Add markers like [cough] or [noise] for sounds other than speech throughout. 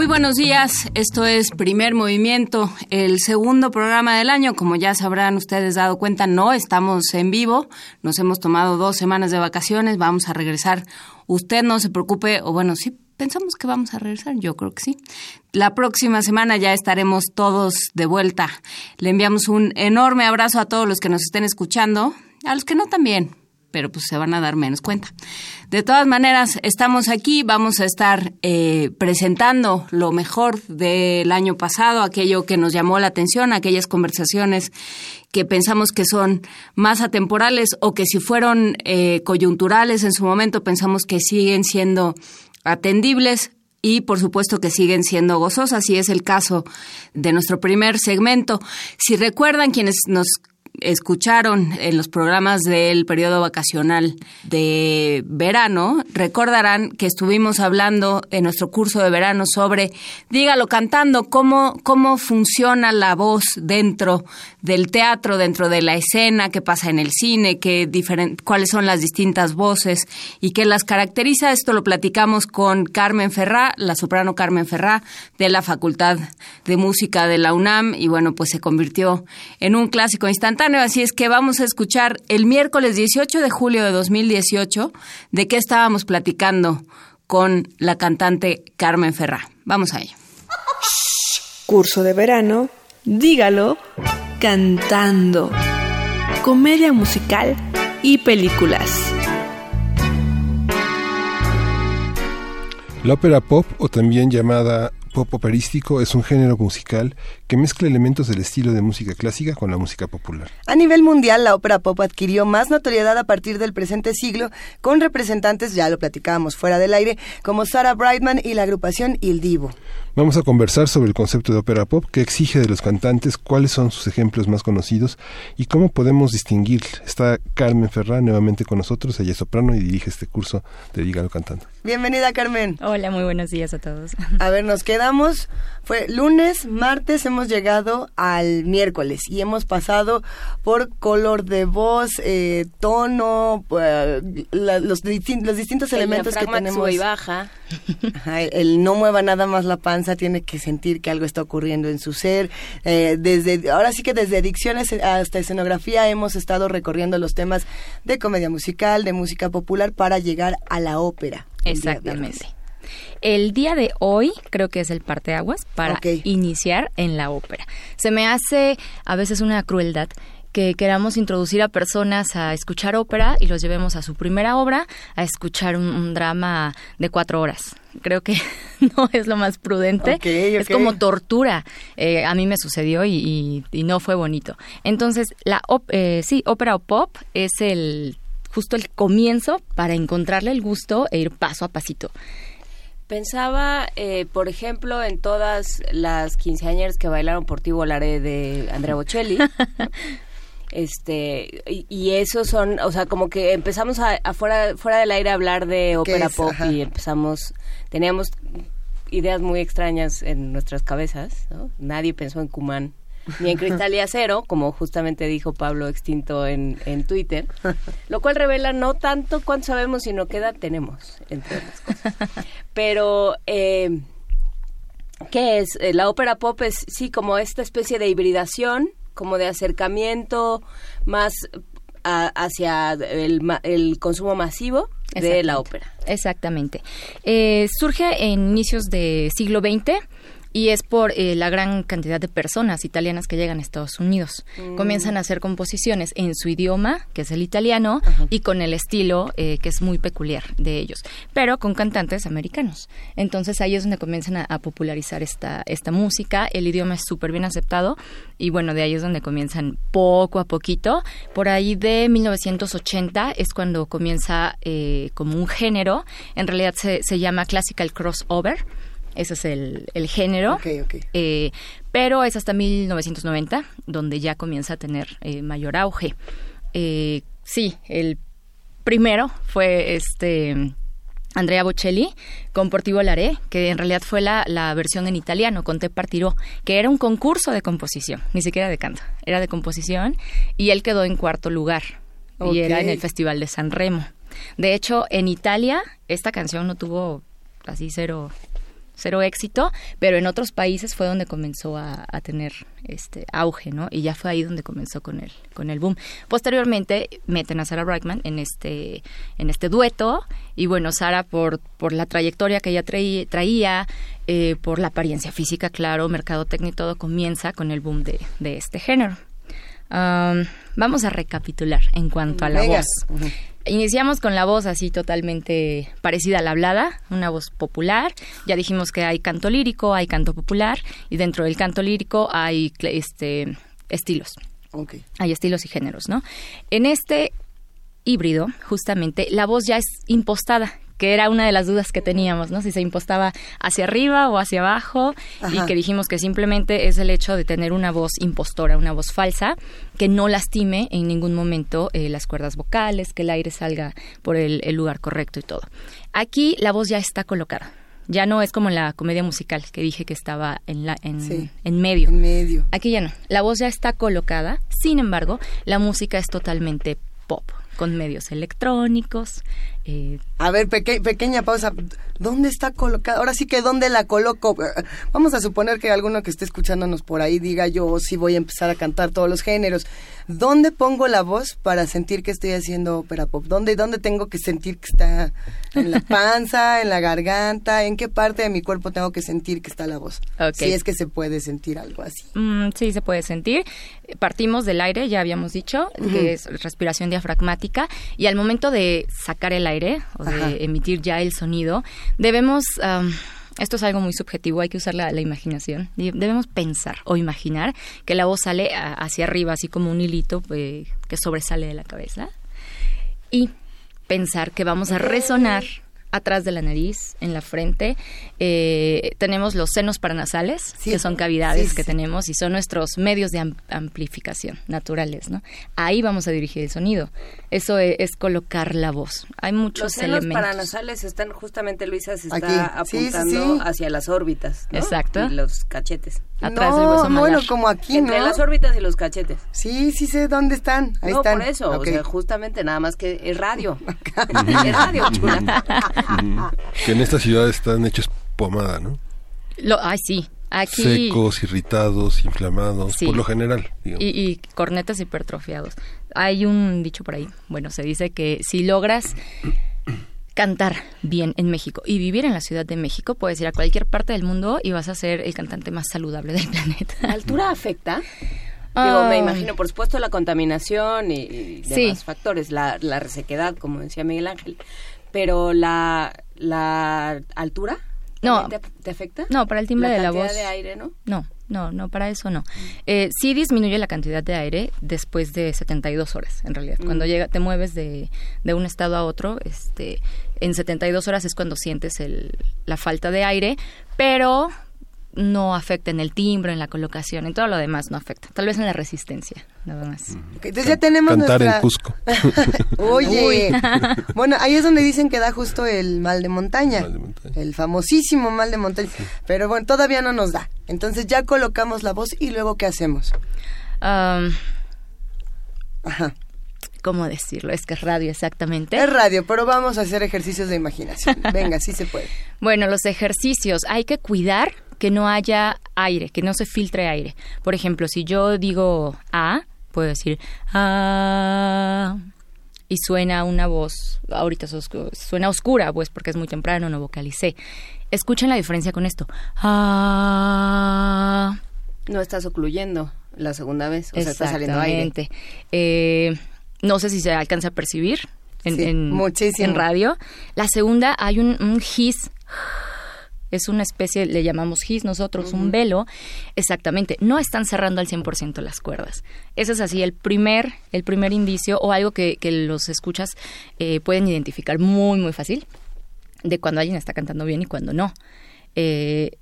Muy buenos días, esto es Primer Movimiento, el segundo programa del año. Como ya sabrán ustedes dado cuenta, no estamos en vivo, nos hemos tomado dos semanas de vacaciones, vamos a regresar. Usted no se preocupe, o bueno, sí, pensamos que vamos a regresar, yo creo que sí. La próxima semana ya estaremos todos de vuelta. Le enviamos un enorme abrazo a todos los que nos estén escuchando, a los que no también, pero pues se van a dar menos cuenta. De todas maneras, estamos aquí, vamos a estar eh, presentando lo mejor del año pasado, aquello que nos llamó la atención, aquellas conversaciones que pensamos que son más atemporales o que si fueron eh, coyunturales en su momento pensamos que siguen siendo atendibles, y por supuesto que siguen siendo gozosas y es el caso de nuestro primer segmento. Si recuerdan quienes nos escucharon en los programas del periodo vacacional de verano, recordarán que estuvimos hablando en nuestro curso de verano sobre, dígalo cantando, cómo, cómo funciona la voz dentro del teatro, dentro de la escena, qué pasa en el cine, qué cuáles son las distintas voces y qué las caracteriza. Esto lo platicamos con Carmen Ferrá, la soprano Carmen Ferrá, de la Facultad de Música de la UNAM, y bueno, pues se convirtió en un clásico instantáneo así es que vamos a escuchar el miércoles 18 de julio de 2018 de qué estábamos platicando con la cantante Carmen Ferrá. Vamos a ello. Curso de verano, dígalo, cantando. Comedia musical y películas. La ópera pop, o también llamada pop operístico, es un género musical que mezcla elementos del estilo de música clásica con la música popular. A nivel mundial, la ópera pop adquirió más notoriedad a partir del presente siglo, con representantes, ya lo platicábamos fuera del aire, como Sarah Brightman y la agrupación Il Divo. Vamos a conversar sobre el concepto de ópera pop, qué exige de los cantantes, cuáles son sus ejemplos más conocidos y cómo podemos distinguir. Está Carmen Ferrá nuevamente con nosotros, ella es soprano y dirige este curso de Dígalo Cantando. Bienvenida, Carmen. Hola, muy buenos días a todos. A ver, nos quedamos, fue lunes, martes, hemos llegado al miércoles y hemos pasado por color de voz, eh, tono, eh, los, los, distintos elementos que tenemos. y baja. el no mueva nada más la panza, tiene que sentir que algo está ocurriendo en su ser. Eh, desde Ahora sí que desde dicciones hasta escenografía hemos estado recorriendo los temas de comedia musical, de música popular para llegar a la ópera. Exactamente. El día de hoy creo que es el parteaguas para iniciar en la ópera. Se me hace a veces una crueldad que queramos introducir a personas a escuchar ópera y los llevemos a su primera obra a escuchar un, drama de cuatro horas. Creo que [laughs] no es lo más prudente. Es como tortura. Eh, a mí me sucedió y, no fue bonito. Entonces, la eh, sí, ópera o pop es el justo el comienzo para encontrarle el gusto e ir paso a pasito. Pensaba, eh, por ejemplo, en todas las quinceañeras que bailaron por ti volaré de Andrea Bocelli. [laughs] este y, eso son, o sea, como que empezamos a, fuera, del aire a hablar de ópera pop y empezamos, teníamos ideas muy extrañas en nuestras cabezas, ¿no? Nadie pensó en Cumán ni en [laughs] cristal y acero, como justamente dijo Pablo Extinto en, en Twitter, [laughs] lo cual revela no tanto cuánto sabemos, sino qué edad tenemos, entre otras cosas. Pero, eh, ¿qué es? Eh, la ópera pop es, sí, como esta especie de hibridación, como de acercamiento más hacia el, el consumo masivo de la ópera. Exactamente. Eh, surge en inicios del siglo XX y es por eh, la gran cantidad de personas italianas que llegan a Estados Unidos. Mm. Comienzan a hacer composiciones en su idioma, que es el italiano, y con el estilo eh, que es muy peculiar de ellos, pero con cantantes americanos. Entonces ahí es donde comienzan a, popularizar esta, esta música, el idioma es súper bien aceptado y bueno, de ahí es donde comienzan poco a poquito. Por ahí de 1980 es cuando comienza eh, como un género, en realidad se, se llama classical crossover ese es el, el género. Okay, okay. Eh, pero es hasta 1990 donde ya comienza a tener eh, mayor auge. Eh, sí, el primero fue este Andrea Bocelli con Portivo Laré, que en realidad fue la, la, versión en italiano, con Te Partiró, que era un concurso de composición, ni siquiera de canto, era de composición, y él quedó en cuarto lugar, y era en el Festival de San Remo. De hecho, en Italia, esta canción no tuvo así cero cero éxito, pero en otros países fue donde comenzó a, tener este auge, ¿no? Y ya fue ahí donde comenzó con el, con el boom. Posteriormente meten a Sarah Brightman en este, en este dueto, y bueno, Sarah por, por la trayectoria que ella traía, eh, por la apariencia física, claro, mercado técnico, todo comienza con el boom de, de este género. vamos a recapitular en cuanto a la voz. Iniciamos con la voz así totalmente parecida a la hablada, una voz popular. Ya dijimos que hay canto lírico, hay canto popular y dentro del canto lírico hay este estilos. Hay estilos y géneros, ¿no? En este híbrido, justamente, la voz ya es impostada, que era una de las dudas que teníamos, ¿no? Si se impostaba hacia arriba o hacia abajo y que dijimos que simplemente es el hecho de tener una voz impostora, una voz falsa que no lastime en ningún momento eh, las cuerdas vocales, que el aire salga por el, lugar correcto y todo. Aquí la voz ya está colocada. Ya no es como en la comedia musical que dije que estaba en, la, en, en medio. En medio. Aquí ya no. La voz ya está colocada. Sin embargo, la música es totalmente pop con medios electrónicos. Eh, a ver, pequeña pausa. ¿Dónde está colocada? Ahora sí que ¿dónde la coloco? Vamos a suponer que alguno que esté escuchándonos por ahí diga yo sí voy a empezar a cantar todos los géneros. ¿Dónde pongo la voz para sentir que estoy haciendo ópera pop? ¿Dónde, dónde tengo que sentir que está en la [laughs] panza, en la garganta? ¿En qué parte de mi cuerpo tengo que sentir que está la voz? Si es que se puede sentir algo así. Mm, sí, se puede sentir. Partimos del aire, ya habíamos dicho, que es respiración diafragmática, y al momento de sacar el aire o de emitir ya el sonido, debemos... esto es algo muy subjetivo, hay que usar la, imaginación. Debemos pensar o imaginar que la voz sale hacia arriba, así como un hilito eh, que sobresale de la cabeza. Y pensar que vamos a resonar atrás de la nariz, en la frente. Eh, tenemos los senos paranasales, que son cavidades que tenemos y son nuestros medios de amplificación naturales, ¿no? Ahí vamos a dirigir el sonido. Eso e, es, colocar la voz. Hay muchos los senos paranasales están justamente, Luisa, se está apuntando hacia las órbitas, Exacto. Y los cachetes. Atrás del hueso bueno, como aquí, Entre las órbitas y los cachetes. Sí, sí sé dónde están. Ahí no, por eso, o sea, justamente nada más que es radio. [laughs] es radio, chula. [laughs] que en esta ciudad están hechos pomada, ¿no? Lo, ay, sí. Aquí... Secos, irritados, inflamados, por lo general. Y, y, cornetas hipertrofiados. Hay un dicho por ahí, bueno, se dice que si logras cantar bien en México y vivir en la Ciudad de México, puedes ir a cualquier parte del mundo y vas a ser el cantante más saludable del [laughs] planeta. ¿La altura afecta? Digo, me ah. imagino, por supuesto, la contaminación y, demás factores, la, la resequedad, como decía Miguel Ángel pero la, la altura no, ¿te, afecta? No, para el timbre de la voz. de aire, ¿no? No, no, no, para eso no. Eh, sí disminuye la cantidad de aire después de 72 horas, en realidad. Cuando mm. llega, te mueves de, de, un estado a otro, este, en 72 horas es cuando sientes el, la falta de aire, pero no afecta en el timbre, en la colocación, en todo lo demás no afecta. Tal vez en la resistencia, nada más. entonces ya tenemos Cantar en Cusco. [laughs] Oye, [laughs] bueno, ahí es donde dicen que da justo el mal de montaña, el famosísimo mal de montaña. Pero bueno, todavía no nos da. Entonces ya colocamos la voz y luego ¿qué hacemos? Ajá. ¿Cómo decirlo? Es que es radio, exactamente. Es radio, pero vamos a hacer ejercicios de imaginación. [laughs] Venga, sí se puede. Bueno, los ejercicios, hay que cuidar que no haya aire, que no se filtre aire. Por ejemplo, si yo digo A, puedo decir A y suena una voz, ahorita suena oscura, pues porque es muy temprano, no vocalicé. Escuchen la diferencia con esto. No estás ocluyendo la segunda vez, o sea, está saliendo aire. Eh, no sé si se alcanza a percibir en, en, radio. La segunda, hay un, un his es una especie, le llamamos gis nosotros, un velo, exactamente, no están cerrando al 100% las cuerdas. Ese es así el primer, el primer indicio o algo que, que los escuchas eh, pueden identificar muy, muy fácil de cuando alguien está cantando bien y cuando no. Eh,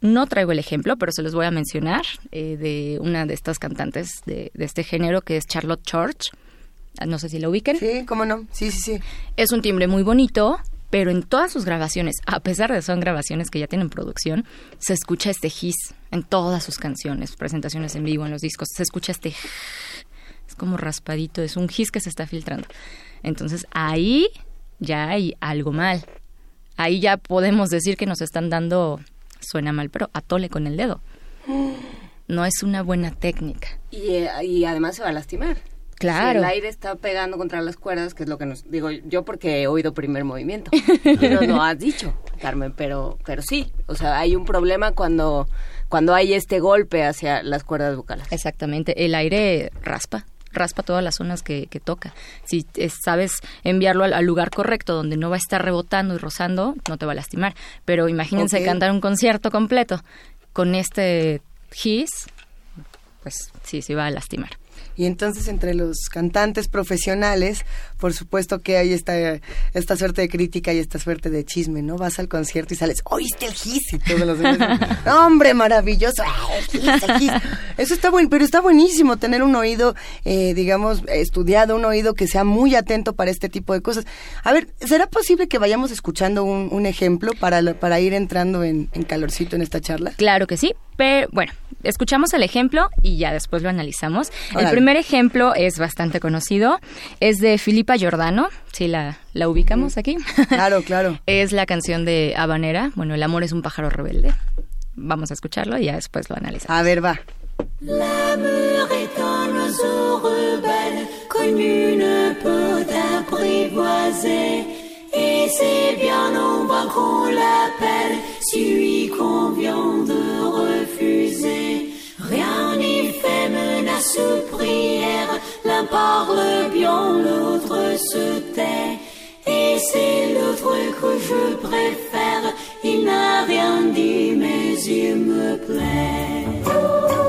no traigo el ejemplo, pero se los voy a mencionar eh, de una de estas cantantes de, este género que es Charlotte Church. No sé si la ubiquen. Sí, cómo no. Sí, sí, sí. Es un timbre muy bonito, pero en todas sus grabaciones, a pesar de que son grabaciones que ya tienen producción, se escucha este hiss en todas sus canciones, presentaciones en vivo, en los discos. Se escucha este. Es como raspadito, es un hiss que se está filtrando. Entonces ahí ya hay algo mal. Ahí ya podemos decir que nos están dando suena mal, pero atole con el dedo. [gasps] No es una buena técnica. Y, eh, y además se va a lastimar. Claro. el aire está pegando contra las cuerdas, que es lo que nos digo yo porque he oído primer movimiento. [laughs] no lo has dicho, Carmen, pero pero sí, o sea, hay un problema cuando cuando hay este golpe hacia las cuerdas vocales. Exactamente, el aire raspa raspa todas las zonas que, toca. Si sabes enviarlo al, lugar correcto, donde no va a estar rebotando y rozando, no te va a lastimar. Pero imagínense cantar un concierto completo con este hiss, pues sí, sí va a lastimar. Y entonces entre los cantantes profesionales, por supuesto que hay esta, esta suerte de crítica y esta suerte de chisme, ¿no? Vas al concierto y sales, oíste el gis y todos los demás. [laughs] ¡Hombre, maravilloso! Eso está bueno, pero está buenísimo tener un oído, eh, digamos, estudiado, un oído que sea muy atento para este tipo de cosas. A ver, ¿será posible que vayamos escuchando un, ejemplo para, para ir entrando en, en calorcito en esta charla? Claro que sí, pero bueno, escuchamos el ejemplo y ya después lo analizamos. El primer ejemplo es bastante conocido, es de Filipa Giordano, si la, la ubicamos aquí. Claro, claro. [laughs] es la canción de Habanera, bueno, El amor es un pájaro rebelde. Vamos a escucharlo y ya después lo analizamos. A ver, va. L'amour est un oiseau rebelle, connu ne peut apprivoiser. Et c'est bien en vain qu'on l'appelle, si lui convient de refuser. Rien n'y fait prière, l'un parle bien, l'autre se tait. Et c'est l'autre que je préfère, il n'a rien dit, mais il me plaît.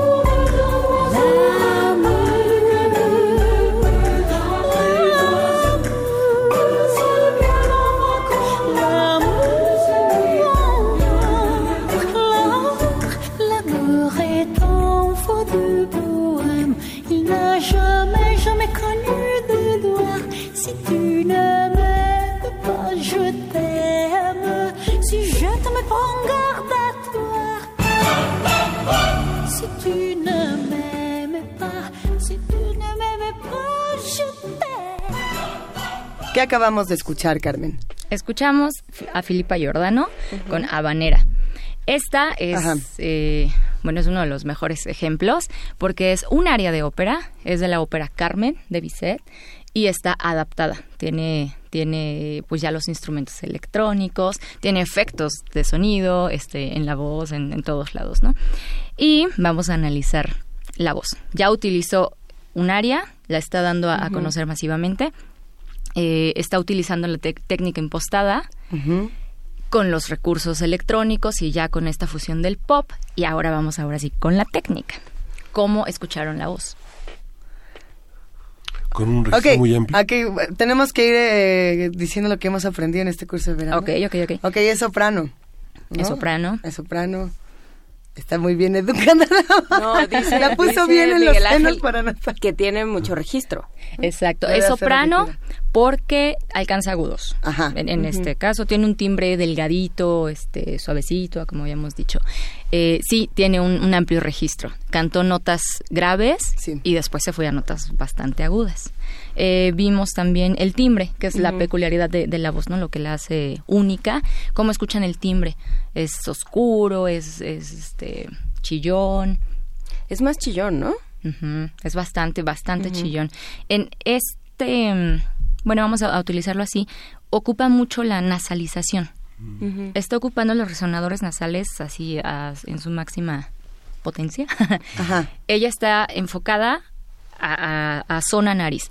¿Qué acabamos de escuchar, Carmen? Escuchamos a Filipa Giordano con Habanera. Esta es, eh, bueno, es uno de los mejores ejemplos porque es un área de ópera, es de la ópera Carmen de Bizet y está adaptada. Tiene, tiene pues ya los instrumentos electrónicos, tiene efectos de sonido, este, en la voz, en, en todos lados, ¿no? Y vamos a analizar la voz. Ya utilizó un área, la está dando a conocer masivamente eh, está utilizando la técnica impostada con los recursos electrónicos y ya con esta fusión del pop. Y ahora vamos ahora sí con la técnica. ¿Cómo escucharon la voz? Con un registro muy amplio. Aquí tenemos que ir eh, diciendo lo que hemos aprendido en este curso de verano. Ok, ok, ok. Ok, es soprano. Es soprano. Es soprano. Está muy bien educada. No, [laughs] dice, la puso bien en los senos para notar. Que tiene mucho registro. Exacto. es soprano porque alcanza agudos. Ajá. En, este caso tiene un timbre delgadito, este, suavecito, como habíamos dicho. Eh, sí, tiene un, amplio registro. Cantó notas graves y después se fue a notas bastante agudas. Eh, vimos también el timbre, que es la peculiaridad de, la voz, ¿no? Lo que la hace única. ¿Cómo escuchan el timbre? Es oscuro, es, este chillón. Es más chillón, ¿no? Es bastante, bastante chillón. En este, bueno, vamos a, utilizarlo así, ocupa mucho la nasalización. Está ocupando los resonadores nasales así en su máxima potencia. [laughs] Ella está enfocada a, a, zona nariz.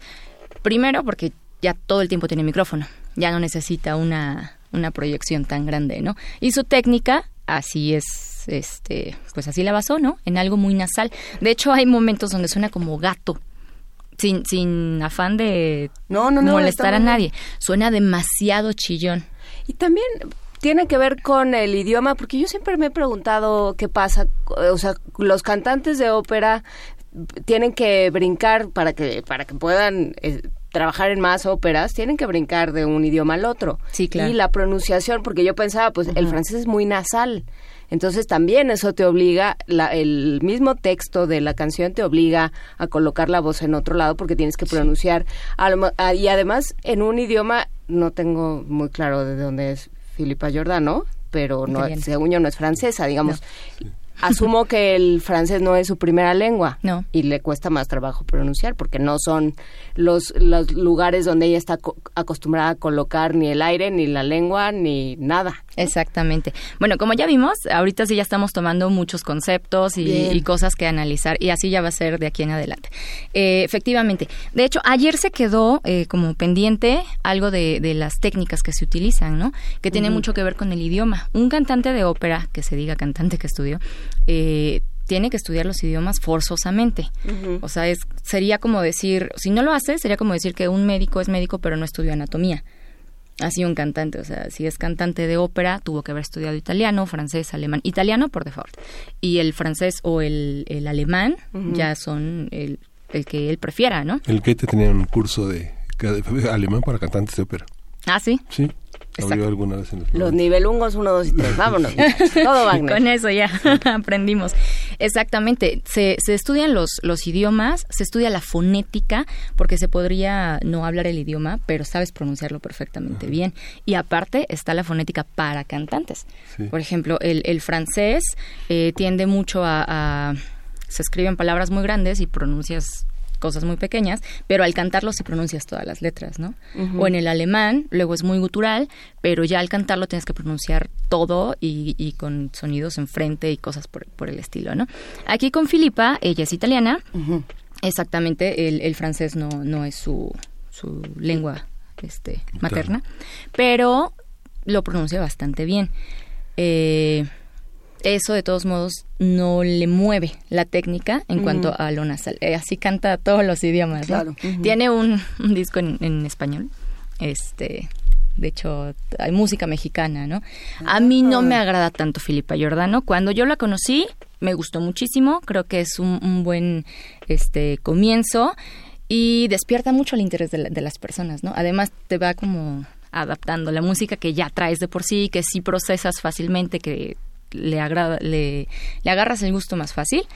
Primero porque ya todo el tiempo tiene micrófono, ya no necesita una, una proyección tan grande, ¿no? Y su técnica así es, este, pues así la basó, ¿no? En algo muy nasal. De hecho, hay momentos donde suena como gato, sin, sin afán de no, no, no, molestar a nadie. Suena demasiado chillón. Y también tiene que ver con el idioma, porque yo siempre me he preguntado qué pasa, o sea, los cantantes de ópera tienen que brincar para que para que puedan eh, trabajar en más óperas, tienen que brincar de un idioma al otro. Sí, claro. Y la pronunciación, porque yo pensaba, pues el francés es muy nasal. Entonces también eso te obliga, el mismo texto de la canción te obliga a colocar la voz en otro lado porque tienes que pronunciar. y además en un idioma, no tengo muy claro de dónde es Filipa Giordano, pero no, según yo no es francesa, digamos. Asumo que el francés no es su primera lengua. No. Y le cuesta más trabajo pronunciar porque no son los, los lugares donde ella está acostumbrada a colocar ni el aire, ni la lengua, ni nada. Exactamente. Bueno, como ya vimos, ahorita sí ya estamos tomando muchos conceptos y, cosas que analizar y así ya va a ser de aquí en adelante. Eh, efectivamente. De hecho, ayer se quedó eh, como pendiente algo de, las técnicas que se utilizan, ¿no? Que tiene mucho que ver con el idioma. Un cantante de ópera, que se diga cantante que estudió, eh, tiene que estudiar los idiomas forzosamente. O sea, es, sería como decir, si no lo hace, sería como decir que un médico es médico pero no estudió anatomía. Así un cantante, o sea, si es cantante de ópera, tuvo que haber estudiado italiano, francés, alemán. Italiano por default. Y el francés o el, el alemán ya son el, el, que él prefiera, ¿no? El que te tenía un curso de, de alemán para cantantes de ópera. Ah, sí. Sí. Alguna vez en los, nivelungos 1, 2 y 3, vámonos. [laughs] Todo Wagner. Con eso ya [laughs] aprendimos. Exactamente. Se, se estudian los, los idiomas, se estudia la fonética, porque se podría no hablar el idioma, pero sabes pronunciarlo perfectamente bien. Y aparte está la fonética para cantantes. Por ejemplo, el, el francés eh, tiende mucho a, a se escriben palabras muy grandes y pronuncias cosas muy pequeñas, pero al cantarlo sí pronuncias todas las letras, ¿no? O en el alemán, luego es muy gutural, pero ya al cantarlo tienes que pronunciar todo y, con sonidos enfrente y cosas por, por, el estilo, ¿no? Aquí con Filipa, ella es italiana, exactamente, el, el, francés no, no es su, su lengua este, materna, pero lo pronuncia bastante bien. Eh, eso de todos modos no le mueve la técnica en cuanto a lo nasal. Eh, así canta todos los idiomas. Claro. Tiene un, disco en, español. Este, de hecho, hay música mexicana, ¿no? A mí no me ah. agrada tanto Filipa Giordano. Cuando yo la conocí, me gustó muchísimo. Creo que es un, buen este comienzo y despierta mucho el interés de, de las personas, ¿no? Además, te va como adaptando la música que ya traes de por sí, que sí procesas fácilmente, que le, agrada, le, le agarras el gusto más fácil,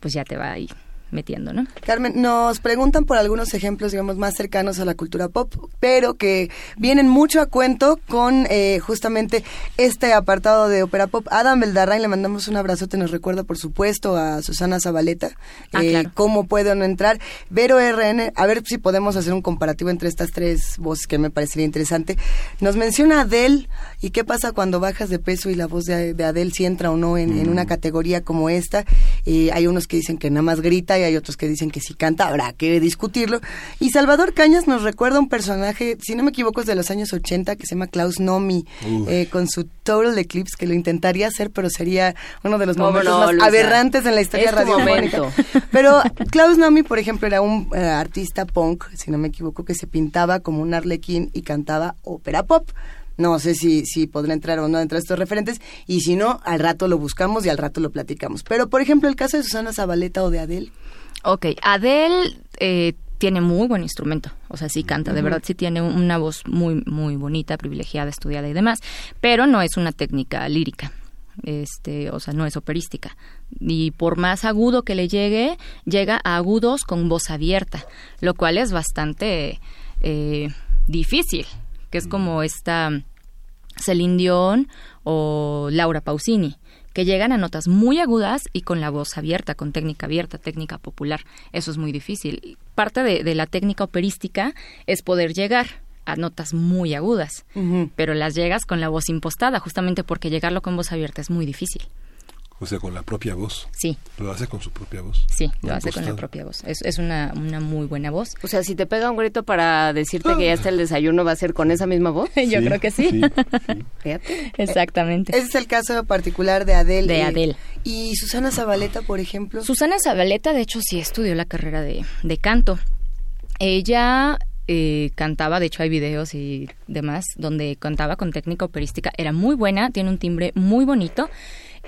pues ya te va ahí metiendo, ¿no? Carmen, nos preguntan por algunos ejemplos, digamos, más cercanos a la cultura pop, pero que vienen mucho a cuento con eh, justamente este apartado de ópera pop. Adam Beldarrain, le mandamos un abrazote, nos recuerda, por supuesto, a Susana Zabaleta, ah, eh, cómo puede no entrar. Vero RN, a ver si podemos hacer un comparativo entre estas tres voces que me parecería interesante. Nos menciona Adele, ¿y qué pasa cuando bajas de peso y la voz de, Adele si entra o no en, una mm. categoría como esta? Eh, hay unos que dicen que nada más grita hay otros que dicen que sí canta, habrá que discutirlo. Y Salvador Cañas nos recuerda un personaje, si no me equivoco, es de los años 80, que se llama Klaus Nomi, eh, con su Total Eclipse, que lo intentaría hacer, pero sería uno de los momentos más aberrantes en la historia radiofónica. [laughs] Pero Klaus Nomi, por ejemplo, era un eh, artista punk, si no me equivoco, que se pintaba como un arlequín y cantaba ópera pop. No sé si, si podrá entrar o no entre estos referentes, y si no, al rato lo buscamos y al rato lo platicamos. Pero, por ejemplo, el caso de Susana Zabaleta o de Adele. Ok, Adele eh, tiene muy buen instrumento, o sea, sí canta, de verdad sí tiene una voz muy, muy bonita, privilegiada, estudiada y demás, pero no es una técnica lírica. Este, o sea, no es operística. Y por más agudo que le llegue, llega a agudos con voz abierta, lo cual es bastante eh, difícil, que es como esta Celine Dion o Laura Pausini que llegan a notas muy agudas y con la voz abierta, con técnica abierta, técnica popular. Eso es muy difícil. Parte de, la técnica operística es poder llegar a notas muy agudas, pero las llegas con la voz impostada, justamente porque llegarlo con voz abierta es muy difícil. O sea, con la propia voz. Sí. Lo hace con su propia voz. Sí, lo hace con la propia voz. Es, es una, una, muy buena voz. O sea, si te pega un grito para decirte que ya está el desayuno, ¿va a ser con esa misma voz? [laughs] Yo creo que sí. Fíjate. Exactamente. Ese es el caso particular de Adele. De Adele. ¿Y Susana Zabaleta, por ejemplo? Susana Zabaleta, de hecho, sí estudió la carrera de, de canto. Ella eh, cantaba, de hecho hay videos y demás, donde cantaba con técnica operística, era muy buena, tiene un timbre muy bonito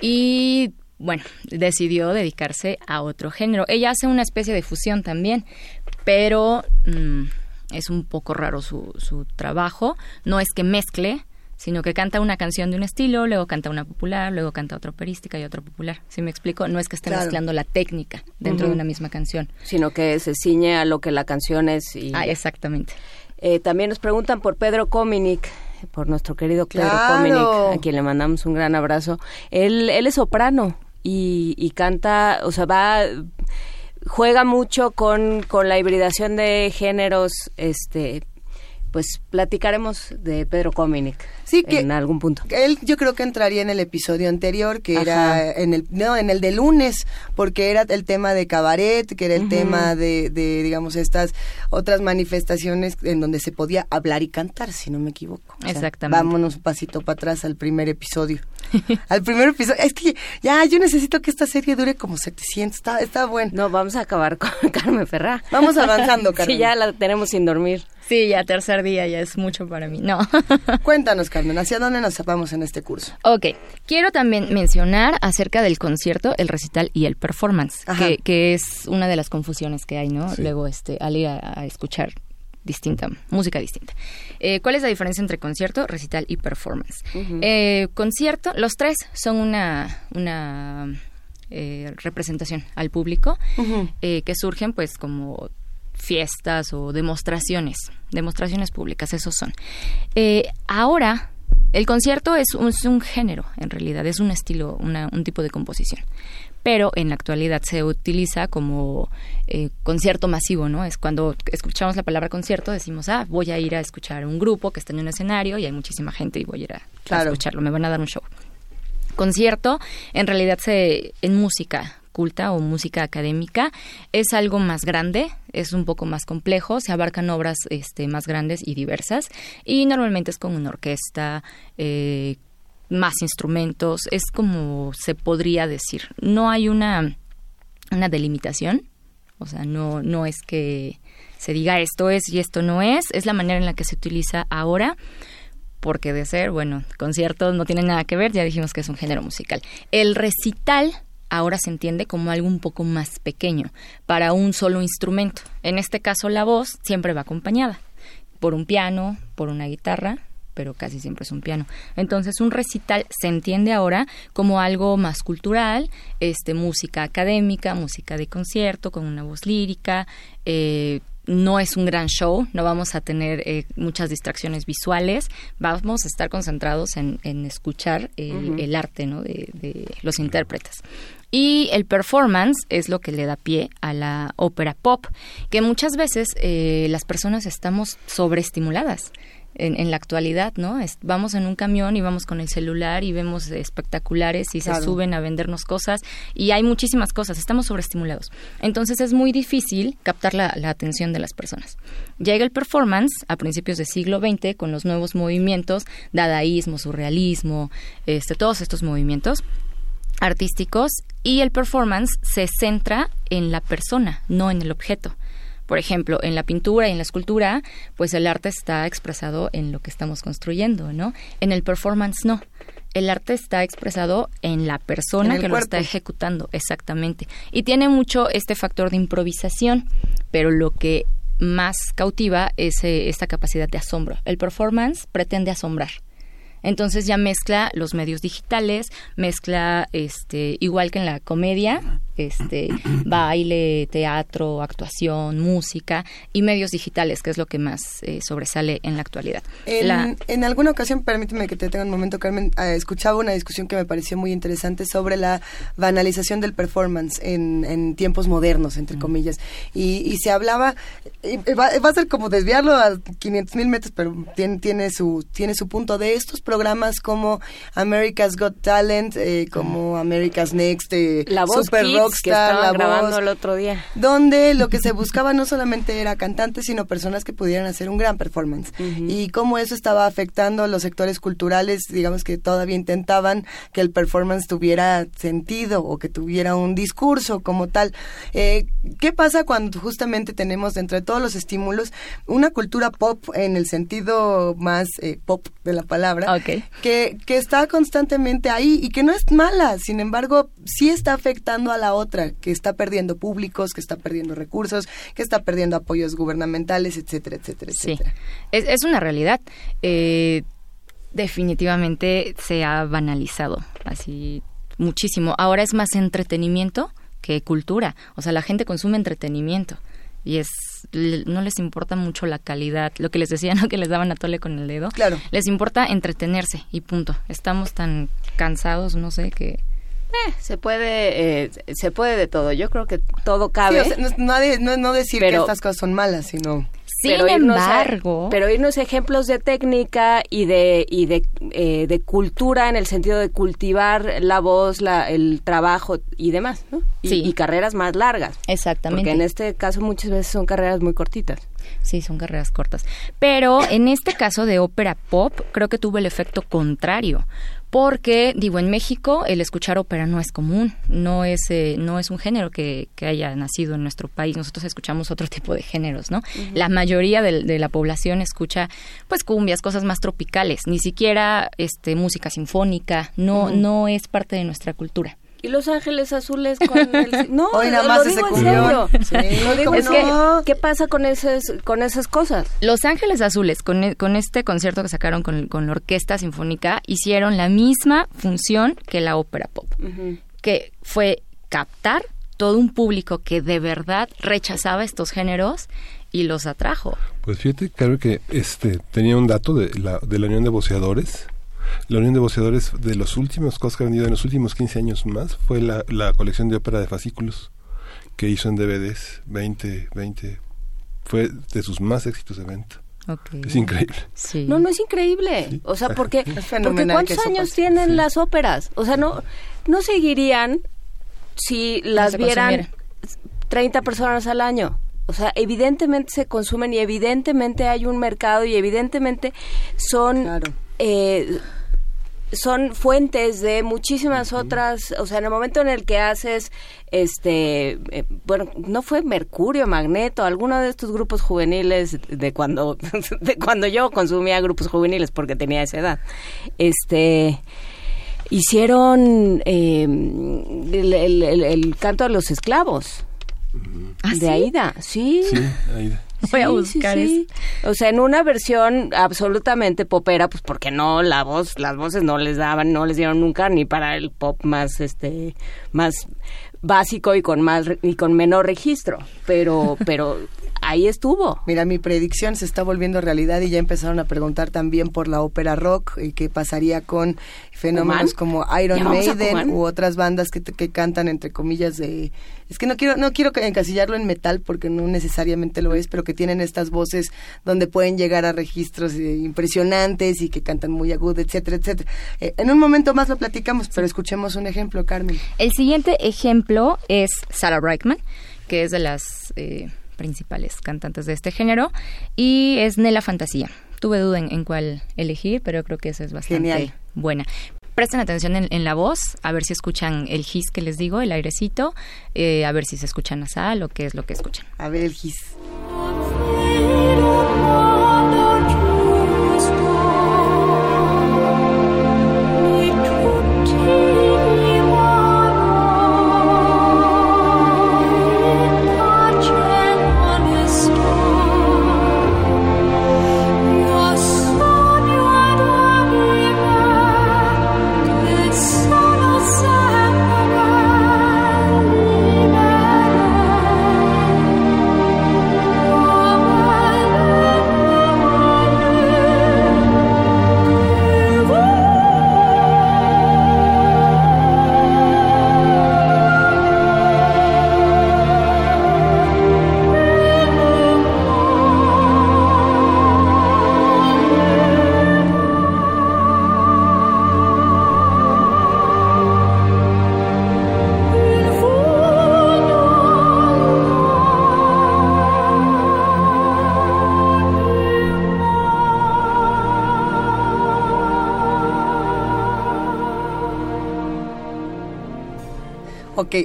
y bueno, decidió dedicarse a otro género. Ella hace una especie de fusión también, pero mm, es un poco raro su, su trabajo, no es que mezcle, sino que canta una canción de un estilo, luego canta una popular, luego canta otra operística y otra popular. ¿Sí me explico? No es que esté mezclando la técnica dentro de una misma canción. Sino que se ciñe a lo que la canción es. Y... Ah, exactamente. Eh, también nos preguntan por Pedro Cominic, por nuestro querido Pedro Cominic, a quien le mandamos un gran abrazo. Él, él es soprano y, y canta, o sea, va juega mucho con, con la hibridación de géneros este pues platicaremos de Pedro Cominic sí, que en algún punto. Él yo creo que entraría en el episodio anterior, que era en el no, en el de lunes, porque era el tema de cabaret, que era el tema de, de, digamos, estas otras manifestaciones en donde se podía hablar y cantar, si no me equivoco. Exactamente. vámonos un pasito para atrás al primer episodio. [laughs] al primer episodio. Es que ya, yo necesito que esta serie dure como 700, está, está bueno. No, vamos a acabar [laughs] con Carmen Ferrá. Vamos avanzando, [laughs] Carmen. sí, ya la tenemos sin dormir. Sí, ya tercer día ya es mucho para mí. No. [laughs] Cuéntanos, Carmen, ¿hacia dónde nos zapamos en este curso? Ok, quiero también mencionar acerca del concierto, el recital y el performance, que, que, es una de las confusiones que hay, ¿no? Luego, este, al ir a, escuchar distinta, música distinta. Eh, ¿Cuál es la diferencia entre concierto, recital y performance? Eh, concierto, los tres son una, una eh, representación al público que surgen pues como fiestas o demostraciones, demostraciones públicas, esos son. Eh, ahora, el concierto es un, género, en realidad, es un estilo, un tipo de composición. Pero en la actualidad se utiliza como eh, concierto masivo, ¿no? Es cuando escuchamos la palabra concierto, decimos, ah, voy a ir a escuchar un grupo que está en un escenario y hay muchísima gente y voy a ir a, a escucharlo, me van a dar un show concierto, en realidad se en música culta o música académica es algo más grande, es un poco más complejo, se abarcan obras este, más grandes y diversas y normalmente es con una orquesta, eh, más instrumentos, es como se podría decir. No hay una, una delimitación, o sea, no, no es que se diga esto es y esto no es, es la manera en la que se utiliza ahora porque de ser, bueno, conciertos no tienen nada que ver, ya dijimos que es un género musical. El recital ahora se entiende como algo un poco más pequeño, para un solo instrumento. En este caso la voz siempre va acompañada por un piano, por una guitarra, pero casi siempre es un piano. Entonces un recital se entiende ahora como algo más cultural, este, música académica, música de concierto con una voz lírica, eh, no es un gran show, no vamos a tener eh, muchas distracciones visuales, vamos a estar concentrados en, escuchar el, arte ¿no? de, los intérpretes. Y el performance es lo que le da pie a la ópera pop, que muchas veces eh, las personas estamos sobreestimuladas en, la actualidad, ¿no? vamos en un camión y vamos con el celular y vemos espectaculares y se suben a vendernos cosas y hay muchísimas cosas, estamos sobreestimulados. Entonces es muy difícil captar la, atención de las personas. Llega el performance a principios del siglo XX con los nuevos movimientos, dadaísmo, surrealismo, este, todos estos movimientos artísticos y el performance se centra en la persona, no en el objeto. Por ejemplo, en la pintura y en la escultura, pues el arte está expresado en lo que estamos construyendo, ¿no? En el performance no. El arte está expresado en la persona que lo está ejecutando, exactamente. Y tiene mucho este factor de improvisación, pero lo que más cautiva es eh, esta capacidad de asombro. El performance pretende asombrar. Entonces ya mezcla los medios digitales, mezcla este igual que en la comedia, este baile, teatro, actuación, música y medios digitales, que es lo que más eh, sobresale en la actualidad. En, alguna ocasión, permíteme que te tenga un momento, Carmen, eh, escuchaba una discusión que me pareció muy interesante sobre la banalización del performance en, tiempos modernos, entre comillas, y, se hablaba, va, a ser como desviarlo a 500 mil metros, pero tiene, tiene, su, tiene su punto de estos programas como America's Got Talent, eh, como America's Next, la voz Super rockstar, la grabando el otro día. Donde lo que se buscaba no solamente era cantantes, sino personas que pudieran hacer un gran performance. Y cómo eso estaba afectando a los sectores culturales, digamos que todavía intentaban que el performance tuviera sentido o que tuviera un discurso como tal. Eh, ¿Qué pasa cuando justamente tenemos dentro de todos los estímulos una cultura pop en el sentido más eh, pop de la palabra, que, que está constantemente ahí y que no es mala, sin embargo, sí está afectando a la otra, que está perdiendo públicos, que está perdiendo recursos, que está perdiendo apoyos gubernamentales, etcétera, etcétera, etcétera. Es, es una realidad. Eh, definitivamente se ha banalizado así muchísimo. Ahora es más entretenimiento que cultura. O sea, la gente consume entretenimiento y es no les importa mucho la calidad, lo que les decía, [laughs] no que les daban a tole con el dedo. Claro. Les importa entretenerse y punto. Estamos tan cansados, no sé, que eh, se puede eh, se puede de todo. Yo creo que todo cabe. no, no, decir que estas cosas son malas, sino sin pero embargo, pero irnos ejemplos de técnica y de y de, eh, de cultura en el sentido de cultivar la voz, la, el trabajo y demás, ¿no? Y, y carreras más largas. Exactamente. Porque en este caso muchas veces son carreras muy cortitas. Sí, son carreras cortas. Pero en este caso de ópera pop, creo que tuvo el efecto contrario, porque digo en México el escuchar ópera no es común no es eh, no es un género que, que, haya nacido en nuestro país. Nosotros escuchamos otro [laughs] tipo de géneros no la mayoría de, de, la población escucha pues cumbias cosas más tropicales ni siquiera este música sinfónica no no es parte de nuestra cultura y Los Ángeles Azules con el... [laughs] No, Hoy nada más lo digo en serio. lo digo es que, ¿qué pasa con esas, con esas cosas? Los Ángeles Azules, con, e, con este concierto que sacaron con, con, la Orquesta Sinfónica, hicieron la misma función que la ópera pop, que fue captar todo un público que de verdad rechazaba estos géneros y los atrajo. Pues fíjate, claro que este tenía un dato de la, de la Unión de Voceadores la Unión de Voceadores de los últimos cosas que ha vendido en los últimos 15 años más fue la, la colección de ópera de fascículos que hizo en DVDs 20, 20. Fue de sus más éxitos de venta. Es increíble. No, no es increíble. O sea, porque, [laughs] porque ¿cuántos años tienen las óperas? O sea, no, no seguirían si las vieran 30 personas al año. O sea, evidentemente se consumen y evidentemente hay un mercado y evidentemente son eh, son fuentes de muchísimas otras, o sea, en el momento en el que haces, este, eh, bueno, no fue Mercurio, Magneto, alguno de estos grupos juveniles de cuando, [laughs] de cuando yo consumía grupos juveniles porque tenía esa edad, este, hicieron eh, el, canto de los esclavos. ¿Ah, de Aida, sí. Sí, Aida. [laughs] Voy a buscar O sea, en una versión absolutamente popera, pues porque no la voz, las voces no les daban, no les dieron nunca ni para el pop más este más básico y con más y con menor registro, pero pero ahí estuvo. Mira, mi predicción se está volviendo realidad y ya empezaron a preguntar también por la ópera rock y qué pasaría con fenómenos como Iron Maiden u otras bandas que, que cantan entre comillas de es que no quiero no quiero encasillarlo en metal porque no necesariamente lo es, pero que tienen estas voces donde pueden llegar a registros eh, impresionantes y que cantan muy agudo, etcétera, etcétera. Eh, en un momento más lo platicamos, pero escuchemos un ejemplo, Carmen. El siguiente ejemplo es Sarah Brightman, que es de las eh, principales cantantes de este género, y es Nela Fantasía. Tuve duda en, cuál elegir, pero creo que esa es bastante buena. Presten atención en, la voz, a ver si escuchan el his que les digo, el airecito, eh, a ver si se escuchan nasal o qué es lo que escuchan. A ver el his.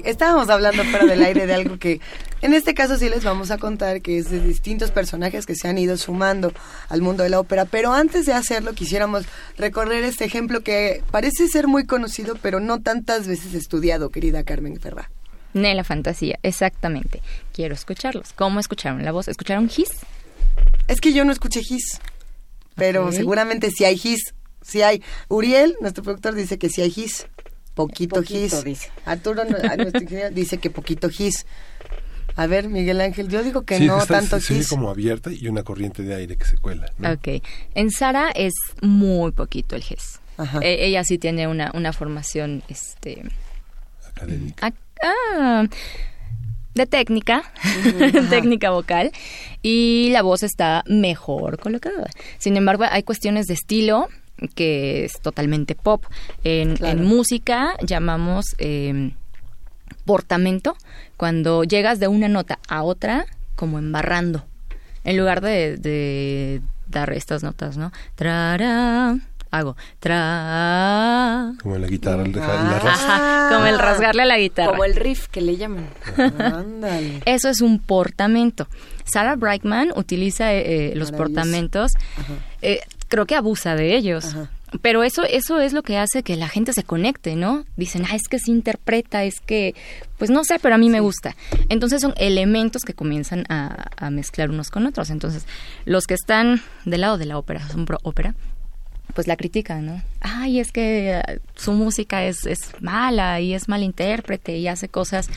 Estábamos hablando fuera del aire de algo que en este caso sí les vamos a contar que es de distintos personajes que se han ido sumando al mundo de la ópera, pero antes de hacerlo quisiéramos recorrer este ejemplo que parece ser muy conocido, pero no tantas veces estudiado, querida Carmen Ferrá. Ne la fantasía, exactamente. Quiero escucharlos. ¿Cómo escucharon la voz? ¿Escucharon His? Es que yo no escuché His, pero seguramente sí hay His. Sí hay. Uriel, nuestro productor, dice que sí hay His. Poquito, His. Dice. Arturo, nuestro ingeniero, dice que poquito His. A ver, Miguel Ángel, yo digo que no tanto sí, como abierta y una corriente de aire que se cuela. Ok. En Sara es muy poquito el His. E, ella sí tiene una, una formación este académica. Ah, de técnica, [laughs] técnica vocal, y la voz está mejor colocada. Sin embargo, hay cuestiones de estilo que es totalmente pop. En, música llamamos em, portamento cuando llegas de una nota a otra como embarrando, en lugar de, de dar estas notas, ¿no? Trara, hago tra como la guitarra el como el rasgarle a la guitarra. Como el riff que le llaman. Eso es un portamento. Sarah Brightman utiliza eh, eh, los portamentos eh, creo que abusa de ellos. Pero eso eso es lo que hace que la gente se conecte no dicen ah es que se interpreta es que pues no sé pero a mí me gusta entonces son elementos que comienzan a, a mezclar unos con otros. Entonces los que están del lado de la ópera son pro ópera pues la critican, ¿no? Ay, es que eh, su música es, es mala y es mal intérprete y hace cosas,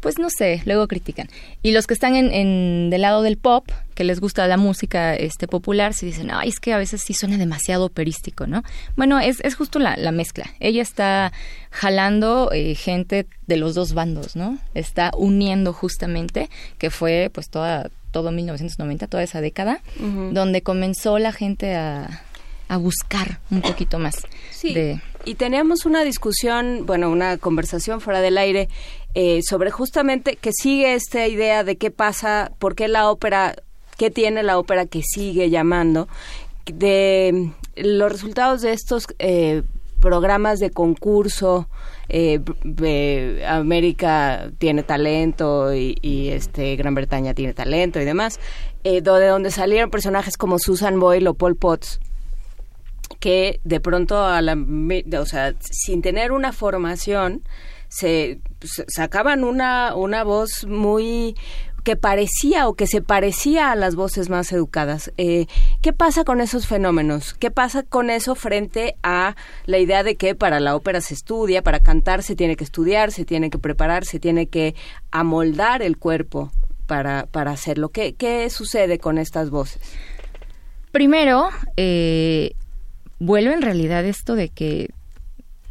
pues no sé, luego critican. Y los que están en, en, del lado del pop, que les gusta la música este popular, se dicen, ay, es que a veces sí suena demasiado operístico, ¿no? Bueno, es, es justo la, la mezcla. Ella está jalando eh, gente de los dos bandos, ¿no? Está uniendo justamente, que fue pues toda todo 1990, toda esa década, donde comenzó la gente a, a buscar un poquito más. Sí, y teníamos una discusión, bueno, una conversación fuera del aire eh, sobre justamente que sigue esta idea de qué pasa, por qué la ópera, qué tiene la ópera que sigue llamando, de los resultados de estos eh, programas de concurso, eh, América tiene talento y, este Gran Bretaña tiene talento y demás, de donde salieron personajes como Susan Boyle o Paul Potts, que de pronto, a la, o sea, sin tener una formación, se, sacaban una, una voz muy que parecía o que se parecía a las voces más educadas. Eh, ¿Qué pasa con esos fenómenos? ¿Qué pasa con eso frente a la idea de que para la ópera se estudia, para cantar se tiene que estudiar, se tiene que preparar, se tiene que amoldar el cuerpo para, para hacerlo? ¿Qué, ¿Qué sucede con estas voces? Primero, eh, vuelve en realidad esto de que,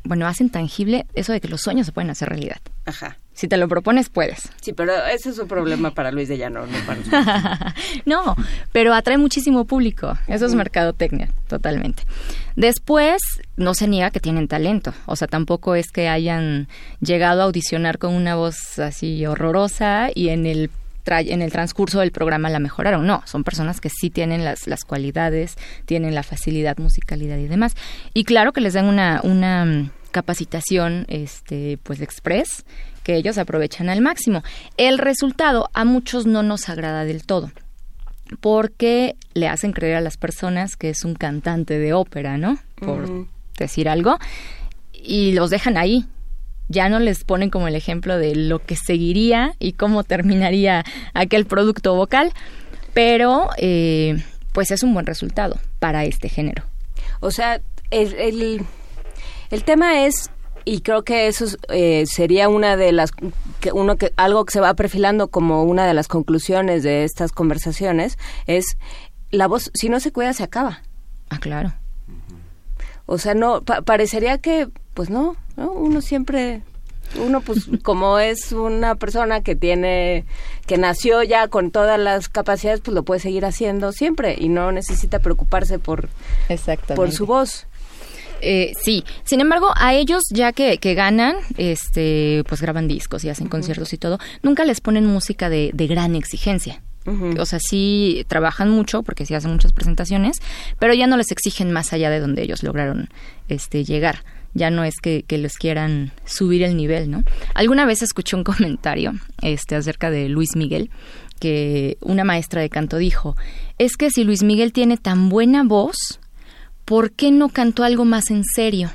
bueno, hacen tangible eso de que los sueños se pueden hacer realidad. Ajá. Si te lo propones, puedes. Sí, pero ese es un problema para Luis de Llano, no para [laughs] No, pero atrae muchísimo público. Eso es mercadotecnia, totalmente. Después, no se niega que tienen talento. O sea, tampoco es que hayan llegado a audicionar con una voz así horrorosa y en el en el transcurso del programa la mejoraron. No, son personas que sí tienen las, las cualidades, tienen la facilidad, musicalidad y demás. Y claro que les dan una, una capacitación este, pues express que ellos aprovechan al máximo. El resultado a muchos no nos agrada del todo porque le hacen creer a las personas que es un cantante de ópera, ¿no? Por decir algo, y los dejan ahí, ya no les ponen como el ejemplo de lo que seguiría y cómo terminaría aquel producto vocal, pero eh, pues es un buen resultado para este género. O sea, el, el, tema es y creo que eso eh, sería una de las que uno que algo que se va perfilando como una de las conclusiones de estas conversaciones es la voz si no se cuida se acaba. Ah claro. O sea no parecería que pues no, ¿no? Uno siempre uno pues [laughs] como es una persona que tiene que nació ya con todas las capacidades pues lo puede seguir haciendo siempre y no necesita preocuparse por por su voz eh, sí, sin embargo, a ellos ya que, que, ganan, este, pues graban discos y hacen conciertos y todo, nunca les ponen música de, de gran exigencia. O sea, sí trabajan mucho porque sí hacen muchas presentaciones, pero ya no les exigen más allá de donde ellos lograron este, llegar ya no es que, que, los quieran subir el nivel, ¿no? Alguna vez escuché un [laughs] comentario este, acerca de Luis Miguel, que una maestra de canto dijo, es que si Luis Miguel tiene tan buena voz, ¿por qué no cantó algo más en serio?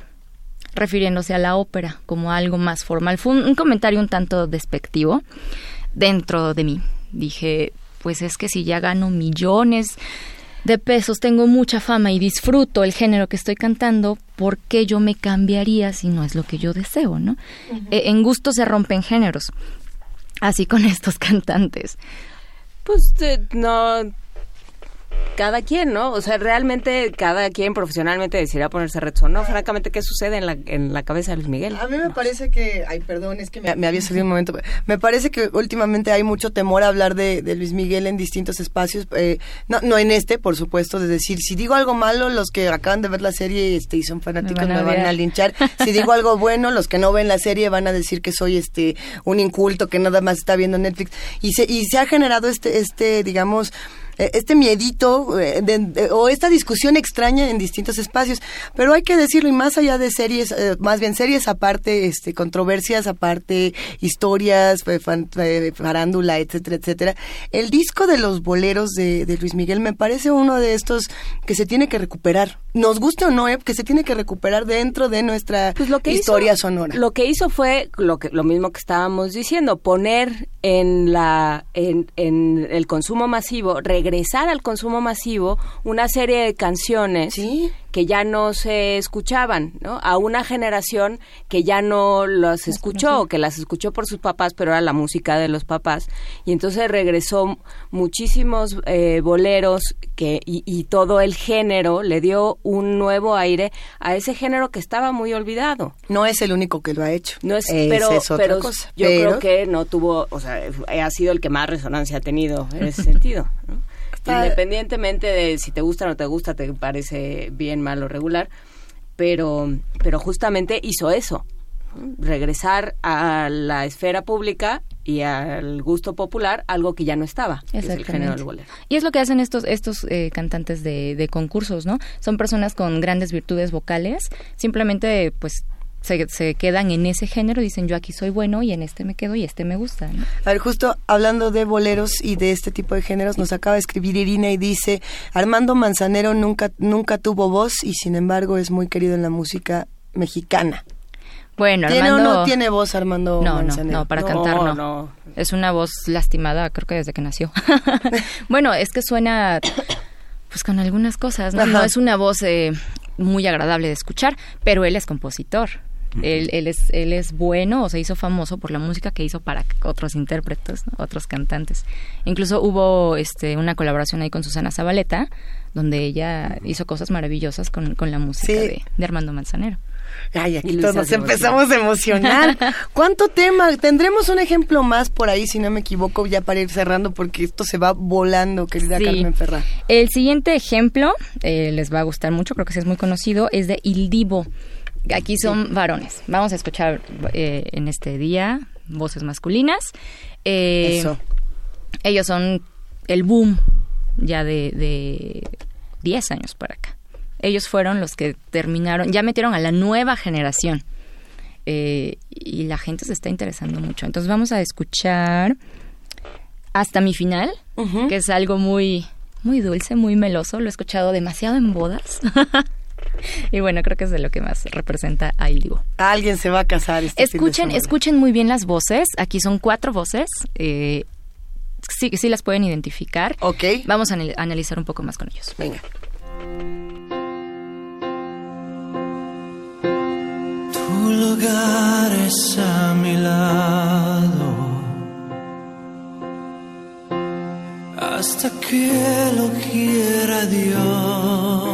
refiriéndose a la ópera como algo más formal. Fue un, comentario un tanto despectivo dentro de mí. Dije, pues es que si ya gano millones de pesos, tengo mucha fama y disfruto el género que estoy cantando, ¿por qué yo me cambiaría si no es lo que yo deseo, no? E, en gusto se rompen géneros. Así con [laughs] estos cantantes. Pues eh, no cada quien, ¿no? O sea, realmente cada quien profesionalmente decidirá ponerse reto. ¿no? Francamente, ¿qué sucede en la, en la cabeza de Luis Miguel? A mí me parece que, ay, perdón, es que me, había salido un momento. Me parece que últimamente hay mucho temor a hablar de, Luis Miguel en distintos espacios. Eh, no, no en este, por supuesto, de decir, si digo algo malo, los que acaban de ver la serie este, y son fanáticos me van, a, linchar. Si digo [laughs] algo bueno, los que no ven la serie van a decir que soy este un inculto que nada más está viendo Netflix. Y se, y se ha generado este, este digamos, este miedito eh, o esta discusión extraña en distintos espacios. Pero hay que decirlo, y más allá de series, eh, más bien series aparte, este, controversias aparte, historias, farándula, etcétera, etcétera. El disco de los boleros de, Luis Miguel me parece uno de estos que se tiene que recuperar. Nos guste o no, que se tiene que recuperar dentro de nuestra pues historia sonora. Lo que hizo fue lo, que, lo mismo que estábamos diciendo, poner en, la, en, en el consumo masivo, regresar al consumo masivo una serie de canciones que ya no se escuchaban, ¿no? A una generación que ya no las escuchó, que las escuchó por sus papás, pero era la música de los papás. Y entonces regresó muchísimos eh, boleros que, y, todo el género le dio un nuevo aire a ese género que estaba muy olvidado. No es el único que lo ha hecho. No es, pero, pero yo creo que no tuvo, o sea, ha sido el que más resonancia ha tenido en ese sentido. ¿no? Independientemente de si te gusta o no te gusta, te parece bien, mal o regular, pero, pero justamente hizo eso, regresar a la esfera pública y al gusto popular algo que ya no estaba, es el género del bolero. Y es lo que hacen estos estos eh, cantantes de, de concursos, ¿no? Son personas con grandes virtudes vocales, simplemente pues se, quedan en ese género, dicen yo aquí soy bueno y en este me quedo y este me gusta. A ver, justo hablando de boleros y de este tipo de géneros, nos acaba de escribir Irina y dice, Armando Manzanero nunca, nunca tuvo voz y sin embargo es muy querido en la música mexicana. Bueno, ¿Tiene Armando... o no tiene voz Armando no, Manzanero? No, no, para cantar no. Es una voz lastimada, creo que desde que nació. [laughs] bueno, es que suena pues con algunas cosas, ¿no? No es una voz eh, muy agradable de escuchar, pero él es compositor. Él, él, es, él es bueno o se hizo famoso por la música que hizo para otros intérpretes, otros cantantes. Incluso hubo este, una colaboración ahí con Susana Zabaleta, donde ella hizo cosas maravillosas con, con la música de, Armando Manzanero. Ay, aquí todos nos empezamos a emocionar. [laughs] ¿Cuánto tema? Tendremos un ejemplo más por ahí, si no me equivoco, ya para ir cerrando, porque esto se va volando, querida Carmen Ferrá. El siguiente ejemplo, eh, les va a gustar mucho, creo que sí es muy conocido, es de Il Divo. Aquí son varones. Vamos a escuchar eh, en este día voces masculinas. Eh, Eso. Ellos son el boom ya de, de 10 años para acá. Ellos fueron los que terminaron, ya metieron a la nueva generación. Eh, y la gente se está interesando mucho. Entonces vamos a escuchar hasta mi final, que es algo muy, muy dulce, muy meloso. Lo he escuchado demasiado en bodas. [laughs] [laughs] y bueno, creo que es de lo que más representa a Il Alguien se va a casar. Este escuchen, escuchen muy bien las voces. Aquí son cuatro voces. Eh, sí, sí las pueden identificar. Ok. Vamos a analizar un poco más con ellos. Venga. Tu lugar es a mi lado. Hasta que lo quiera Dios.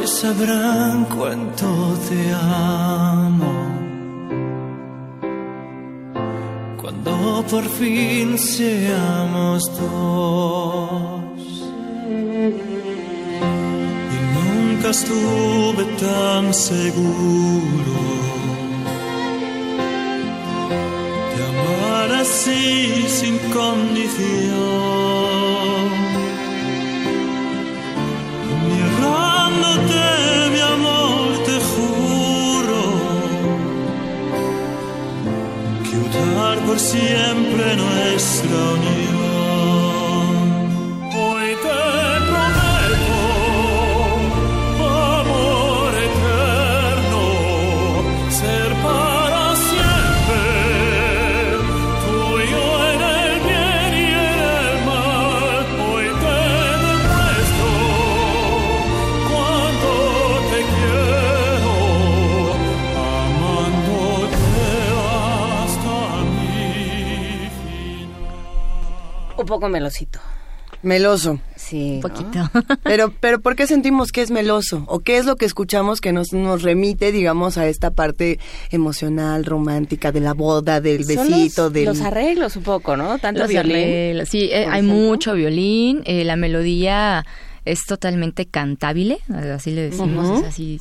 Hoy sabrán cuánto te amo. Cuando por fin seamos dos. Y nunca estuve tan seguro de amar así sin condición. amarte, mi amor, te juro que durar por siempre nuestra unión. Poco melosito. Meloso. Sí. Un ¿no? poquito. [laughs] Pero, pero ¿por qué sentimos que es meloso? ¿O qué es lo que escuchamos que nos, nos remite, digamos, a esta parte emocional, romántica, de la boda, del besito, los, del... los arreglos un poco, ¿no? Tanto Los violín. arreglos, Sí, eh, hay ejemplo. mucho violín. eh, la melodía es totalmente cantable, así le decimos, es así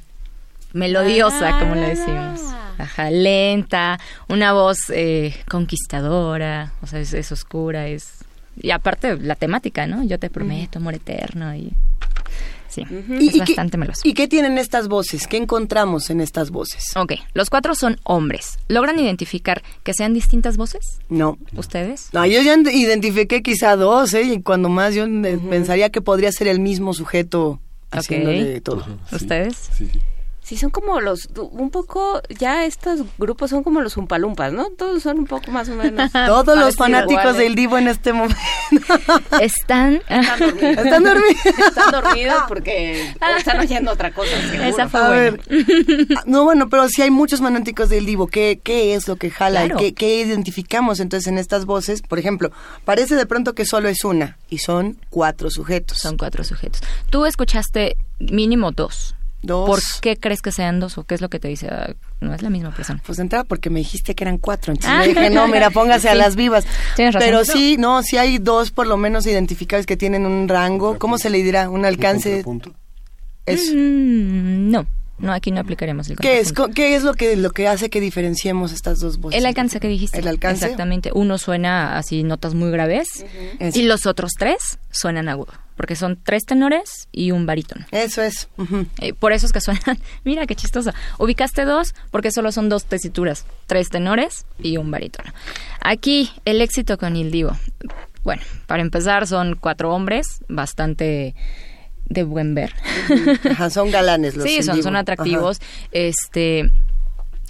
melodiosa, como le decimos. Ah. Ajá, lenta, una voz eh, conquistadora, o sea, es, es oscura, es... Y aparte la temática, ¿no? Yo te prometo amor eterno y... Sí, ¿Y- es y qué- bastante meloso. ¿Y qué tienen estas voces? ¿Qué encontramos en estas voces? Ok, los cuatro son hombres. ¿Logran identificar que sean distintas voces? No. ¿Ustedes? No, yo ya identifiqué quizá dos, ¿eh? Y cuando más yo eh, pensaría que podría ser el mismo sujeto haciéndole todo. ¿Ustedes? Sí, sí. Sí, son como los, un poco, ya estos grupos son como los umpalumpas, ¿no? Todos son un poco más o menos. [laughs] Todos los fanáticos iguales. del Divo en este momento [laughs] Están... [laughs] Están dormidos. están dormidos. Están dormidos porque están oyendo otra cosa. seguro. Esa fue A buena. ver, no, bueno, pero si hay muchos fanáticos del Divo, ¿qué, qué es lo que jala? Claro. ¿Qué, ¿Qué identificamos entonces en estas voces? Por ejemplo, parece de pronto que solo es una y son cuatro sujetos. Son cuatro sujetos. Tú escuchaste mínimo dos. Dos. ¿Por qué crees que sean dos o qué es lo que te dice? Ah, No es la misma persona. Pues de entrada porque me dijiste que eran cuatro, entonces Ah. le dije, no, mira, póngase a las vivas. Tienes razón. Pero sí, no, sí hay dos por lo menos identificables que tienen un rango, ¿cómo se le dirá? Un alcance. Contrapunto. Es, Mm, no, no, aquí no aplicaremos el ¿Qué es, ¿Qué es lo que, lo que hace que diferenciemos estas dos voces? El alcance que dijiste. ¿El alcance? Exactamente. Uno suena así, notas muy graves, Es- y los otros tres suenan agudo, porque son tres tenores y un barítono. Eso es. Eh, por eso es que suenan. [laughs] Mira qué chistoso. Ubicaste dos porque solo son dos tesituras, tres tenores y un barítono. Aquí el éxito con Il Divo. Bueno, para empezar son cuatro hombres, bastante de buen ver. Ajá, son galanes los [laughs] sí, son, son Ajá. atractivos, este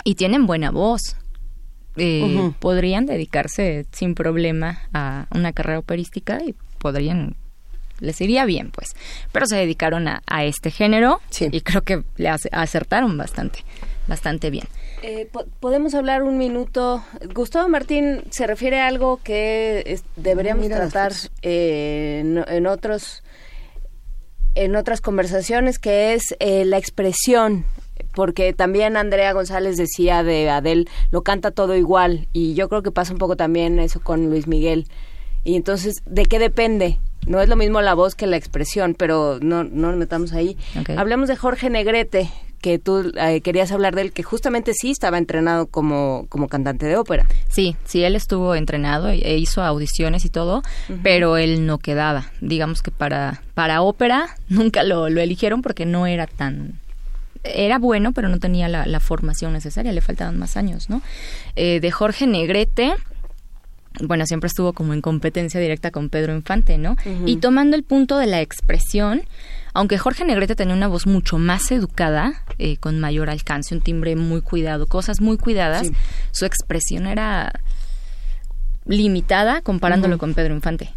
y tienen buena voz. Eh. Podrían dedicarse sin problema a una carrera operística y podrían les iría bien, pues. Pero se dedicaron a, a este género Sí. y creo que le ace- acertaron bastante, bastante bien. Eh, po- Podemos hablar un minuto. Gustavo Martín se refiere a algo que es- deberíamos Mira tratar eh, en, en otros en otras conversaciones, que es eh, la expresión. Porque también Andrea González decía de Adel, lo canta todo igual. Y yo creo que pasa un poco también eso con Luis Miguel. Y entonces, ¿de qué depende? No es lo mismo la voz que la expresión, pero no, no nos metamos ahí. Ok. Hablemos de Jorge Negrete, que tú eh, querías hablar de él, que justamente sí estaba entrenado como, como cantante de ópera. Sí, sí, él estuvo entrenado e hizo audiciones y todo, pero él no quedaba. Digamos que para, para ópera [laughs] nunca lo, lo eligieron porque no era tan... Era bueno, pero no tenía la, la formación necesaria, le faltaban más años, ¿no? Eh, de Jorge Negrete, bueno, siempre estuvo como en competencia directa con Pedro Infante, ¿no? Y tomando el punto de la expresión, aunque Jorge Negrete tenía una voz mucho más educada, eh, con mayor alcance, un timbre muy cuidado, cosas muy cuidadas, Sí. su expresión era limitada comparándolo con Pedro Infante.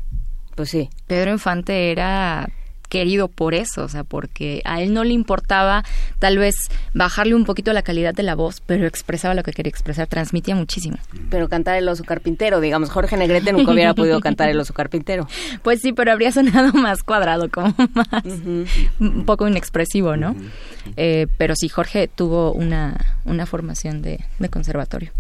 Pues sí. Pedro Infante era querido por eso, o sea, porque a él no le importaba tal vez bajarle un poquito la calidad de la voz, pero expresaba lo que quería expresar, transmitía muchísimo. Pero cantar el oso carpintero, digamos, Jorge Negrete nunca hubiera podido cantar el oso carpintero. [laughs] Pues sí, pero habría sonado [laughs] más cuadrado, como más un poco inexpresivo, ¿no? Eh, pero sí, Jorge tuvo una, una formación de, de conservatorio.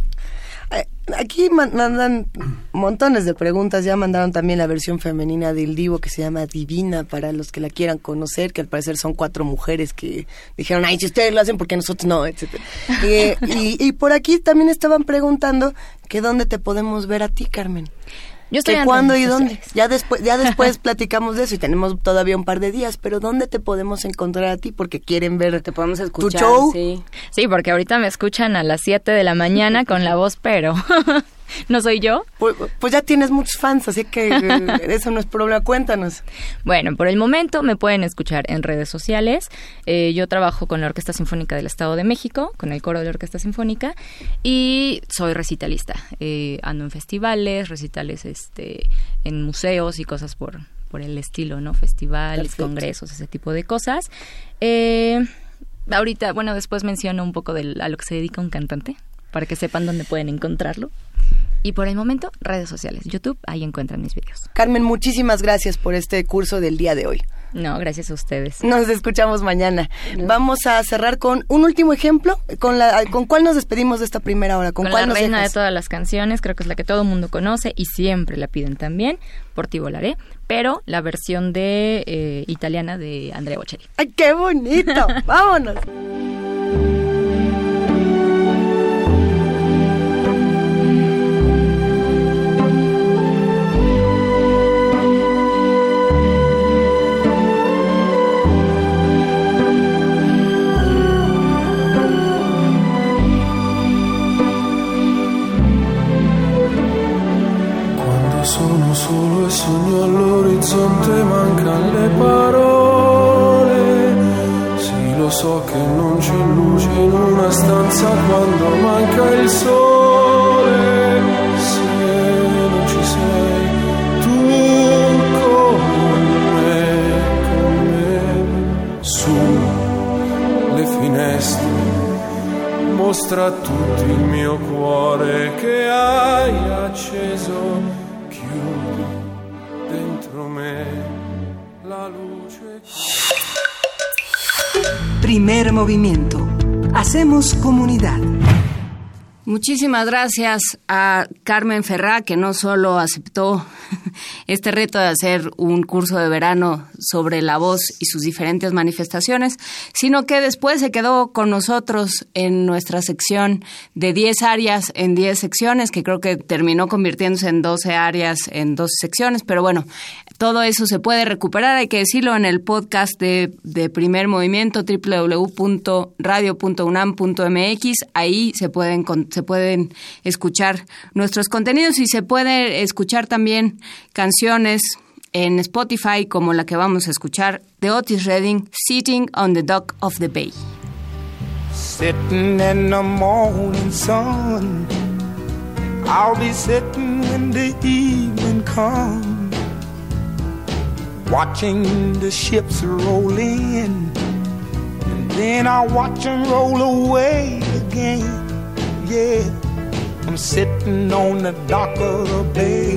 Eh, Aquí man- mandan montones de preguntas, ya mandaron también la versión femenina del Divo que se llama Divina para los que la quieran conocer, que al parecer son cuatro mujeres que dijeron, ay, si ustedes lo hacen, porque nosotros no? etcétera. y, [laughs] y- y por aquí también estaban preguntando que dónde te podemos ver a ti, Carmen. Yo estoy ¿Cuándo y dónde? Ya después, ya [laughs] después platicamos de eso y tenemos todavía un par de días, pero ¿dónde te podemos encontrar a ti? Porque quieren ver te podemos escuchar, tu show. Sí. sí, porque ahorita me escuchan a las 7 de la mañana [laughs] con la voz, pero [laughs] no soy yo. Pues, pues, ya tienes muchos fans, así que eh, [laughs] eso no es problema. Cuéntanos. Bueno, por el momento me pueden escuchar en redes sociales. Eh, yo trabajo con la Orquesta Sinfónica del Estado de México, con el coro de la Orquesta Sinfónica, y soy recitalista. Eh, ando en festivales, recitales este, en museos y cosas por, por el estilo, ¿no? Festivales, congresos, ese tipo de cosas. ahorita, bueno, después menciono un poco de a lo que se dedica un cantante para que sepan dónde pueden encontrarlo. Y por el momento, redes sociales, YouTube, ahí encuentran mis videos. Carmen, muchísimas gracias por este curso del día de hoy. No, gracias a ustedes. Nos escuchamos mañana. Vamos a cerrar con un último ejemplo. ¿Con, la, ¿con cuál nos despedimos de esta primera hora? ¿Con, cuál la reina de todas las canciones, creo que es la que todo el mundo conoce y siempre la piden también, por ti volaré, pero la versión de eh, italiana de Andrea Bocelli. ¡Ay, qué bonito! [laughs] ¡Vámonos! Solo e sogno all'orizzonte mancano le parole. Sì, lo so che non c'è luce in una stanza quando manca il sole. Se non ci sei, tu con me, con me, su le finestre. Mostra a tutti il mio cuore che hai acceso Primer movimiento. Hacemos comunidad. Muchísimas gracias a Carmen Ferrá, que no solo aceptó [laughs] este reto de hacer un curso de verano sobre la voz y sus diferentes manifestaciones, sino que después se quedó con nosotros en nuestra sección de 10 áreas en 10 secciones, que creo que terminó convirtiéndose en 12 áreas en 12 secciones, pero bueno, todo eso se puede recuperar, hay que decirlo, en el podcast de, de Primer Movimiento, www.radio.unam.mx, ahí se pueden se pueden escuchar nuestros contenidos y se puede escuchar también canciones en Spotify como la que vamos a escuchar de Otis Redding, Sitting on the Dock of the Bay. Sitting in the morning sun, I'll be sitting when the evening comes, watching the ships roll in, and then I'll watch them roll away again. yeah. I'm sitting on the dock of the bay,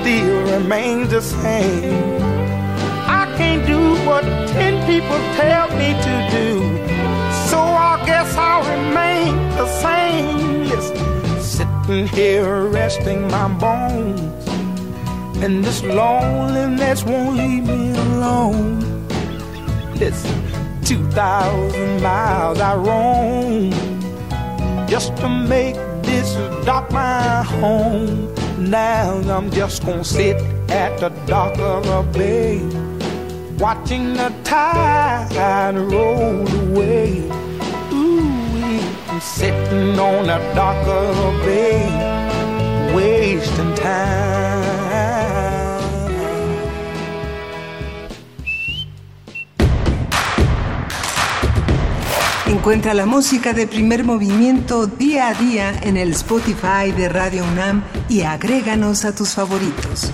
Still remains the same. I can't do what ten people tell me to do. So I guess I'll remain the same. Listen, sitting here resting my bones. And this loneliness won't leave me alone. Listen, 2,000 miles I roam just to make this dock my home. Now I'm just gonna sit at the dock of the bay, watching the tide roll away. Ooh, I'm sitting on the dock of the bay, wasting time. Encuentra la música de primer movimiento día a día en el Spotify de Radio UNAM y agréganos a tus favoritos.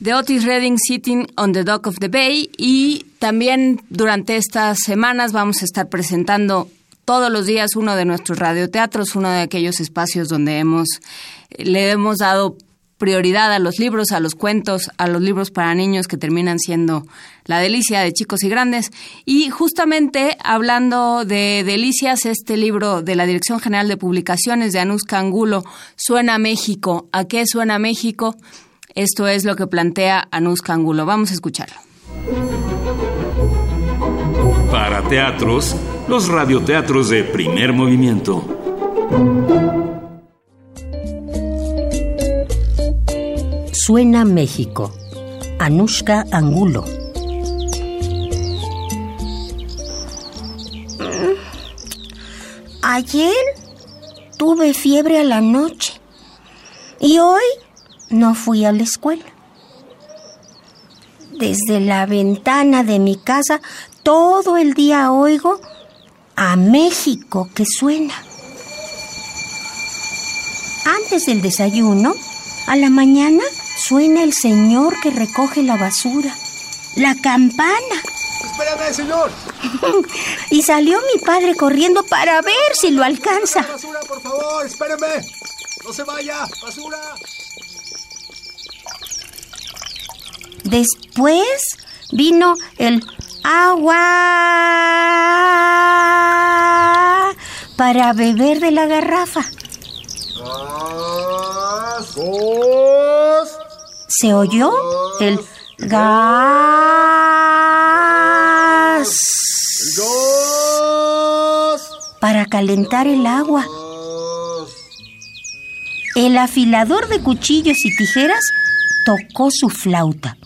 de Otis Redding Sitting on the Dock of the Bay y también durante estas semanas vamos a estar presentando todos los días uno de nuestros radioteatros, uno de aquellos espacios donde hemos le hemos dado prioridad a los libros, a los cuentos, a los libros para niños que terminan siendo la delicia de chicos y grandes. Y justamente hablando de delicias, este libro de la Dirección General de Publicaciones de Anuska Angulo, Suena México. ¿A qué suena México? Esto es lo que plantea Anuska Angulo. Vamos a escucharlo. Para teatros, los radioteatros de primer movimiento. Suena México. Anushka Angulo. Ayer tuve fiebre a la noche y hoy no fui a la escuela. Desde la ventana de mi casa todo el día oigo a México que suena. Antes del desayuno, a la mañana, suena el señor que recoge la basura. La campana. Espérame, señor. [laughs] y salió mi padre corriendo para ver si lo alcanza. Basura, por favor, espérame. No se vaya, basura. Después vino el agua para beber de la garrafa. Se oyó el gas para calentar el agua. El afilador de cuchillos y tijeras tocó su flauta.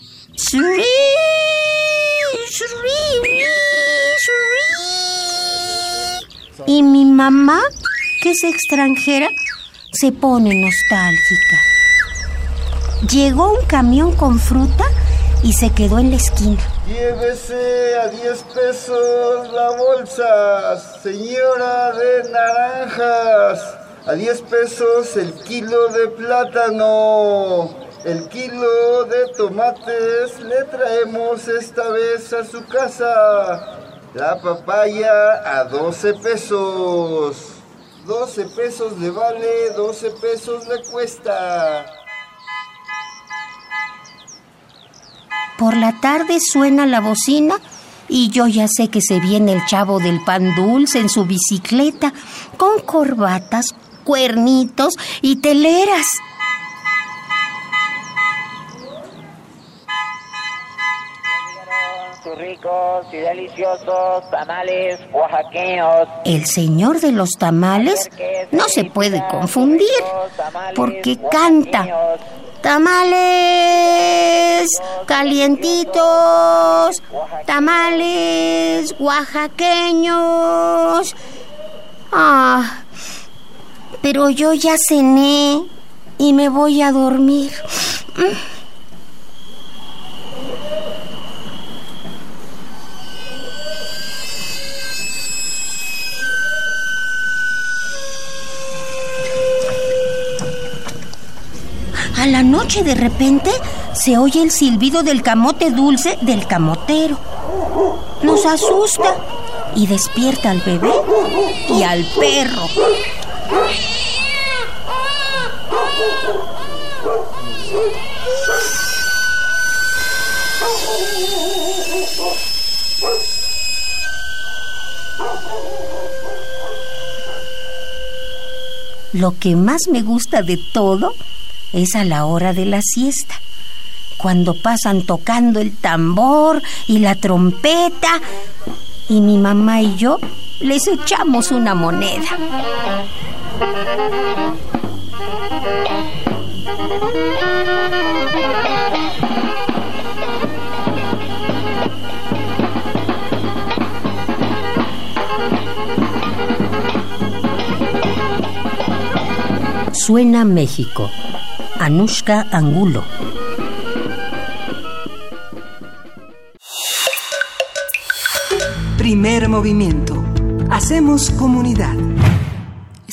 Y mi mamá, que es extranjera, se pone nostálgica. Llegó un camión con fruta y se quedó en la esquina. Llévese a 10 pesos la bolsa, señora de naranjas. A 10 pesos el kilo de plátano. El kilo de tomates le traemos esta vez a su casa. La papaya a 12 pesos. 12 pesos le vale, 12 pesos le cuesta. Por la tarde suena la bocina y yo ya sé que se viene el chavo del pan dulce en su bicicleta con corbatas, cuernitos y teleras. ricos y deliciosos tamales oaxaqueños. El señor de los tamales no se puede confundir porque canta. Tamales calientitos, tamales oaxaqueños. Ah, pero yo ya cené y me voy a dormir. La noche de repente se oye el silbido del camote dulce del camotero. Nos asusta y despierta al bebé y al perro. Lo que más me gusta de todo es a la hora de la siesta, cuando pasan tocando el tambor y la trompeta y mi mamá y yo les echamos una moneda. Suena México Anushka Angulo. Primer movimiento. Hacemos comunidad.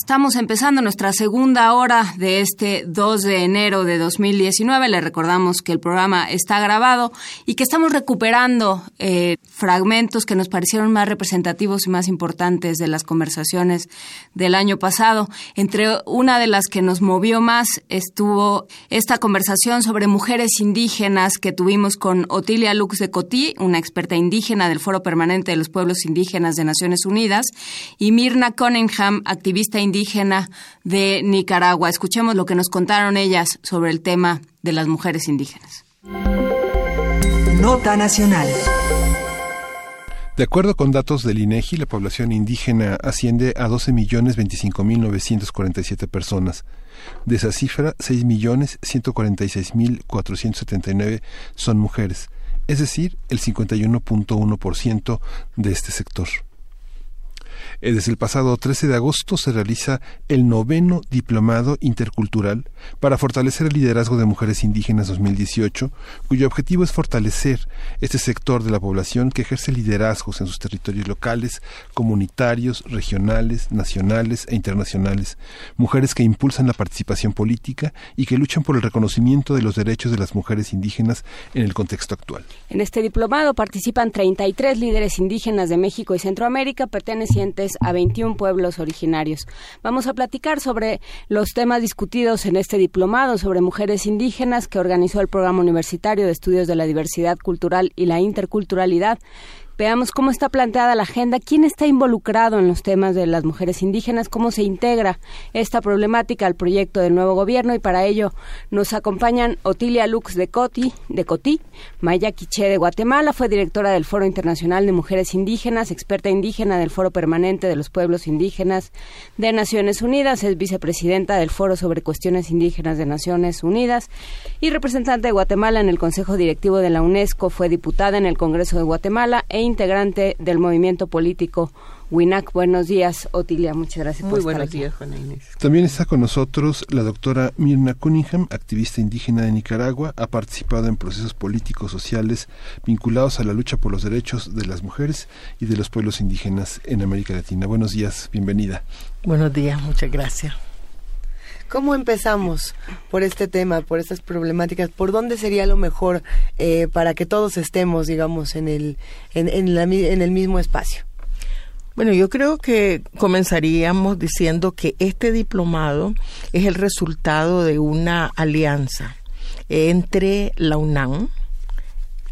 Estamos empezando nuestra segunda hora de este 2 de enero de 2019. Le recordamos que el programa está grabado y que estamos recuperando eh, fragmentos que nos parecieron más representativos y más importantes de las conversaciones del año pasado. Entre una de las que nos movió más estuvo esta conversación sobre mujeres indígenas que tuvimos con Otilia Lux de Cotí, una experta indígena del Foro Permanente de los Pueblos Indígenas de Naciones Unidas, y Mirna Cunningham, activista indígena de Nicaragua. Escuchemos lo que nos contaron ellas sobre el tema de las mujeres indígenas. Nota Nacional. De acuerdo con datos del INEGI, la población indígena asciende a 12.025.947 personas. De esa cifra, 6.146.479 son mujeres, es decir, el 51.1% de este sector. Desde el pasado 13 de agosto se realiza el noveno Diplomado Intercultural para fortalecer el liderazgo de mujeres indígenas 2018, cuyo objetivo es fortalecer este sector de la población que ejerce liderazgos en sus territorios locales, comunitarios, regionales, nacionales e internacionales, mujeres que impulsan la participación política y que luchan por el reconocimiento de los derechos de las mujeres indígenas en el contexto actual. En este diplomado participan 33 líderes indígenas de México y Centroamérica pertenecientes a 21 pueblos originarios. Vamos a platicar sobre los temas discutidos en este diplomado sobre mujeres indígenas que organizó el Programa Universitario de Estudios de la Diversidad Cultural y la Interculturalidad Veamos cómo está planteada la agenda, quién está involucrado en los temas de las mujeres indígenas, cómo se integra esta problemática al proyecto del nuevo gobierno. Y para ello nos acompañan Otilia Lux de Coti, de Cotí, Maya Quiché de Guatemala, fue directora del Foro Internacional de Mujeres Indígenas, experta indígena del Foro Permanente de los Pueblos Indígenas de Naciones Unidas, es vicepresidenta del Foro sobre Cuestiones Indígenas de Naciones Unidas y representante de Guatemala en el Consejo Directivo de la UNESCO, fue diputada en el Congreso de Guatemala e integrante del movimiento político WINAC. Buenos días, Otilia. Muchas gracias por estar buenos aquí. días, Juana Inés. También está con nosotros la doctora Mirna Cunningham, activista indígena de Nicaragua. Ha participado en procesos políticos sociales vinculados a la lucha por los derechos de las mujeres y de los pueblos indígenas en América Latina. Buenos días, bienvenida. Buenos días, muchas gracias. ¿Cómo empezamos por este tema, por estas problemáticas? ¿Por dónde sería lo mejor eh, para que todos estemos, digamos, en el, en, en, el mismo espacio? Bueno, yo creo que comenzaríamos diciendo que este diplomado es el resultado de una alianza entre la UNAM,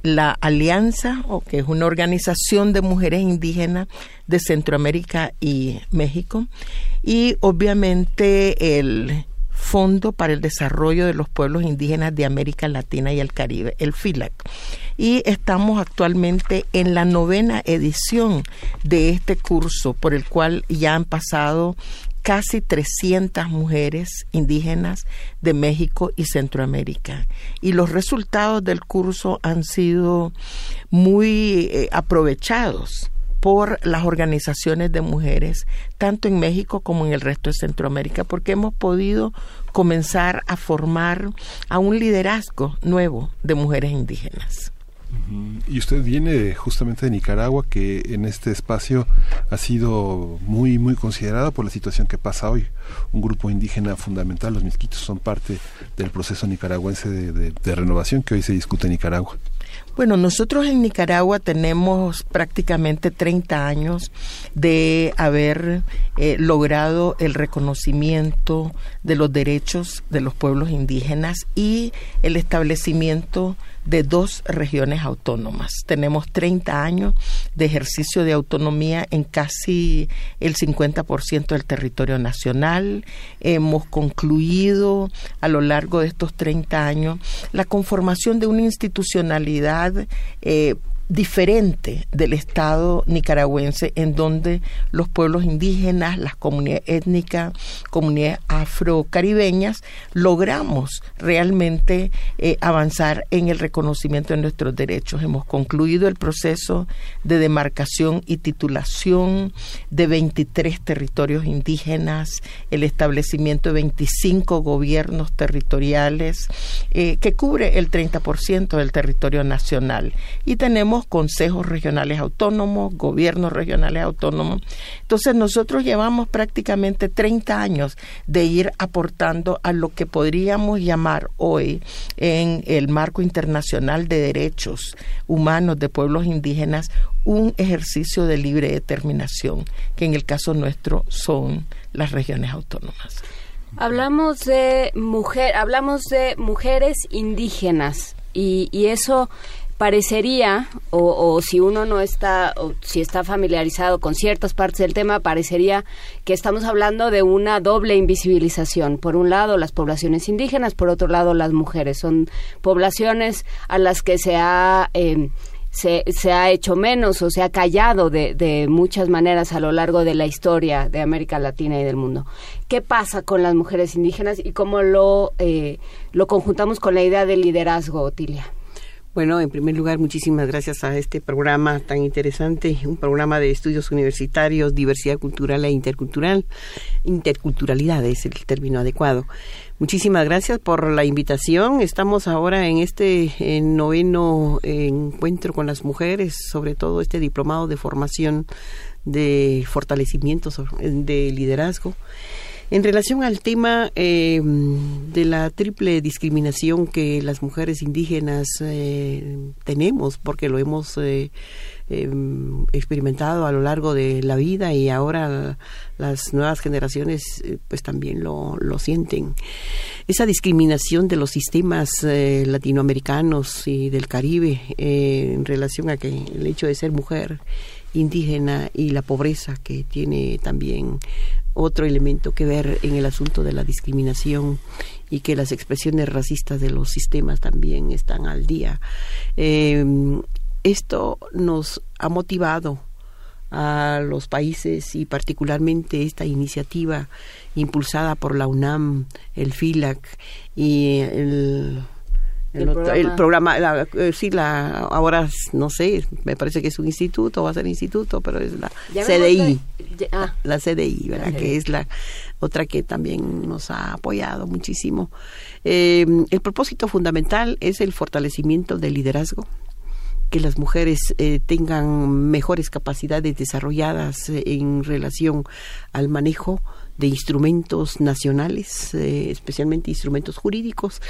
la Alianza, o que es una organización de mujeres indígenas de Centroamérica y México, y obviamente el Fondo para el Desarrollo de los Pueblos Indígenas de América Latina y el Caribe, el FILAC. Y estamos actualmente en la novena edición de este curso, por el cual ya han pasado casi 300 mujeres indígenas de México y Centroamérica. Y los resultados del curso han sido muy eh, aprovechados por las organizaciones de mujeres, tanto en México como en el resto de Centroamérica, porque hemos podido comenzar a formar a un liderazgo nuevo de mujeres indígenas. Y usted viene justamente de Nicaragua, que en este espacio ha sido muy, muy considerada por la situación que pasa hoy. Un grupo indígena fundamental, los misquitos, son parte del proceso nicaragüense de, de, de renovación que hoy se discute en Nicaragua. Bueno, nosotros en Nicaragua tenemos prácticamente 30 años de haber eh, logrado el reconocimiento de los derechos de los pueblos indígenas y el establecimiento dos regiones autónomas. Tenemos 30 años de ejercicio de autonomía en casi el 50% del territorio nacional. Hemos concluido a lo largo de estos 30 años la conformación de una institucionalidad eh, diferente del Estado nicaragüense en donde los pueblos indígenas, las comunidades étnicas, comunidades afrocaribeñas, logramos realmente eh, avanzar en el reconocimiento de nuestros derechos. Hemos concluido el proceso de demarcación y titulación de 23 territorios indígenas, el establecimiento de 25 gobiernos territoriales, eh, que cubre el 30% del territorio nacional. Y tenemos consejos regionales autónomos, gobiernos regionales autónomos. Entonces nosotros llevamos prácticamente 30 años de ir aportando a lo que podríamos llamar hoy en el marco internacional de derechos humanos de pueblos indígenas un ejercicio de libre determinación, que en el caso nuestro son las regiones autónomas. Hablamos de mujer, hablamos de mujeres indígenas y eso parecería, o, si uno no está, o si está familiarizado con ciertas partes del tema, parecería que estamos hablando de una doble invisibilización. Por un lado, las poblaciones indígenas, por otro lado, las mujeres. Son poblaciones a las que se ha... Eh, se, se, ha hecho menos o se ha callado de, de, muchas maneras a lo largo de la historia de América Latina y del mundo. ¿Qué pasa con las mujeres indígenas y cómo lo, eh, lo conjuntamos con la idea del liderazgo, Otilia? Bueno, en primer lugar, muchísimas gracias a este programa tan interesante, un programa de estudios universitarios, diversidad cultural e intercultural. Interculturalidad es el término adecuado. Muchísimas gracias por la invitación. Estamos ahora en este noveno encuentro con las mujeres, sobre todo este diplomado de formación de fortalecimiento de liderazgo. En relación al tema eh, de la triple discriminación que las mujeres indígenas eh, tenemos, porque lo hemos eh, em, experimentado a lo largo de la vida y ahora las nuevas generaciones pues también lo, lo sienten. Esa discriminación de los sistemas latinoamericanos y del Caribe en relación a que el hecho de ser mujer indígena y la pobreza que tiene también otro elemento que ver en el asunto de la discriminación y que las expresiones racistas de los sistemas también están al día. Em, esto nos ha motivado a los países y particularmente esta iniciativa impulsada por la UNAM, el FILAC y el el, programa, eh, sí, la, ahora no sé, me parece que es un instituto, va a ser instituto, pero es la CDI, ah. la CDI, ¿verdad? Que es la otra que también nos ha apoyado muchísimo. Eh, el propósito fundamental es el fortalecimiento del liderazgo, que las mujeres eh, tengan mejores capacidades desarrolladas en relación al manejo de instrumentos nacionales, eh, especialmente instrumentos jurídicos,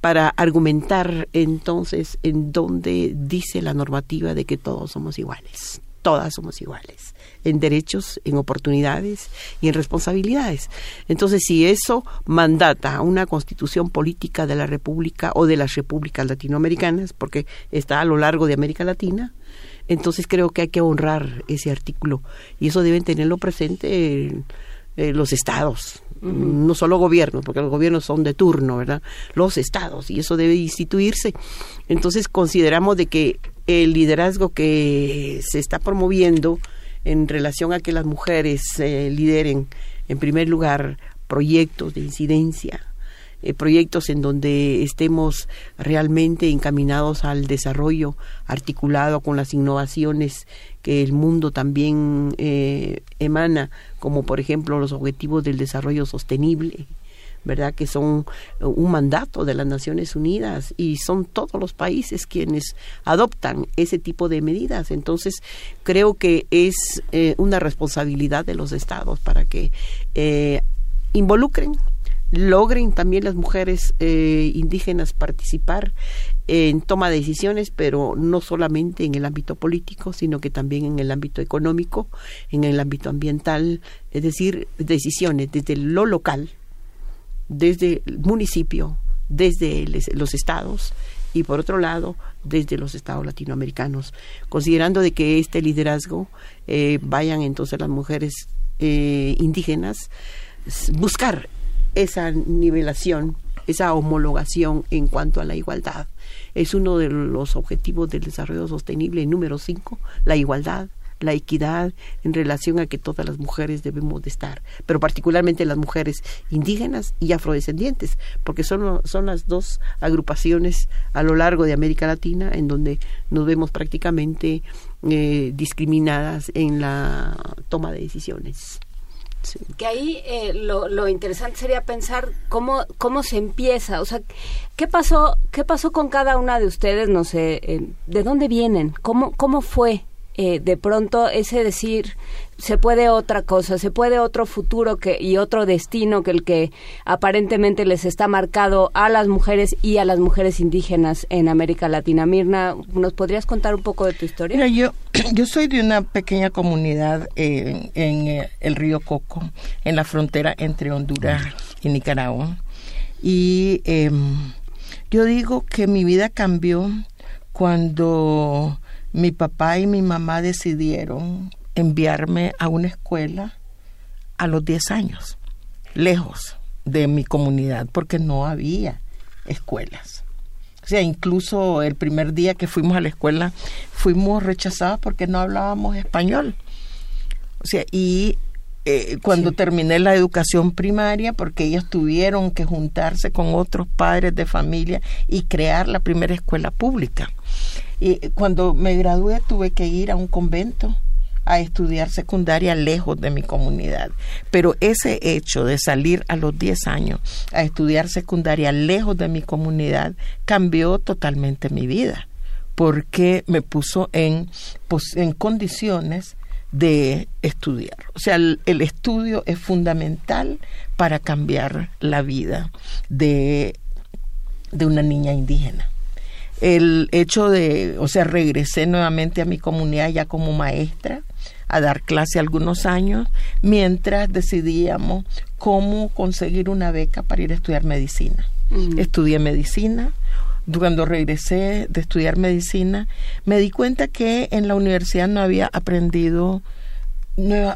para argumentar entonces en dónde dice la normativa de que todos somos iguales, todas somos iguales, en derechos, en oportunidades y en responsabilidades. Entonces, si eso mandata una constitución política de la República o de las repúblicas latinoamericanas, porque está a lo largo de América Latina, entonces creo que hay que honrar ese artículo y eso deben tenerlo presente eh, los estados, no solo gobiernos, porque los gobiernos son de turno, ¿verdad? Los estados, y eso debe instituirse. Entonces consideramos de que el liderazgo que se está promoviendo en relación a que las mujeres eh, lideren, en primer lugar, proyectos de incidencia, eh, proyectos en donde estemos realmente encaminados al desarrollo articulado con las innovaciones que el mundo también eh, emana, como por ejemplo los objetivos del desarrollo sostenible, ¿verdad? Que son un mandato de las Naciones Unidas y son todos los países quienes adoptan ese tipo de medidas. Entonces, creo que es eh, una responsabilidad de los estados para que eh, involucren logren también las mujeres eh, indígenas participar en toma de decisiones, pero no solamente en el ámbito político, sino que también en el ámbito económico, en el ámbito ambiental, es decir, decisiones desde lo local, desde el municipio, desde los estados y por otro lado desde los estados latinoamericanos, considerando de que este liderazgo eh, vayan entonces las mujeres eh, indígenas buscar esa nivelación, esa homologación en cuanto a la igualdad. Es uno de los objetivos del desarrollo sostenible número cinco, la igualdad, la equidad en relación a que todas las mujeres debemos de estar, pero particularmente las mujeres indígenas y afrodescendientes, porque son, son las dos agrupaciones a lo largo de América Latina en donde nos vemos prácticamente eh, discriminadas en la toma de decisiones. Que ahí eh, lo, lo, interesante sería pensar cómo, cómo se empieza, o sea, ¿qué pasó, qué pasó con cada una de ustedes? No sé, eh, ¿de dónde vienen? ¿Cómo, cómo fue eh, de pronto ese decir se puede otra cosa, se puede otro futuro que, y otro destino que el que aparentemente les está marcado a las mujeres y a las mujeres indígenas en América Latina. Mirna, ¿nos podrías contar un poco de tu historia? Mira, yo, [clears throat] yo soy de una pequeña comunidad en, eh, el río Coco, en la frontera entre Honduras y Nicaragua. Y em, yo digo que mi vida cambió cuando mi papá y mi mamá decidieron enviarme a una escuela a los 10 años, lejos de mi comunidad, porque no había escuelas. O sea, incluso el primer día que fuimos a la escuela fuimos rechazados porque no hablábamos español. O sea, y eh, cuando terminé la educación primaria, porque ellos tuvieron que juntarse con otros padres de familia y crear la primera escuela pública. Y cuando me gradué tuve que ir a un convento a estudiar secundaria lejos de mi comunidad. Pero ese hecho de salir a los 10 años a estudiar secundaria lejos de mi comunidad cambió totalmente mi vida, porque me puso en, en condiciones de estudiar. O sea, el, estudio es fundamental para cambiar la vida de, de una niña indígena el hecho de, o sea, regresé nuevamente a mi comunidad ya como maestra a dar clase algunos años, mientras decidíamos cómo conseguir una beca para ir a estudiar medicina. Mm. Estudié medicina. Cuando regresé de estudiar medicina, me di cuenta que en la universidad no había aprendido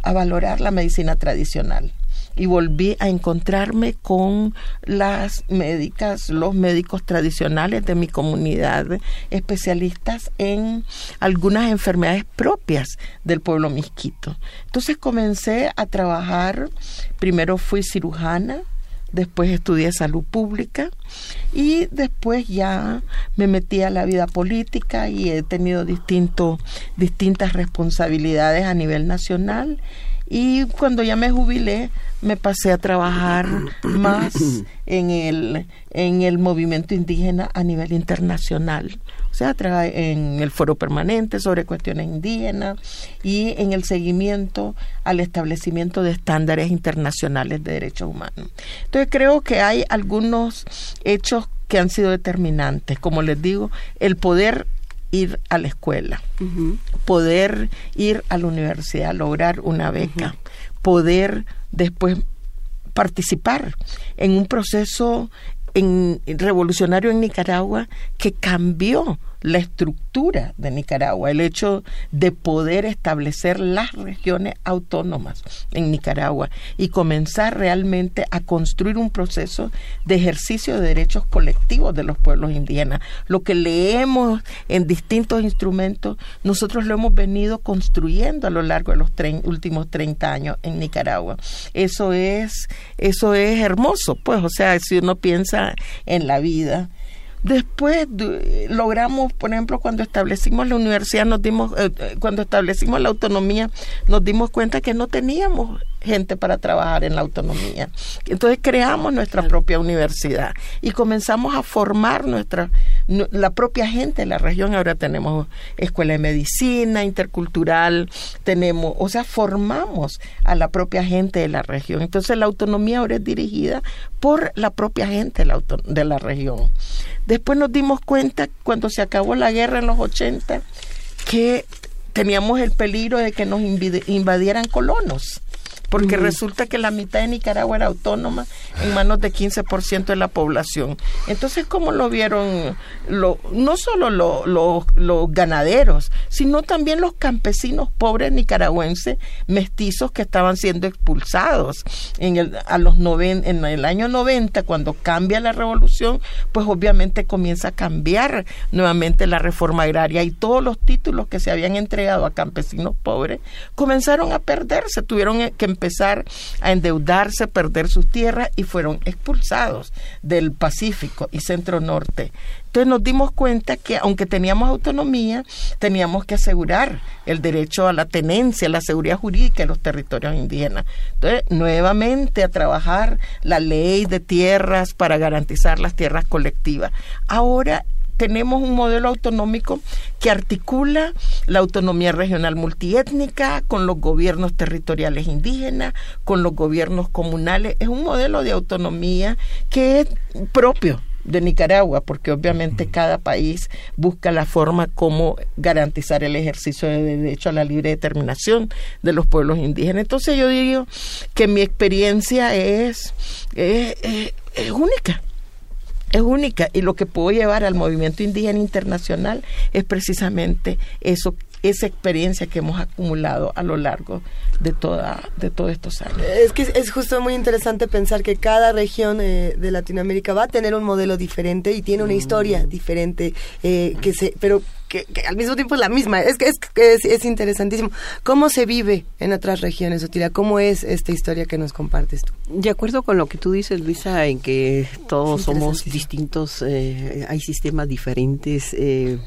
a valorar la medicina tradicional y volví a encontrarme con las médicas, los médicos tradicionales de mi comunidad, especialistas en algunas enfermedades propias del pueblo misquito. Entonces comencé a trabajar, primero fui cirujana, después estudié salud pública y después ya me metí a la vida política y he tenido distintas responsabilidades a nivel nacional y cuando ya me jubilé me pasé a trabajar más en el, en el movimiento indígena a nivel internacional. O sea, en el foro permanente sobre cuestiones indígenas y en el seguimiento al establecimiento de estándares internacionales de derechos humanos. Entonces creo que hay algunos hechos que han sido determinantes. Como les digo, el poder ir a la escuela, poder ir a la universidad, lograr una beca, poder después participar en un proceso en, revolucionario en Nicaragua que cambió la estructura de Nicaragua, el hecho de poder establecer las regiones autónomas en Nicaragua y comenzar realmente a construir un proceso de ejercicio de derechos colectivos de los pueblos indígenas. Lo que leemos en distintos instrumentos, nosotros lo hemos venido construyendo a lo largo de los últimos 30 años en Nicaragua. Eso es, eso es hermoso, pues, o sea, si uno piensa en la vida, Después logramos, por ejemplo, cuando establecimos la universidad, nos dimos, eh, eh, cuando establecimos la autonomía, nos dimos cuenta que no teníamos gente para trabajar en la autonomía. Entonces creamos nuestra propia universidad y comenzamos a formar nuestra la propia gente de la región. Ahora tenemos escuela de medicina intercultural, tenemos, o sea, formamos a la propia gente de la región. Entonces la autonomía ahora es dirigida por la propia gente de la, de la región. Después nos dimos cuenta cuando se acabó la guerra en los 80 que teníamos el peligro de que nos invadieran colonos porque resulta que la mitad de Nicaragua era autónoma en manos de 15% de la población. Entonces, ¿cómo lo vieron lo, no solo los ganaderos, sino también los campesinos pobres nicaragüenses mestizos que estaban siendo expulsados en el, a los noven, en el año 90, cuando cambia la revolución, pues obviamente comienza a cambiar nuevamente la reforma agraria y todos los títulos que se habían entregado a campesinos pobres comenzaron a perderse, tuvieron que empezar a endeudarse, perder sus tierras y fueron expulsados del Pacífico y Centro Norte. Entonces nos dimos cuenta que aunque teníamos autonomía, teníamos que asegurar el derecho a la tenencia, la seguridad jurídica de los territorios indígenas. Entonces, nuevamente a trabajar la ley de tierras para garantizar las tierras colectivas. Ahora tenemos un modelo autonómico que articula la autonomía regional multiétnica con los gobiernos territoriales indígenas, con los gobiernos comunales. Es un modelo de autonomía que es propio de Nicaragua, porque obviamente cada país busca la forma como garantizar el ejercicio de derecho a la libre determinación de los pueblos indígenas. Entonces yo digo que mi experiencia es, es, es única es única y lo que puedo llevar al movimiento indígena internacional es precisamente eso esa experiencia que hemos acumulado a lo largo de toda de todos estos años. Es que es justo muy interesante pensar que cada región eh, de Latinoamérica va a tener un modelo diferente y tiene una historia diferente eh, que se pero que, al mismo tiempo es la misma. Es que es, es, interesantísimo. ¿Cómo se vive en otras regiones, Otila? ¿Cómo es esta historia que nos compartes tú? De acuerdo con lo que tú dices, Luisa, en que todos somos distintos, eh, hay sistemas diferentes. Eh,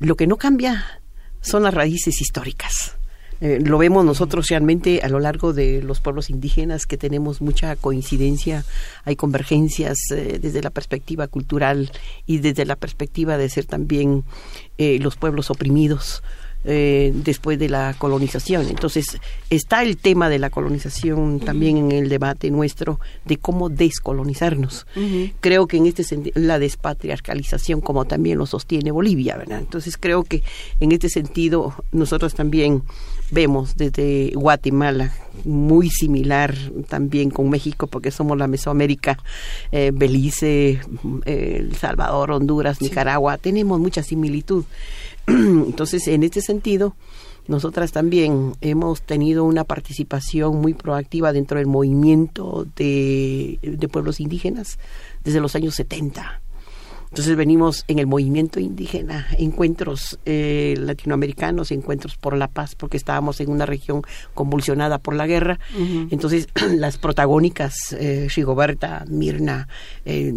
lo que no cambia son las raíces históricas. Eh, lo vemos nosotros realmente a lo largo de los pueblos indígenas que tenemos mucha coincidencia, hay convergencias eh, desde la perspectiva cultural y desde la perspectiva de ser también eh, los pueblos oprimidos eh, después de la colonización. Entonces, está el tema de la colonización también en el debate nuestro de cómo descolonizarnos. Creo que en este sentido, la despatriarcalización, como también lo sostiene Bolivia, ¿verdad? Entonces, creo que en este sentido, nosotros también vemos desde Guatemala, muy similar también con México, porque somos la Mesoamérica, eh, Belice, eh, El Salvador, Honduras, Nicaragua, tenemos mucha similitud. [clears throat] Entonces, en este sentido, nosotras también hemos tenido una participación muy proactiva dentro del movimiento de, pueblos indígenas desde los años 70. Entonces venimos en el movimiento indígena, encuentros eh, latinoamericanos, encuentros por la paz, porque estábamos en una región convulsionada por la guerra. Entonces [clears throat] las protagónicas, eh, Rigoberta, Mirna, eh,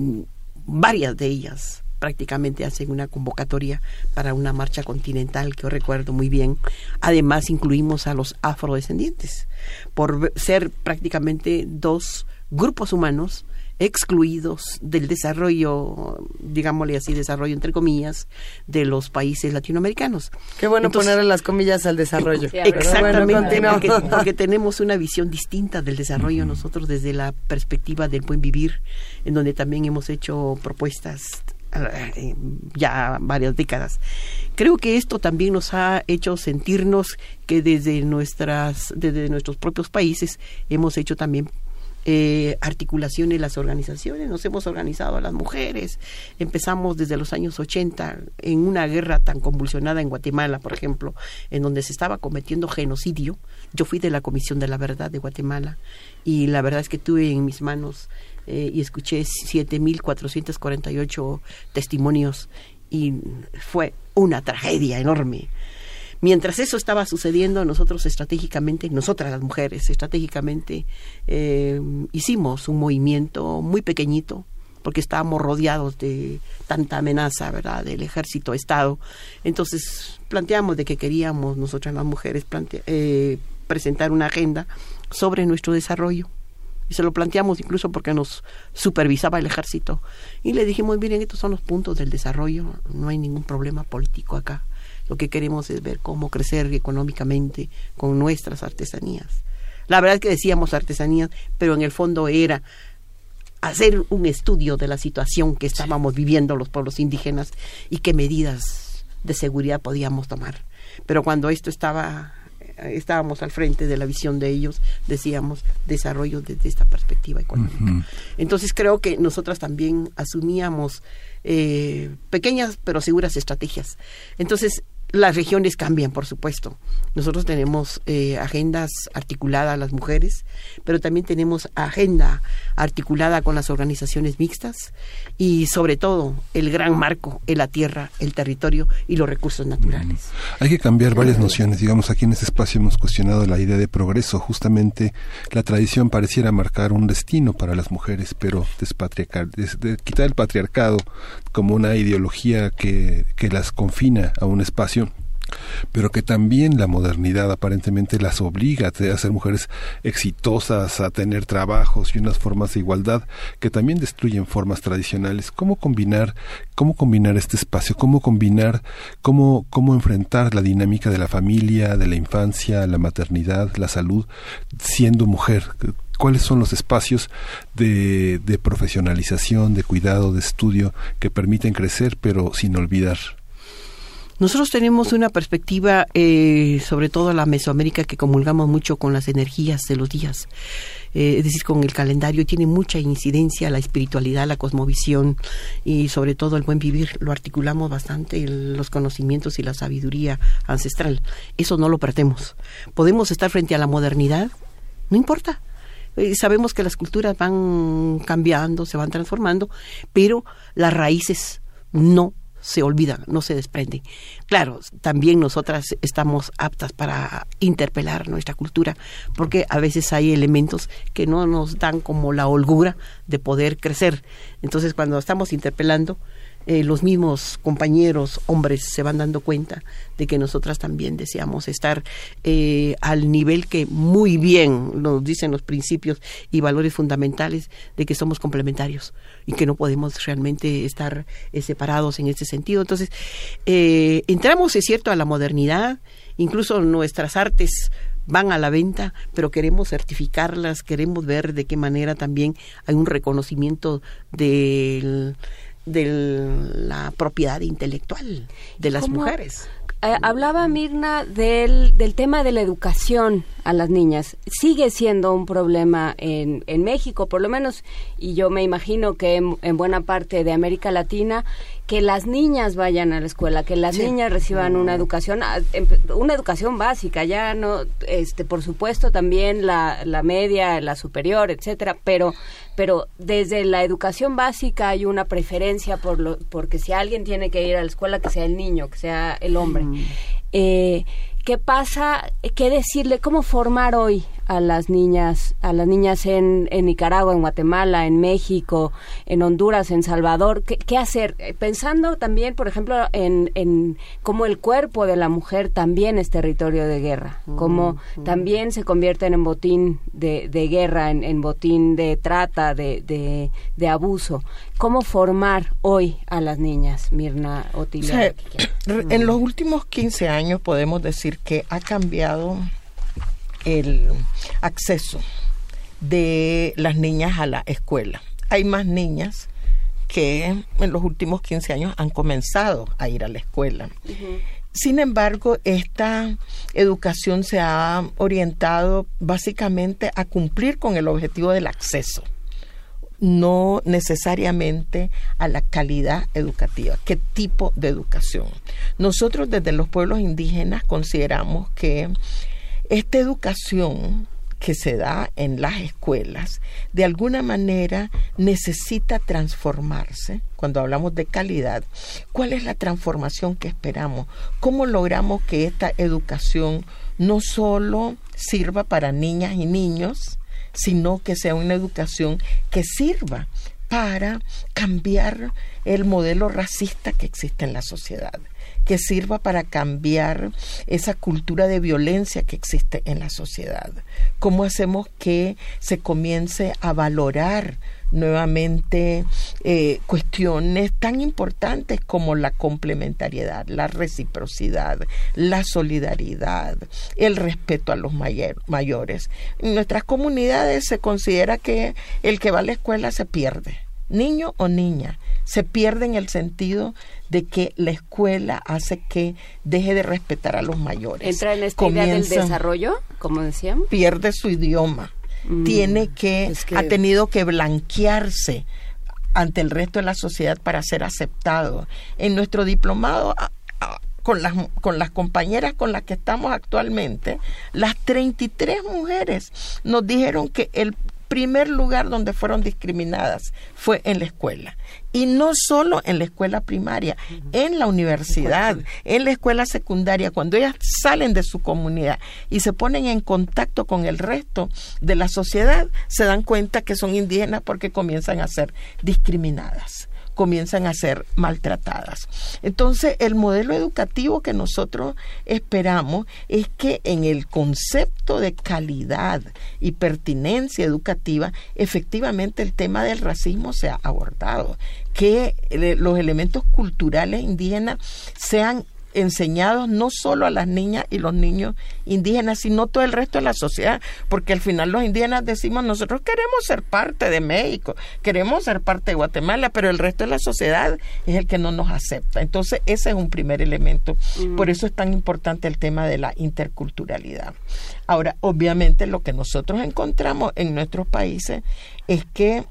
varias de ellas prácticamente hacen una convocatoria para una marcha continental que yo recuerdo muy bien. Además incluimos a los afrodescendientes por ser prácticamente dos grupos humanos excluidos del desarrollo, digámosle así, desarrollo entre comillas, de los países latinoamericanos. Qué bueno ponerle las comillas al desarrollo. exactamente, porque, [laughs] tenemos una visión distinta del desarrollo nosotros desde la perspectiva del buen vivir, en donde también hemos hecho propuestas eh, ya varias décadas. Creo que esto también nos ha hecho sentirnos que desde nuestras, desde nuestros propios países hemos hecho también eh, articulaciones las organizaciones, nos hemos organizado a las mujeres, empezamos desde los años 80 en una guerra tan convulsionada en Guatemala, por ejemplo, en donde se estaba cometiendo genocidio. Yo fui de la Comisión de la Verdad de Guatemala y la verdad es que tuve en mis manos eh, y escuché 7.448 testimonios y fue una tragedia enorme. Mientras eso estaba sucediendo, nosotros estratégicamente, nosotras las mujeres, estratégicamente eh, hicimos un movimiento muy pequeñito, porque estábamos rodeados de tanta amenaza, ¿verdad?, del ejército, Estado. Entonces planteamos de que queríamos nosotras las mujeres eh, presentar una agenda sobre nuestro desarrollo y se lo planteamos incluso porque nos supervisaba el ejército. Y le dijimos, miren, estos son los puntos del desarrollo, no hay ningún problema político acá. Lo que queremos es ver cómo crecer económicamente con nuestras artesanías. La verdad es que decíamos artesanías, pero en el fondo era hacer un estudio de la situación que estábamos viviendo los pueblos indígenas y qué medidas de seguridad podíamos tomar. Pero cuando esto estaba estábamos al frente de la visión de ellos, decíamos desarrollo desde esta perspectiva económica. Entonces creo que nosotras también asumíamos eh, pequeñas pero seguras estrategias. Entonces las regiones cambian, por supuesto. Nosotros tenemos eh, agendas articuladas las mujeres, pero también tenemos agenda articulada con las organizaciones mixtas y sobre todo el gran marco en la tierra, el territorio y los recursos naturales. Hay que cambiar varias nociones. Digamos, aquí en este espacio hemos cuestionado la idea de progreso. Justamente la tradición pareciera marcar un destino para las mujeres, pero despatriarcar, quitar el patriarcado como una ideología que, que las confina a un espacio pero que también la modernidad aparentemente las obliga a ser mujeres exitosas, a tener trabajos y unas formas de igualdad que también destruyen formas tradicionales. ¿Cómo combinar, cómo combinar este espacio? ¿Cómo combinar, cómo, cómo enfrentar la dinámica de la familia, de la infancia, la maternidad, la salud, siendo mujer? Cuáles son los espacios de, profesionalización, de cuidado, de estudio que permiten crecer, pero sin olvidar nosotros tenemos una perspectiva, eh, sobre todo la Mesoamérica, que comulgamos mucho con las energías de los días, eh, es decir, con el calendario, tiene mucha incidencia la espiritualidad, la cosmovisión y sobre todo el buen vivir. Lo articulamos bastante, los conocimientos y la sabiduría ancestral. Eso no lo perdemos. Podemos estar frente a la modernidad, no importa. Sabemos que las culturas van cambiando, se van transformando, pero las raíces no se olvida, no se desprende. Claro, también nosotras estamos aptas para interpelar nuestra cultura, porque a veces hay elementos que no nos dan como la holgura de poder crecer. Entonces, cuando estamos interpelando, eh, los mismos compañeros hombres se van dando cuenta de que nosotras también deseamos estar eh, al nivel que muy bien nos dicen los principios y valores fundamentales de que somos complementarios y que no podemos realmente estar eh, separados en ese sentido. Entonces, entramos, es cierto, a la modernidad, incluso nuestras artes van a la venta, pero queremos certificarlas, queremos ver de qué manera también hay un reconocimiento del de la propiedad intelectual de las mujeres. Eh, hablaba Mirna del, del tema de la educación a las niñas. Sigue siendo un problema en, en México, por lo menos, y yo me imagino que en, buena parte de América Latina, que las niñas vayan a la escuela, que las niñas reciban una educación, ah, em, una educación básica, ya no, este, por supuesto también la, la media, la superior, etcétera, pero pero desde la educación básica hay una preferencia por lo, porque si alguien tiene que ir a la escuela, que sea el niño, que sea el hombre. Eh, ¿Qué pasa? ¿Qué decirle? ¿Cómo formar hoy a las niñas, a las niñas en, en Nicaragua, en Guatemala, en México, en Honduras, en Salvador? ¿Qué, hacer? Eh, pensando también, por ejemplo, en, en cómo el cuerpo de la mujer también es territorio de guerra, cómo también se convierten en botín de, de guerra, en, en, botín de trata, de, de, de, abuso. ¿Cómo formar hoy a las niñas, Mirna Otilia? en los últimos 15 años podemos decir que ha cambiado el acceso de las niñas a la escuela. Hay más niñas que en los últimos 15 años han comenzado a ir a la escuela. Sin embargo, esta educación se ha orientado básicamente a cumplir con el objetivo del acceso no necesariamente a la calidad educativa. ¿Qué tipo de educación? Nosotros desde los pueblos indígenas consideramos que esta educación que se da en las escuelas, de alguna manera necesita transformarse. Cuando hablamos de calidad, ¿cuál es la transformación que esperamos? ¿Cómo logramos que esta educación no solo sirva para niñas y niños, sino que sea una educación que sirva para cambiar el modelo racista que existe en la sociedad, que sirva para cambiar esa cultura de violencia que existe en la sociedad. ¿Cómo hacemos que se comience a valorar nuevamente eh, cuestiones tan importantes como la complementariedad, la reciprocidad, la solidaridad, el respeto a los mayores. En nuestras comunidades se considera que el que va a la escuela se pierde, niño o niña, se pierde en el sentido de que la escuela hace que deje de respetar a los mayores. Entra en esta idea del desarrollo, como decíamos. Pierde su idioma Mm. tiene que, ha tenido que blanquearse ante el resto de la sociedad para ser aceptado. En nuestro diplomado con las, con las compañeras con las que estamos actualmente, las 33 mujeres nos dijeron que el primer lugar donde fueron discriminadas fue en la escuela. Y no solo en la escuela primaria, en la universidad, en la escuela secundaria, cuando ellas salen de su comunidad y se ponen en contacto con el resto de la sociedad, se dan cuenta que son indígenas porque comienzan a ser discriminadas comienzan a ser maltratadas. Entonces, el modelo educativo que nosotros esperamos es que en el concepto de calidad y pertinencia educativa, efectivamente el tema del racismo sea abordado, que los elementos culturales indígenas sean enseñados no solo a las niñas y los niños indígenas, sino todo el resto de la sociedad, porque al final los indígenas decimos nosotros queremos ser parte de México, queremos ser parte de Guatemala, pero el resto de la sociedad es el que no nos acepta. Entonces ese es un primer elemento. Por eso es tan importante el tema de la interculturalidad. Ahora, obviamente lo que nosotros encontramos en nuestros países es que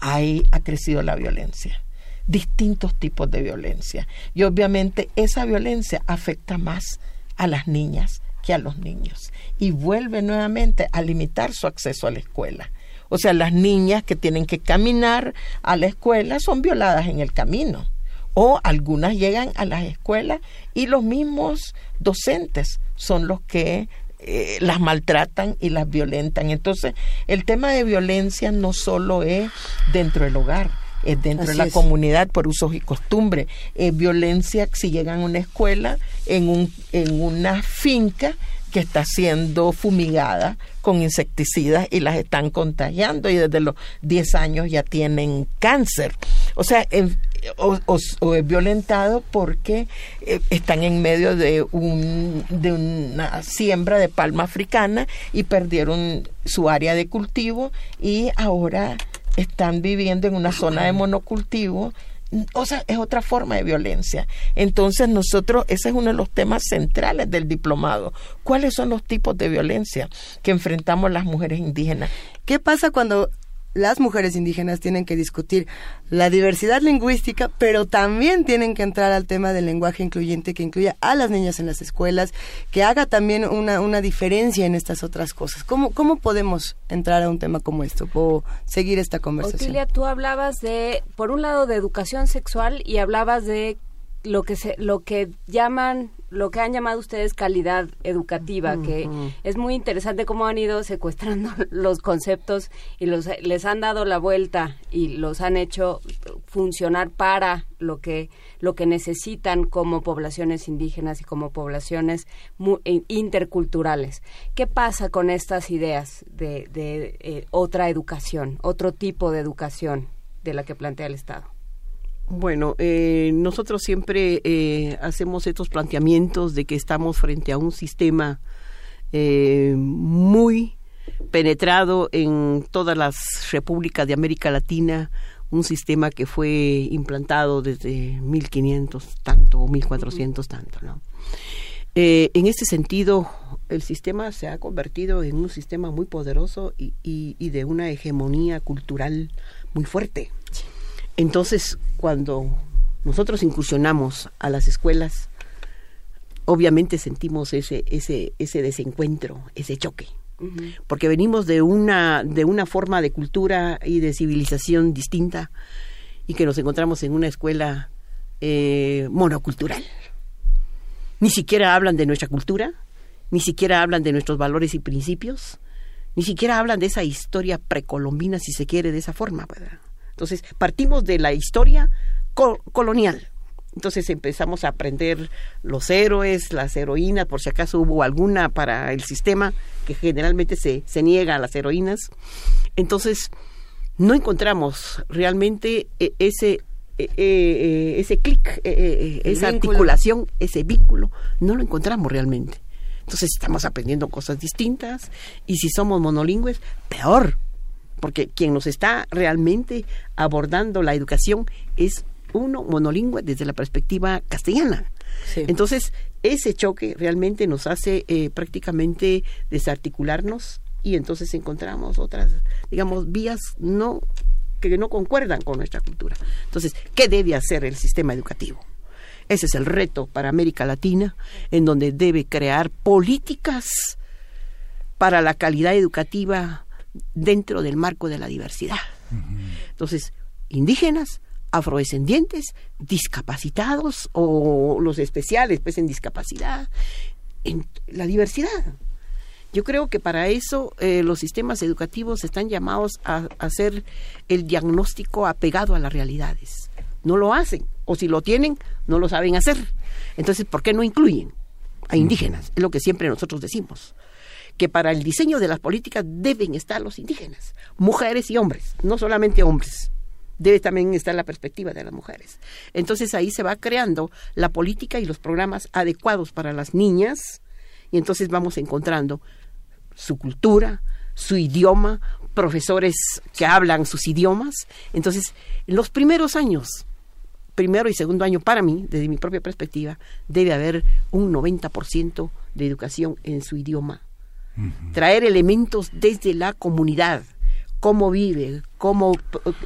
ahí ha crecido la violencia distintos tipos de violencia. Y obviamente esa violencia afecta más a las niñas que a los niños y vuelve nuevamente a limitar su acceso a la escuela. O sea, las niñas que tienen que caminar a la escuela son violadas en el camino. O algunas llegan a las escuelas y los mismos docentes son los que eh, las maltratan y las violentan. Entonces, el tema de violencia no solo es dentro del hogar, es dentro de la comunidad por usos y costumbres. violencia si llegan a una escuela, en, un, en una finca que está siendo fumigada con insecticidas y las están contagiando y desde los 10 años ya tienen cáncer. O sea, o, es violentado porque eh, están en medio de, un, de una siembra de palma africana y perdieron su área de cultivo y ahora están viviendo en una zona de monocultivo o sea, es otra forma de violencia. Entonces nosotros, ese es uno de los temas centrales del diplomado. ¿Cuáles son los tipos de violencia que enfrentamos las mujeres indígenas? ¿Qué pasa cuando las mujeres indígenas tienen que discutir la diversidad lingüística, pero también tienen que entrar al tema del lenguaje incluyente que incluya a las niñas en las escuelas, que haga también una, una diferencia en estas otras cosas. ¿Cómo, ¿Cómo podemos entrar a un tema como esto o seguir esta conversación? Otilia, tú hablabas de, por un lado, de educación sexual y hablabas de lo que se, lo que llaman lo que han llamado ustedes calidad educativa, que es muy interesante cómo han ido secuestrando [laughs] los conceptos y los les han dado la vuelta y los han hecho funcionar para lo que lo que necesitan como poblaciones indígenas y como poblaciones eh, interculturales. ¿Qué pasa con estas ideas de, de eh, otra educación, otro tipo de educación de la que plantea el Estado? Bueno, eh, nosotros siempre eh, hacemos estos planteamientos de que estamos frente a un sistema eh, muy penetrado en todas las repúblicas de América Latina, un sistema que fue implantado desde 1500 tanto o 1400 tanto, ¿no? en este sentido, el sistema se ha convertido en un sistema muy poderoso y, y de una hegemonía cultural muy fuerte. Entonces, cuando nosotros incursionamos a las escuelas, obviamente sentimos ese, ese, ese desencuentro, ese choque. Porque venimos de una, de una forma de cultura y de civilización distinta y que nos encontramos en una escuela eh, monocultural. Ni siquiera hablan de nuestra cultura, ni siquiera hablan de nuestros valores y principios, ni siquiera hablan de esa historia precolombina, si se quiere, de esa forma. ¿verdad? Entonces, partimos de la historia colonial. Entonces empezamos a aprender los héroes, las heroínas, por si acaso hubo alguna para el sistema, que generalmente se, se niega a las heroínas. Entonces, no encontramos realmente e, ese, e, e, ese clic, esa articulación, ese vínculo, no lo encontramos realmente. Entonces estamos aprendiendo cosas distintas y si somos monolingües, peor, porque quien nos está realmente abordando la educación es uno monolingüe desde la perspectiva castellana. Entonces, ese choque realmente nos hace eh, prácticamente desarticularnos y entonces encontramos otras, digamos, vías no que no concuerdan con nuestra cultura. Entonces, ¿qué debe hacer el sistema educativo? Ese es el reto para América Latina, en donde debe crear políticas para la calidad educativa dentro del marco de la diversidad. Entonces, indígenas, afrodescendientes, discapacitados o los especiales, pues en discapacidad, en la diversidad. Yo creo que para eso eh, los sistemas educativos están llamados a, hacer el diagnóstico apegado a las realidades. No lo hacen, o si lo tienen, no lo saben hacer. Entonces, ¿por qué no incluyen a indígenas? Es lo que siempre nosotros decimos que para el diseño de las políticas deben estar los indígenas, mujeres y hombres, no solamente hombres. Debe también estar la perspectiva de las mujeres. Entonces ahí se va creando la política y los programas adecuados para las niñas y entonces vamos encontrando su cultura, su idioma, profesores que hablan sus idiomas. Entonces, en los primeros años, primero y segundo año, para mí, desde mi propia perspectiva, debe haber un 90% de educación en su idioma traer elementos desde la comunidad, cómo vive, cómo,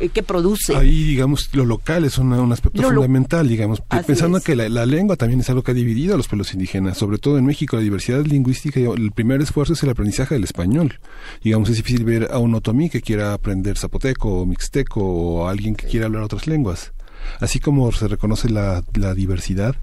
eh, qué produce. Ahí, digamos, lo local es un aspecto fundamental, digamos, pensando que la, lengua también es algo que ha dividido a los pueblos indígenas, sobre todo en México, la diversidad lingüística, el primer esfuerzo es el aprendizaje del español. Digamos, es difícil ver a un otomí que quiera aprender zapoteco o mixteco o a alguien que quiera hablar otras lenguas. Así como se reconoce la, diversidad,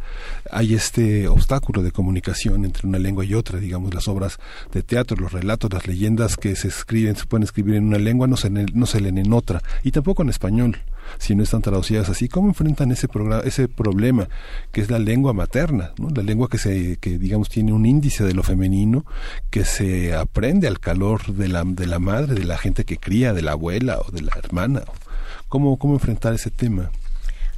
hay este obstáculo de comunicación entre una lengua y otra. Digamos, las obras de teatro, los relatos, las leyendas que se escriben, se pueden escribir en una lengua, no se, no se leen en otra, y tampoco en español si no están traducidas así. ¿Cómo enfrentan ese, ese problema que es la lengua materna, ¿no? la lengua que, se, que digamos tiene un índice de lo femenino, que se aprende al calor de la, de la madre, de la gente que cría, de la abuela o de la hermana? ¿Cómo, cómo enfrentar ese tema?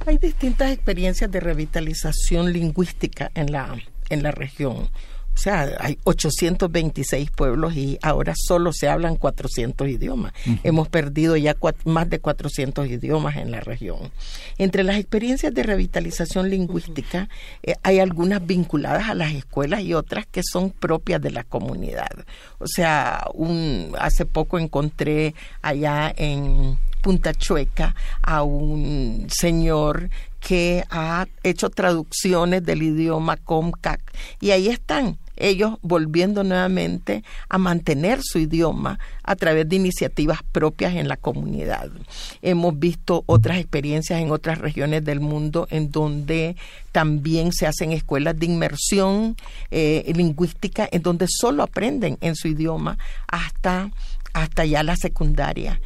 Hay distintas experiencias de revitalización lingüística en la, en la región. O sea, hay 826 pueblos y ahora solo se hablan 400 idiomas. Hemos perdido ya más de 400 idiomas en la región. Entre las experiencias de revitalización lingüística eh, hay algunas vinculadas a las escuelas y otras que son propias de la comunidad. O sea, un, hace poco encontré allá en Punta Chueca a un señor que ha hecho traducciones del idioma Comcac y ahí están ellos volviendo nuevamente a mantener su idioma a través de iniciativas propias en la comunidad. Hemos visto otras experiencias en otras regiones del mundo en donde también se hacen escuelas de inmersión eh, lingüística en donde solo aprenden en su idioma hasta hasta ya la secundaria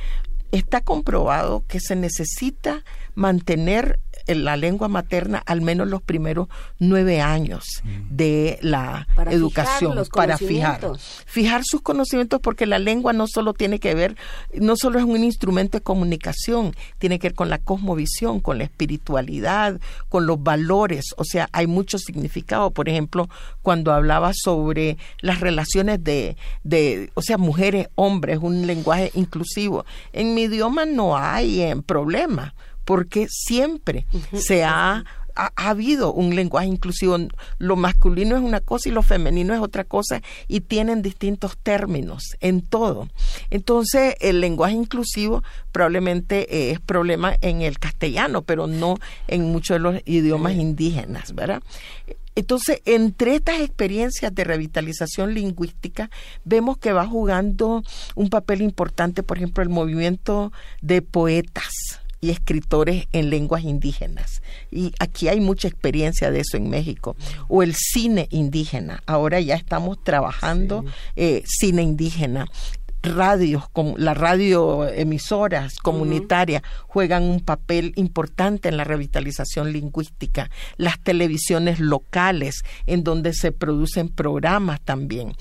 está comprobado que se necesita mantener la lengua materna al menos los primeros nueve años mm. de la educación para fijar. fijar sus conocimientos porque la lengua no solo tiene que ver no solo es un instrumento de comunicación tiene que ver con la cosmovisión con la espiritualidad con los valores. O sea hay mucho significado. Por ejemplo cuando hablaba sobre las relaciones de de o sea mujeres hombres un lenguaje inclusivo. En mi idioma no hay eh, problema porque siempre se ha, ha, habido un lenguaje inclusivo. Lo masculino es una cosa y lo femenino es otra cosa y tienen distintos términos en todo. Entonces, el lenguaje inclusivo probablemente es problema en el castellano, pero no en muchos de los idiomas indígenas, ¿verdad? Entonces, entre estas experiencias de revitalización lingüística, vemos que va jugando un papel importante, por ejemplo, el movimiento de poetas y escritores en lenguas indígenas. Y aquí hay mucha experiencia de eso en México. O el cine indígena. Ahora ya estamos trabajando eh, cine indígena radios, las radioemisoras comunitarias juegan un papel importante en la revitalización lingüística, las televisiones locales en donde se producen programas también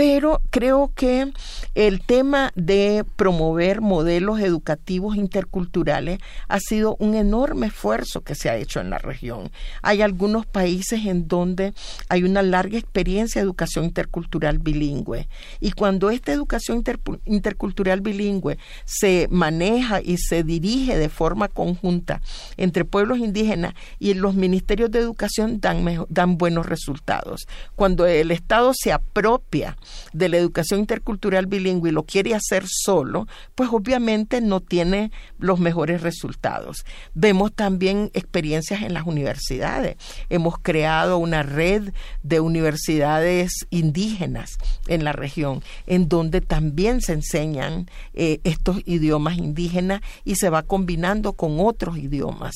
pero creo que el tema de promover modelos educativos interculturales ha sido un enorme esfuerzo que se ha hecho en la región. Hay algunos países en donde hay una larga experiencia de educación intercultural bilingüe y cuando esta educación intercultural bilingüe se maneja y se dirige de forma conjunta entre pueblos indígenas y los ministerios de educación dan, dan buenos resultados. Cuando el Estado se apropia de la educación intercultural bilingüe, y lo quiere hacer solo, pues obviamente no tiene los mejores resultados. Vemos también experiencias en las universidades. Hemos creado una red de universidades indígenas en la región, en donde también se enseñan eh, estos idiomas indígenas y se va combinando con otros idiomas.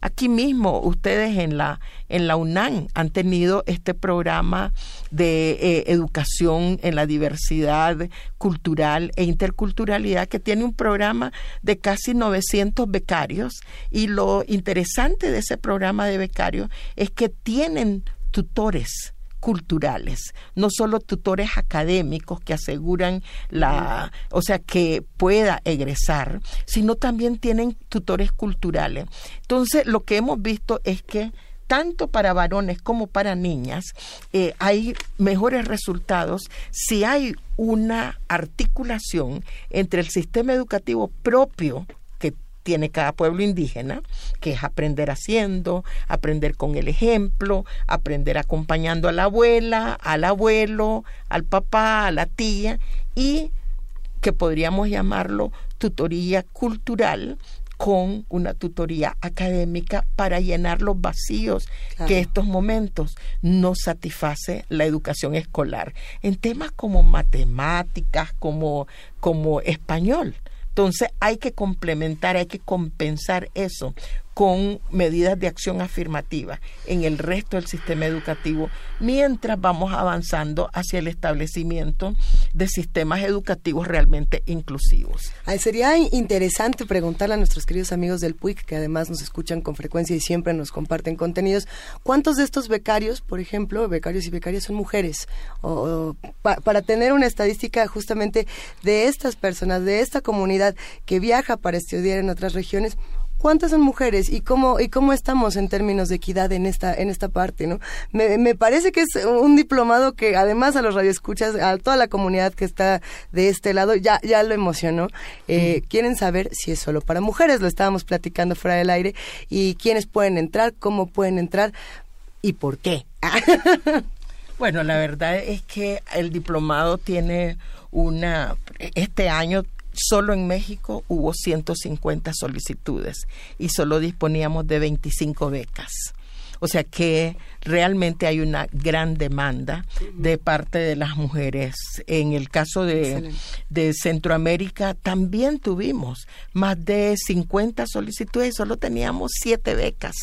Aquí mismo ustedes en la, en la UNAM han tenido este programa de eh, educación en la diversidad cultural e interculturalidad que tiene un programa de casi 900 becarios y lo interesante de ese programa de becarios es que tienen tutores culturales, no solo tutores académicos que aseguran la, o sea, que pueda egresar, sino también tienen tutores culturales. Entonces, lo que hemos visto es que tanto para varones como para niñas, eh, hay mejores resultados si hay una articulación entre el sistema educativo propio que tiene cada pueblo indígena, que es aprender haciendo, aprender con el ejemplo, aprender acompañando a la abuela, al abuelo, al papá, a la tía, y que podríamos llamarlo tutoría cultural, con una tutoría académica para llenar los vacíos que estos momentos no satisface la educación escolar en temas como matemáticas, como, como español. Entonces hay que complementar, hay que compensar eso con medidas de acción afirmativa en el resto del sistema educativo mientras vamos avanzando hacia el establecimiento de sistemas educativos realmente inclusivos. sería interesante preguntarle a nuestros queridos amigos del PUIC, que además nos escuchan con frecuencia y siempre nos comparten contenidos, ¿cuántos de estos becarios, por ejemplo, becarios y becarias son mujeres? O, para tener una estadística justamente de estas personas, de esta comunidad que viaja para estudiar en otras regiones, ¿Cuántas son mujeres y cómo y cómo estamos en términos de equidad en esta en esta parte, no? Me, me parece que es un diplomado que además a los radioescuchas, a toda la comunidad que está de este lado ya ya lo emocionó. Eh, quieren saber si es solo para mujeres, lo estábamos platicando fuera del aire y quiénes pueden entrar, cómo pueden entrar y por qué. [laughs] Bueno, la verdad es que el diplomado tiene una, este año Solo en México hubo 150 solicitudes y solo disponíamos de 25 becas. O sea que realmente hay una gran demanda de parte de las mujeres. En el caso de, Centroamérica también tuvimos más de 50 solicitudes y solo teníamos 7 becas.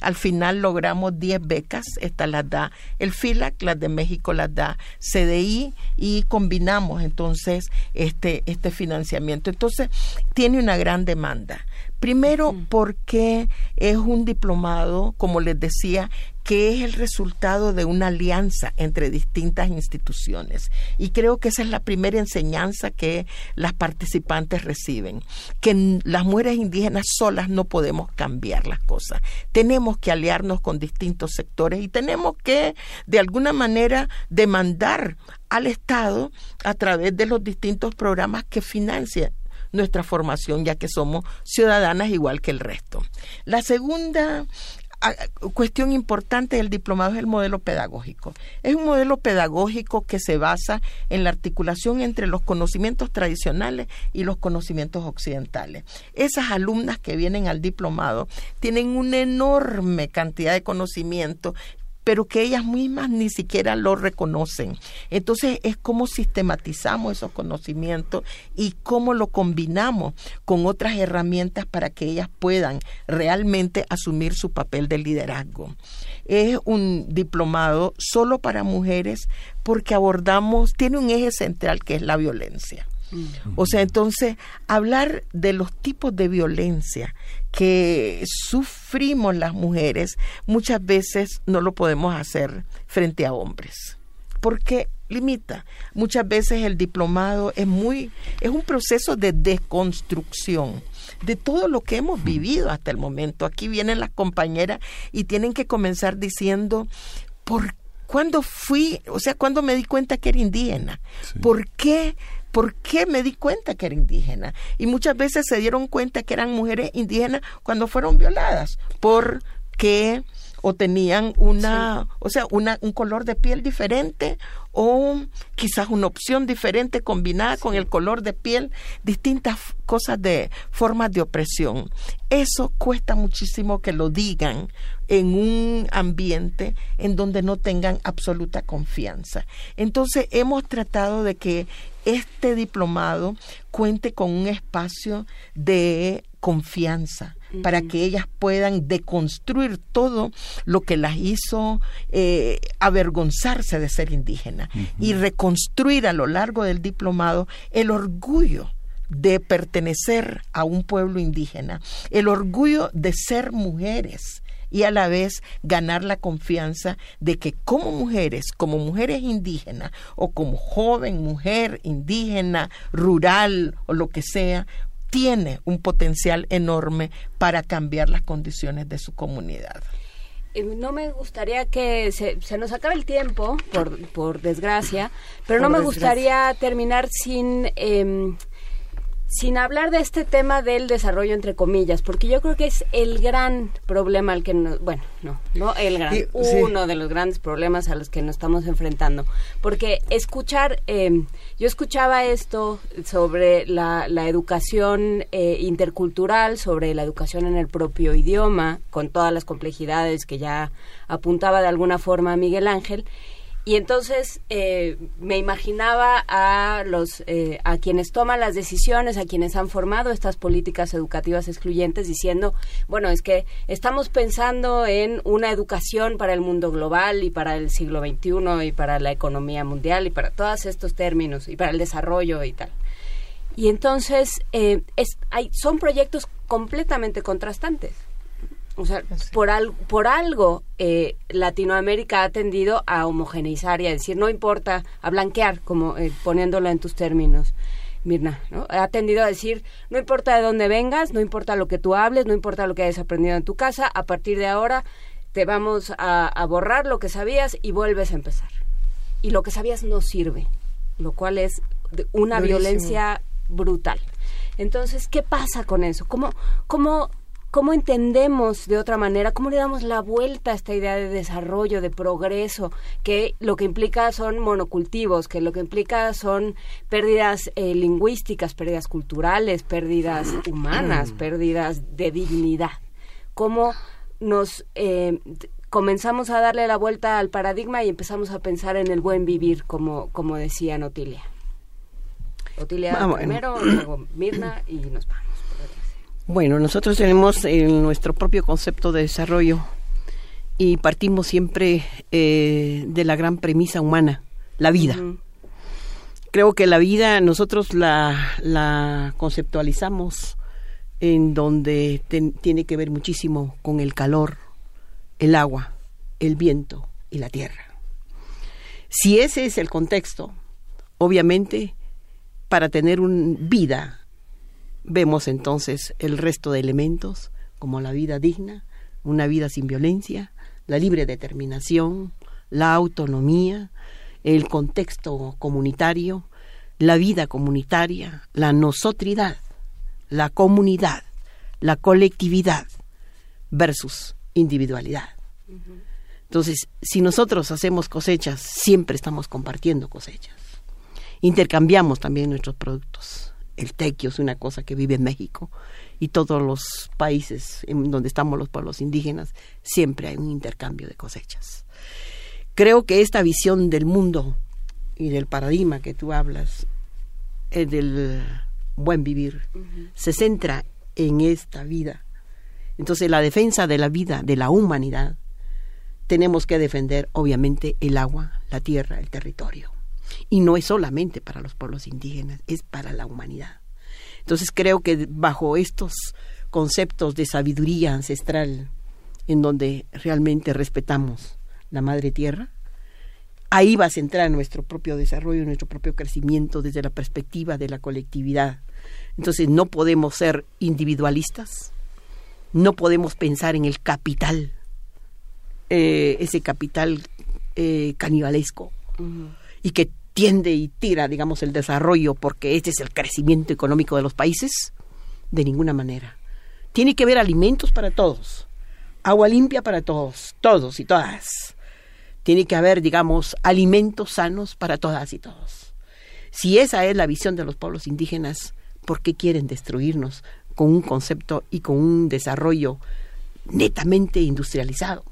Al final logramos 10 becas, estas las da el FILAC, las de México las da CDI y combinamos entonces este, este financiamiento. Entonces tiene una gran demanda. Primero porque es un diplomado, como les decía, que es el resultado de una alianza entre distintas instituciones. Y creo que esa es la primera enseñanza que las participantes reciben, que las mujeres indígenas solas no podemos cambiar las cosas. Tenemos que aliarnos con distintos sectores y tenemos que, de alguna manera, demandar al Estado a través de los distintos programas que financian nuestra formación, ya que somos ciudadanas igual que el resto. La segunda ah, cuestión importante del diplomado es el modelo pedagógico. Es un modelo pedagógico que se basa en la articulación entre los conocimientos tradicionales y los conocimientos occidentales. Esas alumnas que vienen al diplomado tienen una enorme cantidad de conocimiento pero que ellas mismas ni siquiera lo reconocen. Entonces es cómo sistematizamos esos conocimientos y cómo lo combinamos con otras herramientas para que ellas puedan realmente asumir su papel de liderazgo. Es un diplomado solo para mujeres porque abordamos, tiene un eje central que es la violencia. O sea, entonces, hablar de los tipos de violencia que sufrimos las mujeres, muchas veces no lo podemos hacer frente a hombres, porque limita. Muchas veces el diplomado es muy, es un proceso de deconstrucción de todo lo que hemos vivido hasta el momento. Aquí vienen las compañeras y tienen que comenzar diciendo, ¿por cuándo fui, o sea, cuando me di cuenta que era indígena? ¿Por qué ¿Por qué me di cuenta que era indígena? Y muchas veces se dieron cuenta que eran mujeres indígenas cuando fueron violadas, porque o tenían una, o sea, una, un color de piel diferente o quizás una opción diferente combinada con el color de piel, distintas cosas de formas de opresión. Eso cuesta muchísimo que lo digan en un ambiente en donde no tengan absoluta confianza. Entonces hemos tratado de que este diplomado cuente con un espacio de confianza para que ellas puedan deconstruir todo lo que las hizo eh, avergonzarse de ser indígena y reconstruir a lo largo del diplomado el orgullo de pertenecer a un pueblo indígena, el orgullo de ser mujeres, y a la vez ganar la confianza de que como mujeres, como mujeres indígenas o como joven mujer indígena, rural o lo que sea, tiene un potencial enorme para cambiar las condiciones de su comunidad. Eh, no me gustaría que se, nos acabe el tiempo, por, por desgracia, pero no me gustaría terminar sin... Eh, sin hablar de este tema del desarrollo entre comillas, porque yo creo que es el gran problema al que nos, bueno, no, no el gran, uno de los grandes problemas a los que nos estamos enfrentando, porque escuchar, eh, yo escuchaba esto sobre la, educación eh, intercultural, sobre la educación en el propio idioma, con todas las complejidades que ya apuntaba de alguna forma Miguel Ángel, y entonces eh, me imaginaba a los eh, a quienes toman las decisiones, a quienes han formado estas políticas educativas excluyentes, diciendo, bueno, es que estamos pensando en una educación para el mundo global y para el siglo XXI y para la economía mundial y para todos estos términos y para el desarrollo y tal. Y entonces eh, es, hay, son proyectos completamente contrastantes. O sea, por, por algo eh, Latinoamérica ha tendido a homogeneizar y a decir, no importa, a blanquear, como eh, poniéndolo en tus términos. Mirna, ¿no? Ha tendido a decir, no importa de dónde vengas, no importa lo que tú hables, no importa lo que hayas aprendido en tu casa, a partir de ahora te vamos a, borrar lo que sabías y vuelves a empezar. Y lo que sabías no sirve, lo cual es una violencia brutal. Entonces, ¿qué pasa con eso? ¿Cómo, cómo ¿Cómo entendemos de otra manera? ¿Cómo le damos la vuelta a esta idea de desarrollo, de progreso, que lo que implica son monocultivos, que lo que implica son pérdidas eh, lingüísticas, pérdidas culturales, pérdidas humanas, pérdidas de dignidad? ¿Cómo nos eh, comenzamos a darle la vuelta al paradigma y empezamos a pensar en el buen vivir, como, como decía Notilia? Otilia ah, primero, luego Mirna y nos vamos. Bueno, nosotros tenemos nuestro propio concepto de desarrollo y partimos siempre eh, de la gran premisa humana, la vida. Creo que la vida nosotros la, conceptualizamos en donde tiene que ver muchísimo con el calor, el agua, el viento y la tierra. Si ese es el contexto, obviamente para tener una vida Vemos entonces el resto de elementos, como la vida digna, una vida sin violencia, la libre determinación, la autonomía, el contexto comunitario, la vida comunitaria, la nosotridad, la comunidad, la colectividad versus individualidad. Entonces, si nosotros hacemos cosechas, siempre estamos compartiendo cosechas. Intercambiamos también nuestros productos el tequio es una cosa que vive en México y todos los países en donde estamos los pueblos indígenas, siempre hay un intercambio de cosechas. Creo que esta visión del mundo y del paradigma que tú hablas, eh, del buen vivir, se centra en esta vida. Entonces la defensa de la vida, de la humanidad, tenemos que defender obviamente el agua, la tierra, el territorio. Y no es solamente para los pueblos indígenas, es para la humanidad. Entonces creo que bajo estos conceptos de sabiduría ancestral, en donde realmente respetamos la madre tierra, ahí va a centrar nuestro propio desarrollo, nuestro propio crecimiento desde la perspectiva de la colectividad. Entonces no podemos ser individualistas, no podemos pensar en el capital, eh, ese capital eh, canibalesco, y que tiende y tira, digamos, el desarrollo porque este es el crecimiento económico de los países? De ninguna manera. Tiene que haber alimentos para todos, agua limpia para todos, todos y todas. Tiene que haber, digamos, alimentos sanos para todas y todos. Si esa es la visión de los pueblos indígenas, ¿por qué quieren destruirnos con un concepto y con un desarrollo netamente industrializado?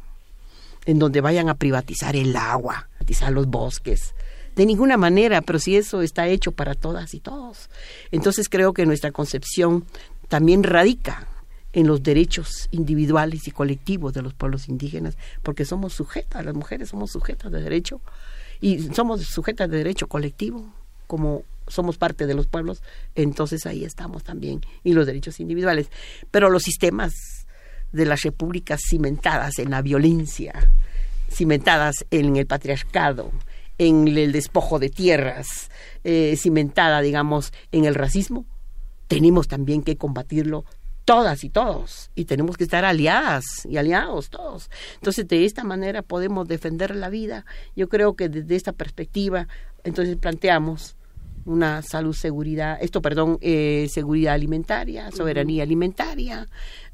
En donde vayan a privatizar el agua, privatizar los bosques, de ninguna manera, pero si eso está hecho para todas y todos. Entonces creo que nuestra concepción también radica en los derechos individuales y colectivos de los pueblos indígenas, porque somos sujetas, las mujeres somos sujetas de derecho y somos sujetas de derecho colectivo, como somos parte de los pueblos, entonces ahí estamos también, y los derechos individuales. Pero los sistemas de las repúblicas cimentadas en la violencia, cimentadas en el patriarcado, en el despojo de tierras, eh, cimentada, digamos, en el racismo, tenemos también que combatirlo todas y todos, y tenemos que estar aliadas y aliados todos. Entonces, de esta manera podemos defender la vida. Yo creo que desde esta perspectiva, entonces planteamos una salud, seguridad, esto, perdón, eh, seguridad alimentaria, soberanía alimentaria.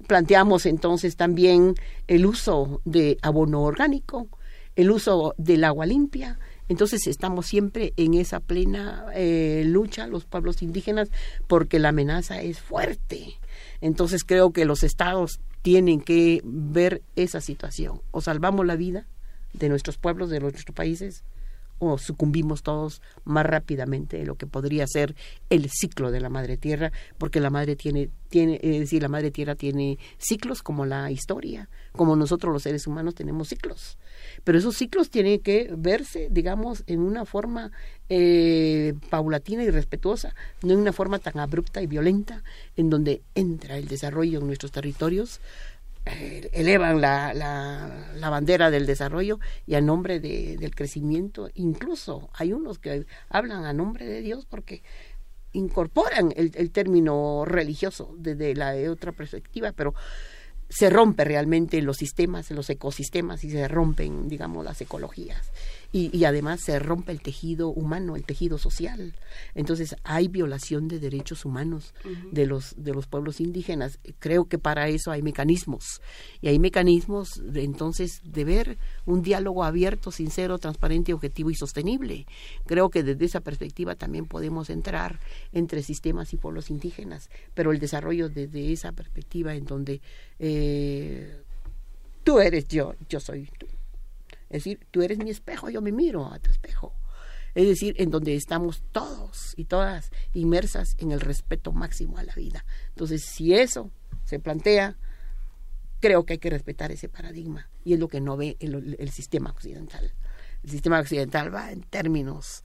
Planteamos entonces también el uso de abono orgánico, el uso del agua limpia. Entonces estamos siempre en esa plena eh, lucha los pueblos indígenas porque la amenaza es fuerte entonces creo que los estados tienen que ver esa situación. O salvamos la vida de nuestros pueblos, de nuestros países, o sucumbimos todos más rápidamente de lo que podría ser el ciclo de la madre tierra, porque la madre tiene, tiene, es decir, la madre tierra tiene ciclos como la historia, como nosotros los seres humanos tenemos ciclos. Pero esos ciclos tienen que verse, digamos, en una forma eh, paulatina y respetuosa, no en una forma tan abrupta y violenta, en donde entra el desarrollo en nuestros territorios elevan la, la, bandera del desarrollo y a nombre de, del crecimiento. Incluso hay unos que hablan a nombre de Dios porque incorporan el, el término religioso desde la otra perspectiva, pero se rompe realmente los sistemas, los ecosistemas y se rompen, digamos, las ecologías y, además se rompe el tejido humano, el tejido social. Entonces hay violación de derechos humanos de los de los pueblos indígenas. Creo que para eso hay mecanismos y hay mecanismos de, entonces de ver un diálogo abierto, sincero, transparente, objetivo y sostenible. Creo que desde esa perspectiva también podemos entrar entre sistemas y pueblos indígenas, pero el desarrollo desde esa perspectiva en donde eh, tú eres yo, yo soy tú es decir, tú eres mi espejo, yo me miro a tu espejo. Es decir, en donde estamos todos y todas inmersas en el respeto máximo a la vida. Entonces, si eso se plantea, creo que hay que respetar ese paradigma. Y es lo que no ve el, sistema occidental. El sistema occidental va en términos,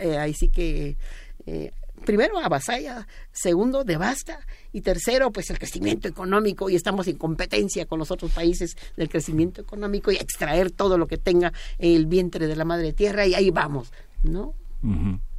eh, ahí sí que eh, primero avasalla, segundo devasta y tercero pues el crecimiento económico y estamos en competencia con los otros países del crecimiento económico y extraer todo lo que tenga el vientre de la madre tierra y ahí vamos, ¿no?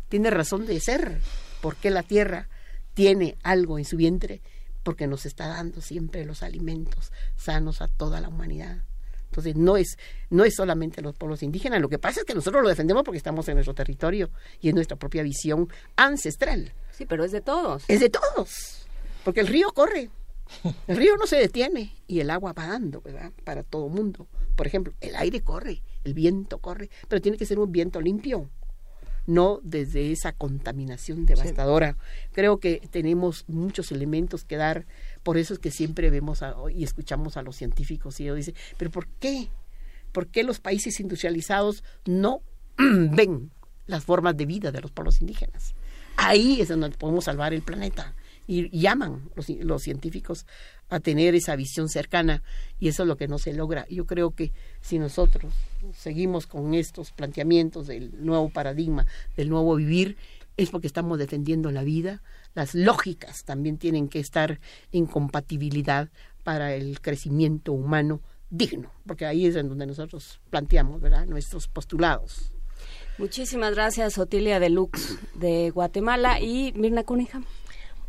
Tiene razón de ser, porque la tierra tiene algo en su vientre porque nos está dando siempre los alimentos sanos a toda la humanidad. Entonces no es, no es solamente los pueblos indígenas, lo que pasa es que nosotros lo defendemos porque estamos en nuestro territorio y en nuestra propia visión ancestral. Sí, pero es de todos. Es de todos, porque el río corre, el río no se detiene y el agua va dando, ¿verdad? Para todo mundo. Por ejemplo, el aire corre, el viento corre, pero tiene que ser un viento limpio, no desde esa contaminación devastadora. Creo que tenemos muchos elementos que dar por eso es que siempre vemos y escuchamos a los científicos y ellos dicen, pero ¿por qué? ¿Por qué los países industrializados no [clears throat] ven las formas de vida de los pueblos indígenas? Ahí es donde podemos salvar el planeta. Y llaman los, los científicos a tener esa visión cercana y eso es lo que no se logra. Yo creo que si nosotros seguimos con estos planteamientos del nuevo paradigma, del nuevo vivir, es porque estamos defendiendo la vida, las lógicas también tienen que estar en compatibilidad para el crecimiento humano digno, porque ahí es en donde nosotros planteamos ¿verdad? nuestros postulados. Muchísimas gracias, Otilia Deluxe de Guatemala y Mirna Cunningham.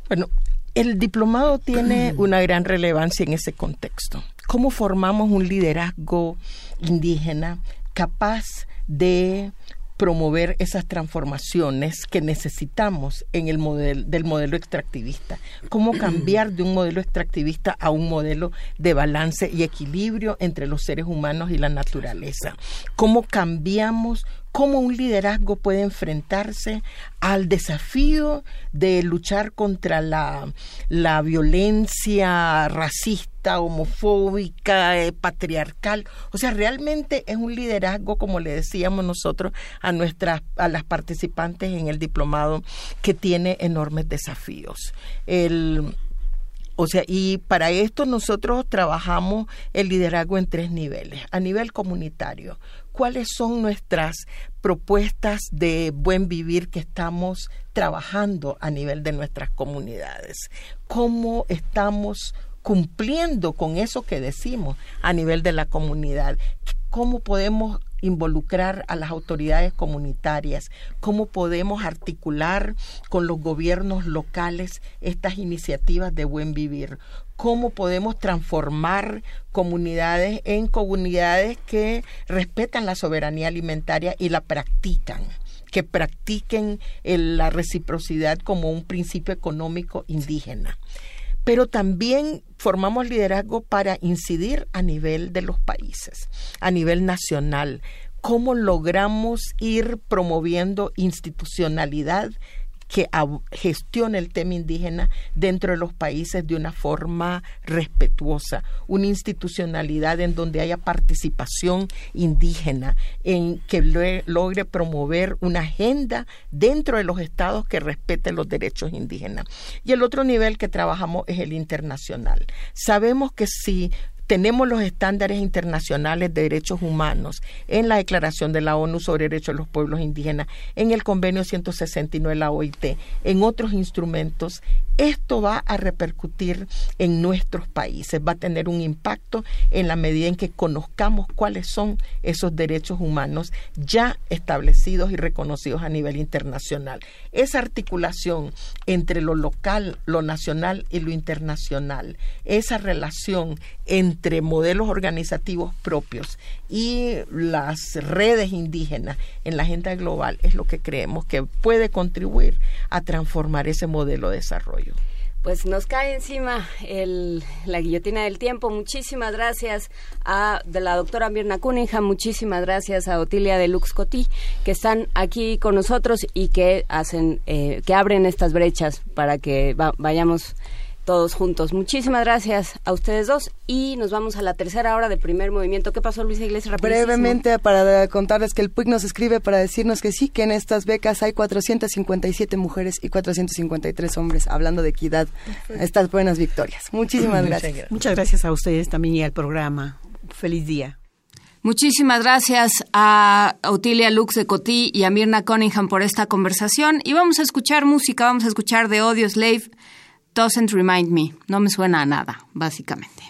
Bueno, el diplomado tiene [clears throat] una gran relevancia en ese contexto. ¿Cómo formamos un liderazgo indígena capaz de promover esas transformaciones que necesitamos en el modelo del modelo extractivista. Cómo cambiar de un modelo extractivista a un modelo de balance y equilibrio entre los seres humanos y la naturaleza. Cómo cambiamos cómo un liderazgo puede enfrentarse al desafío de luchar contra la, la violencia racista, homofóbica, eh, patriarcal. O sea, realmente es un liderazgo, como le decíamos nosotros a nuestras, a las participantes en el diplomado, que tiene enormes desafíos. El, o sea, y para esto nosotros trabajamos el liderazgo en tres niveles. A nivel comunitario, cuáles son nuestras propuestas de buen vivir que estamos trabajando a nivel de nuestras comunidades, cómo estamos cumpliendo con eso que decimos a nivel de la comunidad, cómo podemos involucrar a las autoridades comunitarias, cómo podemos articular con los gobiernos locales estas iniciativas de buen vivir, cómo podemos transformar comunidades en comunidades que respetan la soberanía alimentaria y la practican que practiquen la reciprocidad como un principio económico indígena. Pero también formamos liderazgo para incidir a nivel de los países, a nivel nacional, cómo logramos ir promoviendo institucionalidad que gestione el tema indígena dentro de los países de una forma respetuosa, una institucionalidad en donde haya participación indígena, en que logre promover una agenda dentro de los estados que respete los derechos indígenas. Y el otro nivel que trabajamos es el internacional. Sabemos que si tenemos los estándares internacionales de derechos humanos en la Declaración de la ONU sobre Derechos de los Pueblos Indígenas, en el Convenio 169 de la OIT, en otros instrumentos. Esto va a repercutir en nuestros países, va a tener un impacto en la medida en que conozcamos cuáles son esos derechos humanos ya establecidos y reconocidos a nivel internacional. Esa articulación entre lo local, lo nacional y lo internacional, esa relación entre modelos organizativos propios y las redes indígenas en la agenda global es lo que creemos que puede contribuir a transformar ese modelo de desarrollo. Pues nos cae encima el, la guillotina del tiempo. Muchísimas gracias a de la doctora Mirna Cunningham, muchísimas gracias a Otilia de Lux Cotí, que están aquí con nosotros y que hacen, eh, que abren estas brechas para que vayamos todos juntos. Muchísimas gracias a ustedes dos y nos vamos a la tercera hora de primer movimiento. ¿Qué pasó, Luisa Iglesias? Brevemente, para contarles que el PUIC nos escribe para decirnos que sí, que en estas becas hay 457 mujeres y 453 hombres, hablando de equidad. Estas buenas victorias. Muchísimas gracias. Muchas gracias a ustedes también y al programa. Feliz día. Muchísimas gracias a Otilia Lux de Cotí y a Mirna Cunningham por esta conversación. Y vamos a escuchar música, vamos a escuchar de Audio Slave doesn't remind me, no me suena a nada, básicamente.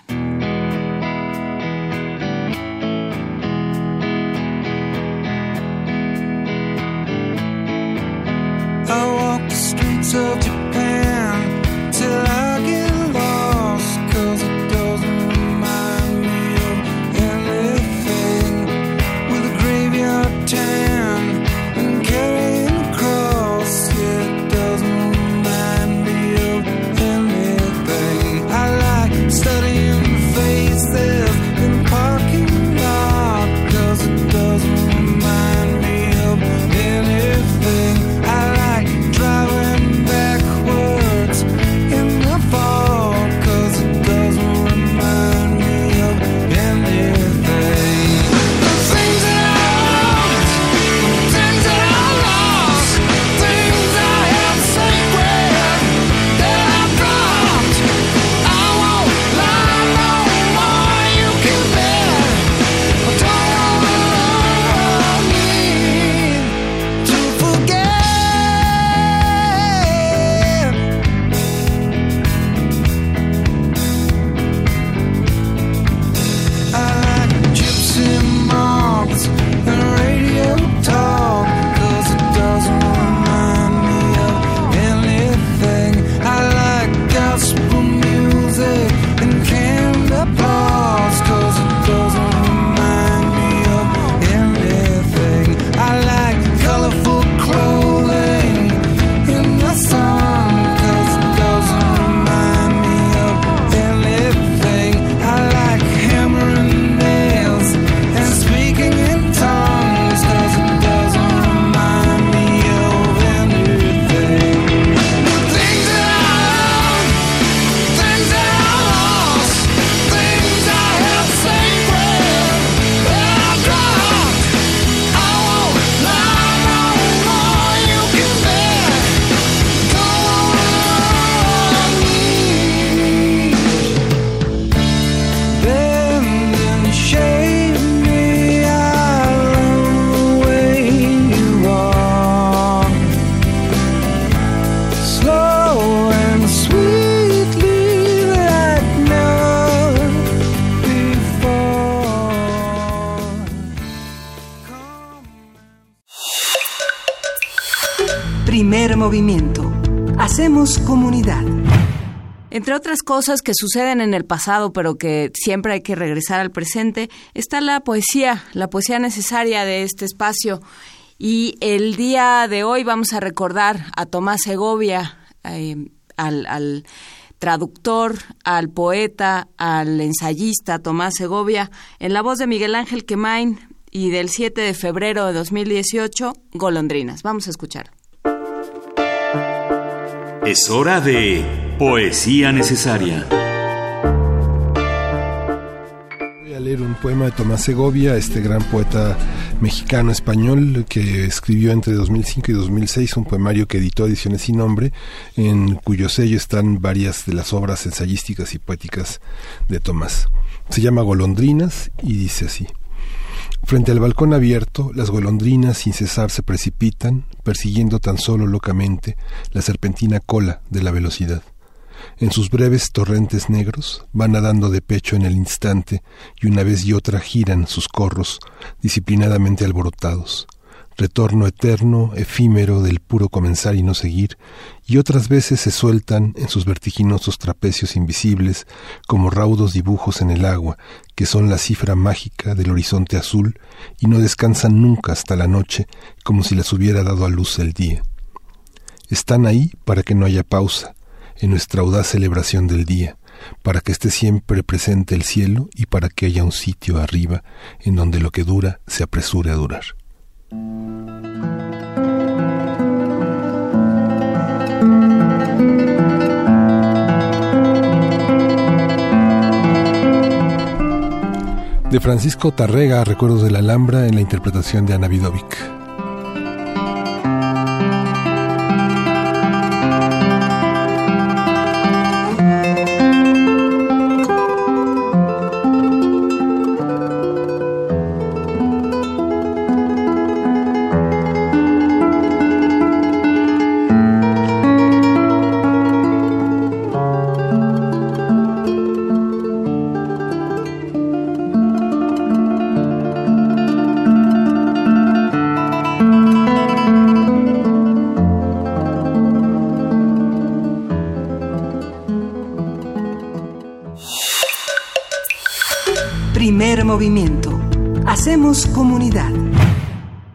Otras cosas que suceden en el pasado, pero que siempre hay que regresar al presente, está la poesía, la poesía necesaria de este espacio. Y el día de hoy vamos a recordar a Tomás Segovia, eh, al, al traductor, al poeta, al ensayista Tomás Segovia, en la voz de Miguel Ángel Quemain y del 7 de febrero de 2018, Golondrinas. Vamos a escuchar. Es hora de Poesía Necesaria. Voy a leer un poema de Tomás Segovia, este gran poeta mexicano español que escribió entre 2005 y 2006 un poemario que editó Ediciones sin nombre, en cuyo sello están varias de las obras ensayísticas y poéticas de Tomás. Se llama Golondrinas y dice así. Frente al balcón abierto, las golondrinas sin cesar se precipitan, persiguiendo tan solo locamente la serpentina cola de la velocidad. En sus breves torrentes negros van nadando de pecho en el instante y una vez y otra giran sus corros, disciplinadamente alborotados. Retorno eterno, efímero del puro comenzar y no seguir, y otras veces se sueltan en sus vertiginosos trapecios invisibles como raudos dibujos en el agua, que son la cifra mágica del horizonte azul, y no descansan nunca hasta la noche, como si las hubiera dado a luz el día. Están ahí para que no haya pausa, en nuestra audaz celebración del día, para que esté siempre presente el cielo y para que haya un sitio arriba en donde lo que dura se apresure a durar. De Francisco Tarrega, Recuerdos de la Alhambra, en la interpretación de Ana Vidovic. Comunidad.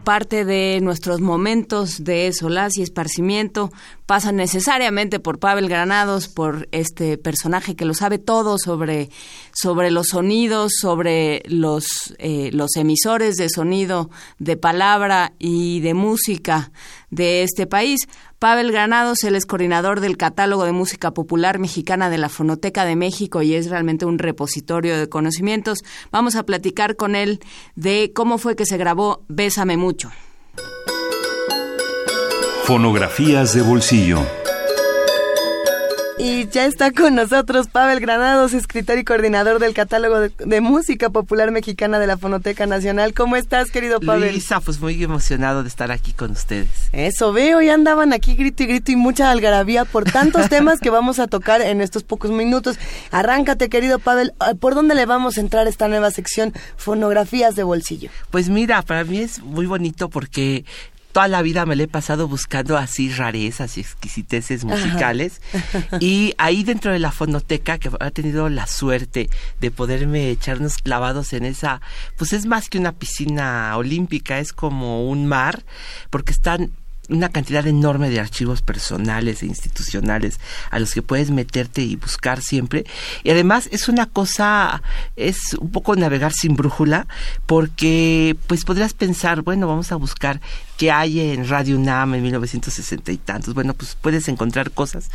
Parte de nuestros momentos de solaz y esparcimiento pasan necesariamente por Pavel Granados, por este personaje que lo sabe todo sobre, sobre los sonidos, sobre los, eh, los emisores de sonido, de palabra y de música de este país. Pavel Granados, él es coordinador del catálogo de música popular mexicana de la Fonoteca de México y es realmente un repositorio de conocimientos. Vamos a platicar con él de cómo fue que se grabó Bésame mucho. Fonografías de bolsillo. Y ya está con nosotros Pavel Granados, escritor y coordinador del catálogo de, de música popular mexicana de la Fonoteca Nacional. ¿Cómo estás, querido Pavel? Luisa, pues muy emocionado de estar aquí con ustedes. Eso veo, ya andaban aquí grito y grito y mucha algarabía por tantos temas que vamos a tocar en estos pocos minutos. Arráncate, querido Pavel, ¿por dónde le vamos a entrar esta nueva sección, fonografías de bolsillo? Pues mira, para mí es muy bonito porque toda la vida me la he pasado buscando así rarezas y exquisiteces musicales. Y ahí dentro de la fonoteca, que ha tenido la suerte de poderme echar unos clavados en esa, pues es más que una piscina olímpica, es como un mar, porque están una cantidad enorme de archivos personales e institucionales a los que puedes meterte y buscar siempre. Y además es una cosa, es un poco navegar sin brújula, porque pues podrías pensar, bueno, vamos a buscar qué hay en Radio UNAM en 1960 y tantos. Bueno, pues puedes encontrar cosas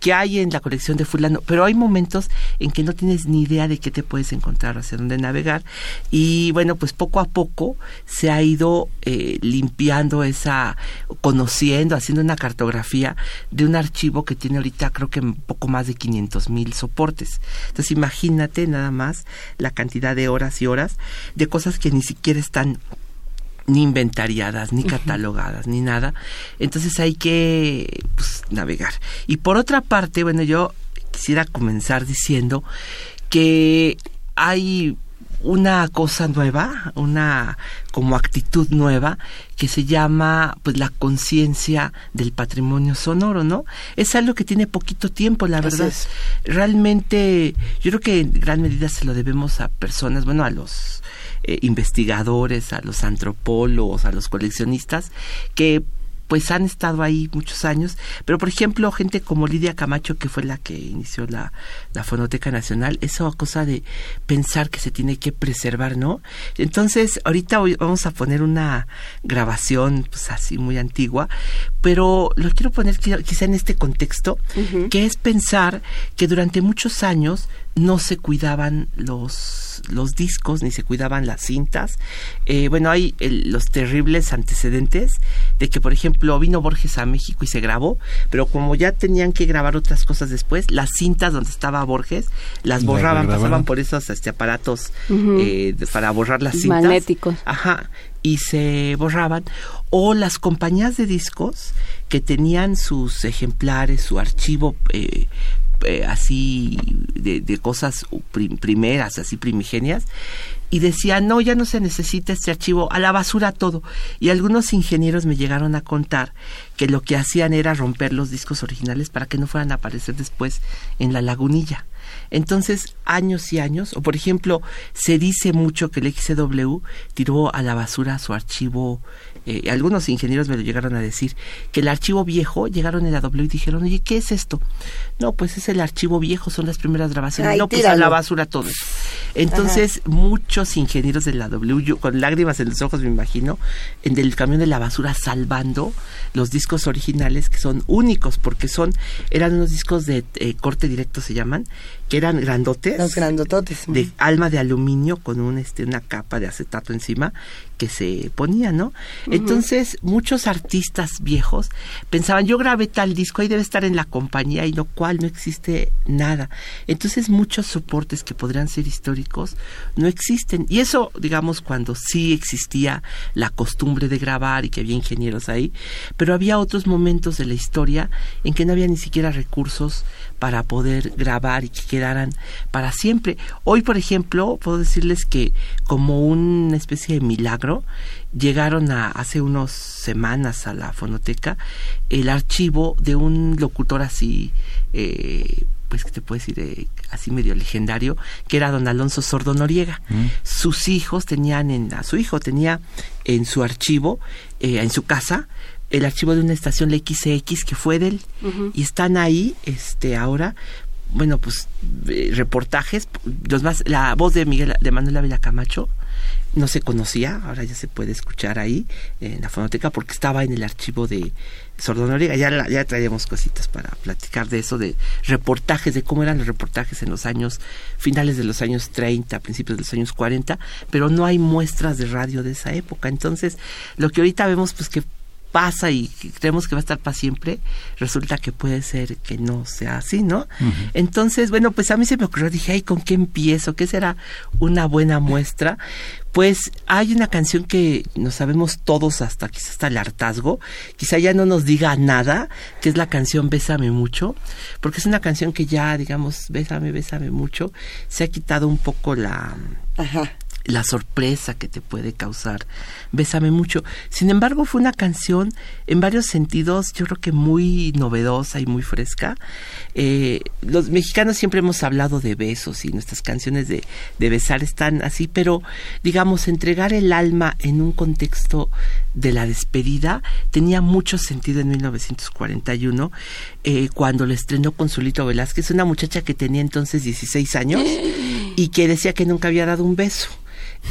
que hay en la colección de fulano, pero hay momentos en que no tienes ni idea de qué te puedes encontrar, hacia dónde navegar. Y bueno, pues poco a poco se ha ido eh, limpiando esa, conociendo, haciendo una cartografía de un archivo que tiene ahorita creo que un poco más de 500 mil soportes. Entonces imagínate nada más la cantidad de horas y horas de cosas que ni siquiera están ni inventariadas, ni catalogadas, ni nada. Entonces hay que pues, navegar. Y por otra parte, bueno, yo quisiera comenzar diciendo que hay una cosa nueva, una como actitud nueva que se llama pues la conciencia del patrimonio sonoro, ¿no? Es algo que tiene poquito tiempo, la verdad. Realmente yo creo que en gran medida se lo debemos a personas, bueno, a los eh, investigadores, a los antropólogos, a los coleccionistas que pues han estado ahí muchos años, pero por ejemplo gente como Lidia Camacho, que fue la que inició la, la Fonoteca Nacional, esa cosa de pensar que se tiene que preservar, ¿no? Entonces, ahorita hoy vamos a poner una grabación, pues así muy antigua, pero lo quiero poner quizá en este contexto, que es pensar que durante muchos años no se cuidaban los, los discos ni se cuidaban las cintas. Eh, bueno, hay el- los terribles antecedentes de que, por ejemplo, vino Borges a México y se grabó, pero como ya tenían que grabar otras cosas después, las cintas donde estaba Borges las La borraban, pasaban por esos este, aparatos eh, de- para borrar las cintas. Magnéticos. Ajá, y se borraban. O las compañías de discos que tenían sus ejemplares, su archivo eh, eh, así de, de cosas prim- primeras, así primigenias, y decían, no, ya no se necesita este archivo, a la basura todo. Y algunos ingenieros me llegaron a contar que lo que hacían era romper los discos originales para que no fueran a aparecer después en la lagunilla. Entonces, años y años, o por ejemplo, se dice mucho que el XCW tiró a la basura su archivo, eh, algunos ingenieros me lo llegaron a decir, que el archivo viejo, llegaron en la W y dijeron, oye, ¿qué es esto? No, pues es el archivo viejo, son las primeras grabaciones. Ay, no, pues a tíralo. la basura todo. Entonces, muchos ingenieros de la W, yo con lágrimas en los ojos me imagino, en el camión de la basura salvando los discos originales que son únicos porque son eran unos discos de eh, corte directo se llaman que eran grandotes Los grandototes. de alma de aluminio con un este una capa de acetato encima que se ponía, ¿no? Entonces, muchos artistas viejos pensaban, yo grabé tal disco, ahí debe estar en la compañía y no cual, no existe nada. Entonces, muchos soportes que podrían ser históricos no existen. Y eso, digamos, cuando sí existía la costumbre de grabar y que había ingenieros ahí, pero había otros momentos de la historia en que no había ni siquiera recursos para poder grabar y que quedaran para siempre. Hoy, por ejemplo, puedo decirles que como una especie de milagro, llegaron a, hace unas semanas a la fonoteca el archivo de un locutor así, eh, pues que te puedo decir, Eh, así medio legendario, que era don Alonso Sordo Noriega. Sus hijos tenían, en, a su hijo tenía en su archivo, eh, en su casa, el archivo de una estación la XCX que fue de él. Y están ahí este ahora bueno pues eh, reportajes los más la voz de Miguel de Manuel Ávila Camacho no se conocía ahora ya se puede escuchar ahí en la fonoteca porque estaba en el archivo de Sordo Noriega. Ya ya traíamos cositas para platicar de eso de reportajes de cómo eran los reportajes en los años finales de los años 30 principios de los años 40 pero no hay muestras de radio de esa época. Entonces lo que ahorita vemos pues que pasa y que creemos que va a estar para siempre, resulta que puede ser que no sea así, ¿no? Entonces, bueno, pues a mí se me ocurrió, dije, ay, ¿con qué empiezo? ¿Qué será una buena muestra? Pues hay una canción que nos sabemos todos hasta quizás hasta el hartazgo, quizá ya no nos diga nada, que es la canción Bésame mucho, porque es una canción que ya, digamos, Bésame, Bésame mucho, se ha quitado un poco la la sorpresa que te puede causar. Bésame mucho. Sin embargo, fue una canción en varios sentidos, yo creo que muy novedosa y muy fresca. Eh, los mexicanos siempre hemos hablado de besos y nuestras canciones de, de besar están así, pero digamos, entregar el alma en un contexto de la despedida tenía mucho sentido en 1941, eh, cuando lo estrenó Consulito Velázquez, una muchacha que tenía entonces 16 años [gasps] y que decía que nunca había dado un beso.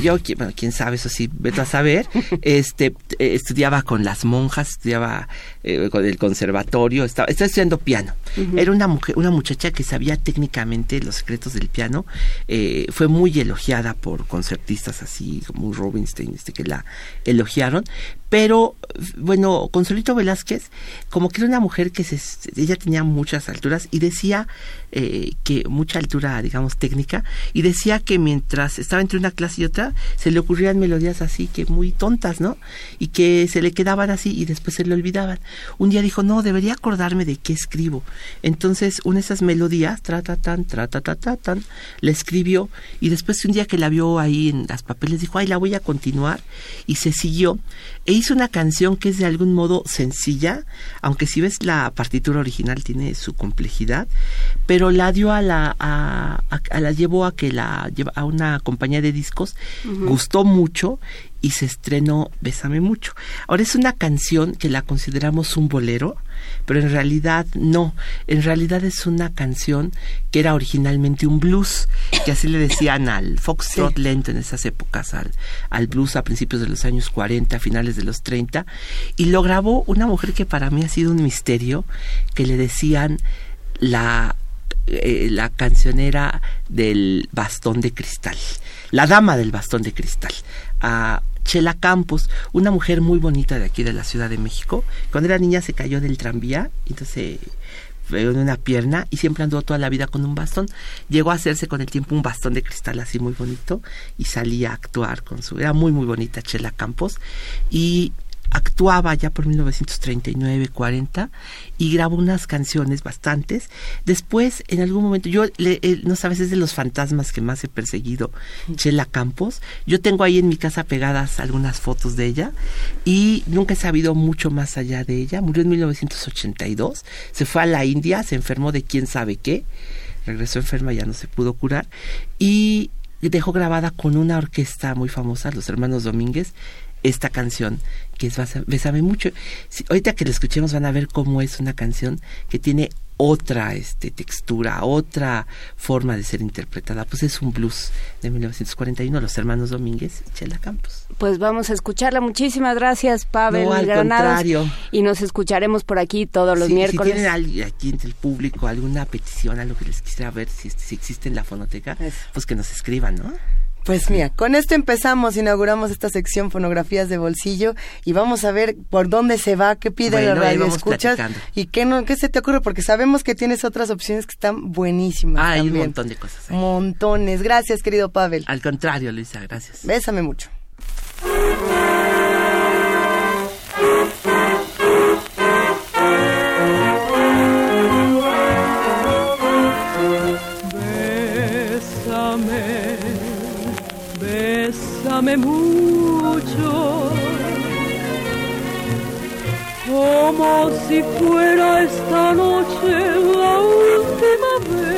Yo, bueno, quién sabe, eso sí, vete a saber, [laughs] este, eh, estudiaba con las monjas, estudiaba eh, con el conservatorio, estaba, estaba estudiando piano. Era una mujer, una muchacha que sabía técnicamente los secretos del piano, eh, fue muy elogiada por concertistas así como Rubinstein, este, que la elogiaron, Pero, bueno, Consuelito Velázquez, como que era una mujer que se, ella tenía muchas alturas y decía eh, que mucha altura, digamos, técnica, y decía que mientras estaba entre una clase y otra, se le ocurrían melodías así que muy tontas, ¿no? Y que se le quedaban así y después se le olvidaban. Un día dijo, no, debería acordarme de qué escribo. Entonces, una de esas melodías, tra, ta, tan, tra, ta, ta, ta, tan, la escribió y después un día que la vio ahí en las papeles dijo, ay, la voy a continuar y se siguió e hizo una canción que es de algún modo sencilla, aunque si ves la partitura original tiene su complejidad, pero la dio a la, a, a- la llevó a que la lleva a una compañía de discos, gustó mucho y se estrenó Bésame mucho. Ahora es una canción que la consideramos un bolero, pero en realidad no, en realidad es una canción que era originalmente un blues, que así le decían al foxtrot lento en esas épocas, al, al blues a principios de los años 40, finales de los 30, y lo grabó una mujer que para mí ha sido un misterio, que le decían la eh, la cancionera del bastón de cristal, la dama del bastón de cristal, a Chela Campos, una mujer muy bonita de aquí de la Ciudad de México. Cuando era niña se cayó del tranvía, entonces fue en una pierna y siempre anduvo toda la vida con un bastón. Llegó a hacerse con el tiempo un bastón de cristal así muy bonito y salía a actuar con su... Era muy muy bonita Chela Campos y actuaba ya por 1939, 40 y grabó unas canciones bastantes. Después, en algún momento, yo, le- eh, no sabes, es de los fantasmas que más he perseguido, Chela Campos. Yo tengo ahí en mi casa pegadas algunas fotos de ella y nunca he sabido mucho más allá de ella. Murió en 1982, se fue a la India, se enfermó de quién sabe qué, regresó enferma, ya no se pudo curar y dejó grabada con una orquesta muy famosa, los hermanos Domínguez, esta canción que es Bésame mucho. Si- ahorita que la escuchemos van a ver cómo es una canción que tiene otra este, textura, otra forma de ser interpretada. Pues es un blues de 1941, los hermanos Domínguez y Chela Campos. Pues vamos a escucharla. Muchísimas gracias, Pavel No, al Granados. contrario. Y nos escucharemos por aquí todos los miércoles. Si tienen alguien aquí entre el público alguna petición, algo que les quisiera ver, si, si existe en la fonoteca, pues que nos escriban, ¿no? Pues mira, con esto empezamos, inauguramos esta sección Fonografías de Bolsillo y vamos a ver por dónde se va, qué pide Bueno, la ahí radio escuchas platicando. y qué no, qué se te ocurre, porque sabemos que tienes otras opciones que están buenísimas. Ah, hay un montón de cosas. Montones. Gracias, querido Pavel. Al contrario, Luisa, gracias. Bésame mucho. Como si fuera esta noche la última vez.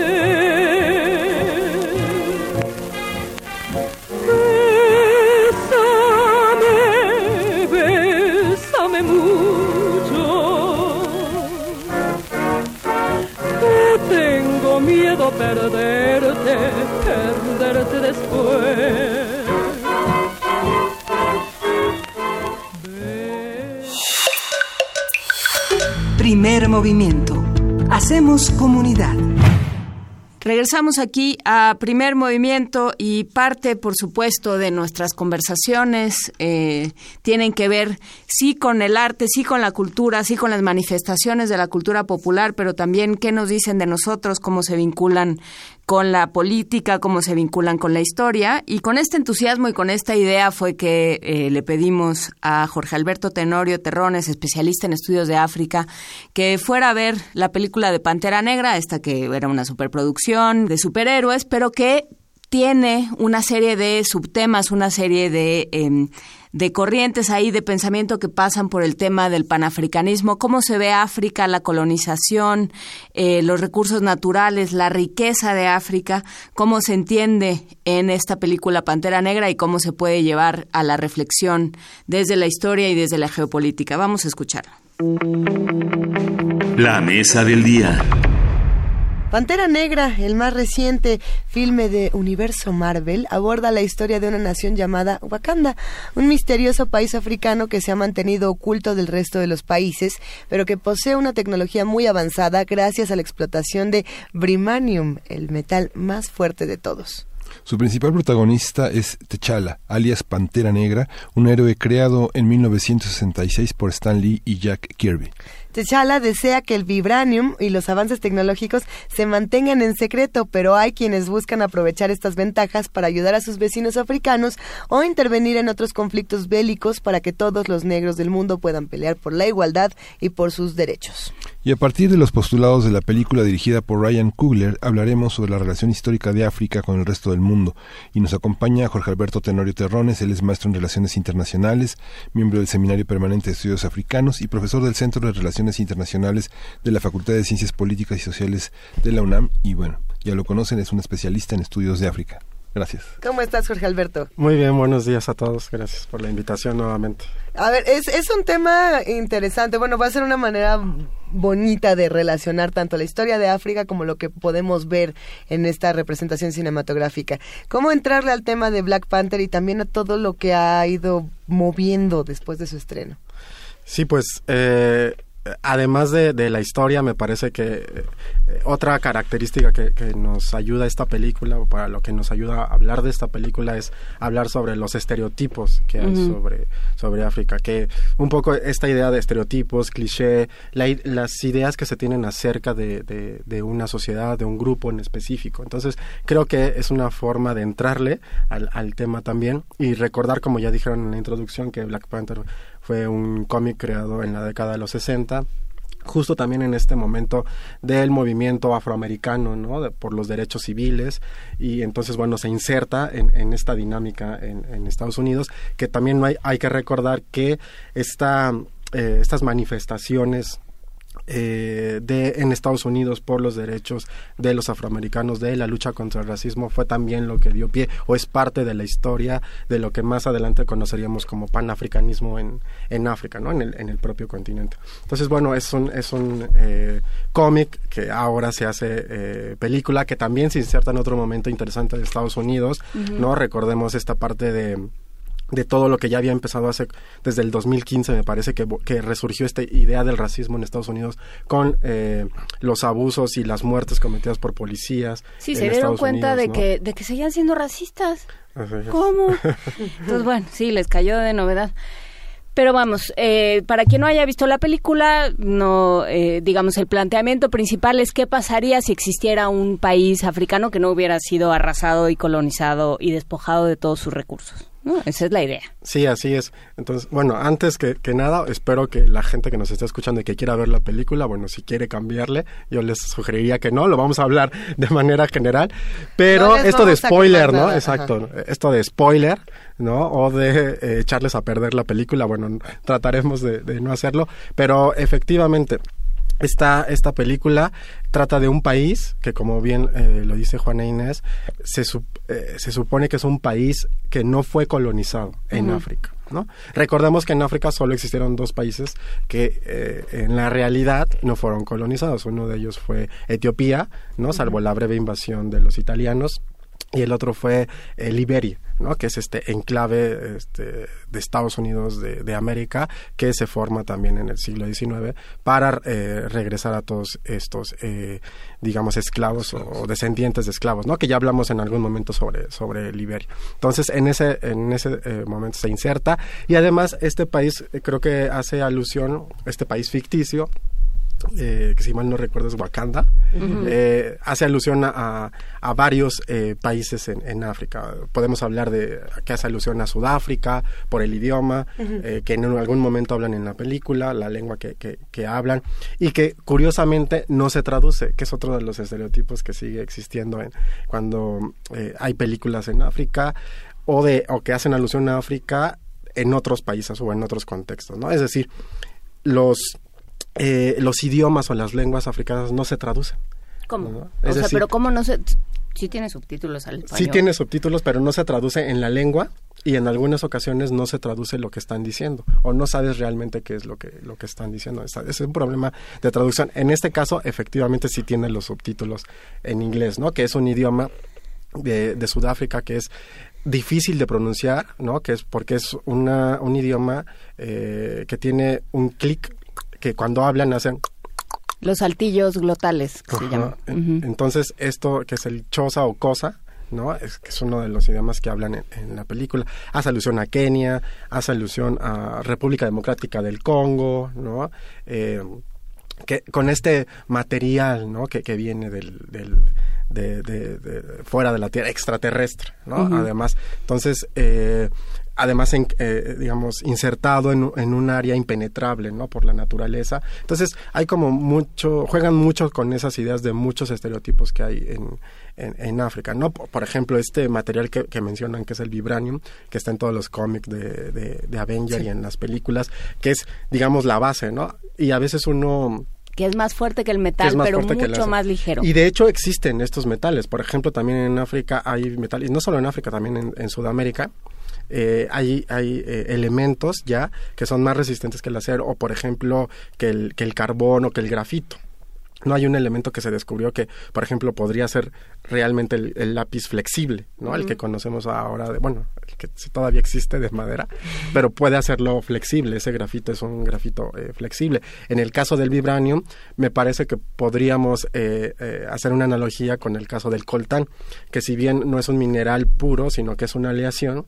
Bésame, bésame mucho. Que tengo miedo a perderte, perderte después. Primer movimiento. Hacemos comunidad. Regresamos aquí a primer movimiento y parte, por supuesto, de nuestras conversaciones eh, tienen que ver sí con el arte, sí con la cultura, sí con las manifestaciones de la cultura popular, pero también qué nos dicen de nosotros, cómo se vinculan con la política, cómo se vinculan con la historia. Y con este entusiasmo y con esta idea fue que eh, le pedimos a Jorge Alberto Tenorio Terrones, especialista en estudios de África, que fuera a ver la película de Pantera Negra, esta que era una superproducción de superhéroes, pero que tiene una serie de subtemas, una serie de, em, de corrientes ahí de pensamiento que pasan por el tema del panafricanismo, cómo se ve África, la colonización, eh, los recursos naturales, la riqueza de África, cómo se entiende en esta película Pantera Negra y cómo se puede llevar a la reflexión desde la historia y desde la geopolítica. Vamos a escucharlo. La mesa del día. Pantera Negra, el más reciente filme de universo Marvel, aborda la historia de una nación llamada Wakanda, un misterioso país africano que se ha mantenido oculto del resto de los países, pero que posee una tecnología muy avanzada gracias a la explotación de Brimanium, el metal más fuerte de todos. Su principal protagonista es T'Challa, alias Pantera Negra, un héroe creado en 1966 por Stan Lee y Jack Kirby. T'Challa desea que el vibranium y los avances tecnológicos se mantengan en secreto, pero hay quienes buscan aprovechar estas ventajas para ayudar a sus vecinos africanos o intervenir en otros conflictos bélicos para que todos los negros del mundo puedan pelear por la igualdad y por sus derechos. Y a partir de los postulados de la película dirigida por Ryan Coogler, hablaremos sobre la relación histórica de África con el resto del mundo. Y nos acompaña Jorge Alberto Tenorio Terrones, él es maestro en Relaciones Internacionales, miembro del Seminario Permanente de Estudios Africanos y profesor del Centro de Relaciones Internacionales de la Facultad de Ciencias Políticas y Sociales de la UNAM. Y bueno, ya lo conocen, es un especialista en estudios de África. Gracias. ¿Cómo estás, Jorge Alberto? Muy bien, buenos días a todos. Gracias por la invitación nuevamente. A ver, es, es un tema interesante. Bueno, va a ser una manera bonita de relacionar tanto la historia de África como lo que podemos ver en esta representación cinematográfica. ¿Cómo entrarle al tema de Black Panther y también a todo lo que ha ido moviendo después de su estreno? Sí, pues eh, además de, de, la historia, me parece que eh, otra característica que, que, nos ayuda a esta película, o para lo que nos ayuda a hablar de esta película, es hablar sobre los estereotipos que hay uh -huh. sobre, sobre África. Que un poco esta idea de estereotipos, cliché, la, las ideas que se tienen acerca de, de, de, una sociedad, de un grupo en específico. Entonces, creo que es una forma de entrarle al, al tema también y recordar, como ya dijeron en la introducción, que Black Panther fue un cómic creado en la década de los 60 justo también en este momento del movimiento afroamericano, ¿no? De, por los derechos civiles y entonces, bueno, se inserta en, esta dinámica en, Estados Unidos, que también hay, hay que recordar que esta, eh, estas manifestaciones eh, de en Estados Unidos por los derechos de los afroamericanos de la lucha contra el racismo fue también lo que dio pie o es parte de la historia de lo que más adelante conoceríamos como panafricanismo en, en África, ¿no? En el, en el propio continente. Entonces, bueno, es un, es un eh, cómic que ahora se hace eh, película, que también se inserta en otro momento interesante de Estados Unidos, uh -huh. ¿no? Recordemos esta parte de de todo lo que ya había empezado hace desde el 2015 me parece que, que resurgió esta idea del racismo en Estados Unidos con eh, los abusos y las muertes cometidas por policías sí se dieron Estados cuenta Unidos, de ¿no? que de que seguían siendo racistas. Cómo [laughs] entonces bueno sí les cayó de novedad pero vamos, eh, para quien no haya visto la película, no, eh, digamos, el planteamiento principal es qué pasaría si existiera un país africano que no hubiera sido arrasado y colonizado y despojado de todos sus recursos. ¿no? Esa es la idea. Sí, así es. Entonces, bueno, antes que, que, nada, espero que la gente que nos esté escuchando y que quiera ver la película, bueno, si quiere cambiarle, yo les sugeriría que no, lo vamos a hablar de manera general, pero no esto de spoiler, ¿no? Nada. Exacto, Ajá. esto de spoiler, ¿no? O de eh, echarles a perder la película, bueno, trataremos de, de no hacerlo, pero efectivamente, esta, esta película trata de un país que, como bien eh, lo dice Juana Inés, se, eh, se supone que es un país que no fue colonizado en uh -huh. África. ¿no? Recordemos que en África solo existieron dos países que eh, en la realidad no fueron colonizados. Uno de ellos fue Etiopía, ¿no? salvo uh -huh. la breve invasión de los italianos, y el otro fue eh, Liberia, ¿no? que es este enclave este, de Estados Unidos de, de, América que se forma también en el siglo XIX para eh, regresar a todos estos, eh, digamos, esclavos o, o, descendientes de esclavos, ¿no? que ya hablamos en algún momento sobre, sobre Liberia. Entonces, en ese, en ese eh, momento se inserta y además este país eh, creo que hace alusión, este país ficticio, eh, que si mal no recuerdo es Wakanda, uh -huh. eh, hace alusión a, a varios eh, países en, en, África. Podemos hablar de que hace alusión a Sudáfrica por el idioma, uh -huh. que en algún momento hablan en la película, la lengua que, que, que, hablan, y que curiosamente no se traduce, que es otro de los estereotipos que sigue existiendo en, cuando eh, hay películas en África o, de, o que hacen alusión a África en otros países o en otros contextos, ¿no? Es decir, los eh, los idiomas o las lenguas africanas no se traducen. ¿Cómo? ¿no? O sea, decir, pero ¿cómo no se...? Sí tiene subtítulos al español. Sí tiene subtítulos, pero no se traduce en la lengua y en algunas ocasiones no se traduce lo que están diciendo o no sabes realmente qué es lo que, lo que están diciendo. Es un problema de traducción. En este caso, efectivamente, sí tiene los subtítulos en inglés, ¿no? Que es un idioma de, de Sudáfrica que es difícil de pronunciar, ¿no? Que es porque es una, un idioma eh, que tiene un clic que cuando hablan hacen los saltillos glotales que se llaman. Uh -huh. Entonces esto que es el chosa o cosa, ¿no? Es que es uno de los idiomas que hablan en, en, la película. Hace alusión a Kenia, hace alusión a República Democrática del Congo, ¿no? Eh, que con este material, ¿no? Que, que viene del, del de, de, de, fuera de la Tierra, extraterrestre, ¿no? Uh -huh. Además, entonces, eh, además, en, eh, digamos, insertado en, en, un área impenetrable, ¿no? Por la naturaleza. Entonces, hay como mucho, juegan mucho con esas ideas de muchos estereotipos que hay en, en, en África, ¿no? Por, por, ejemplo, este material que, que, mencionan, que es el vibranium, que está en todos los cómics de, de, de Avenger sí. y en las películas, que es, digamos, la base, ¿no? Y a veces uno que es más fuerte que el metal, pero mucho más ligero. Y de hecho existen estos metales. Por ejemplo, también en África hay metales, y no solo en África, también en, en Sudamérica. Eh, hay, hay eh, elementos ya que son más resistentes que el acero o por ejemplo que el, que el carbón o que el grafito no hay un elemento que se descubrió que, por ejemplo, podría ser realmente el, el lápiz flexible, ¿no? Uh -huh. El que conocemos ahora, de, bueno, el que todavía existe de madera, pero puede hacerlo flexible. Ese grafito es un grafito eh, flexible. En el caso del vibranium, me parece que podríamos eh, eh, hacer una analogía con el caso del coltán, que si bien no es un mineral puro, sino que es una aleación,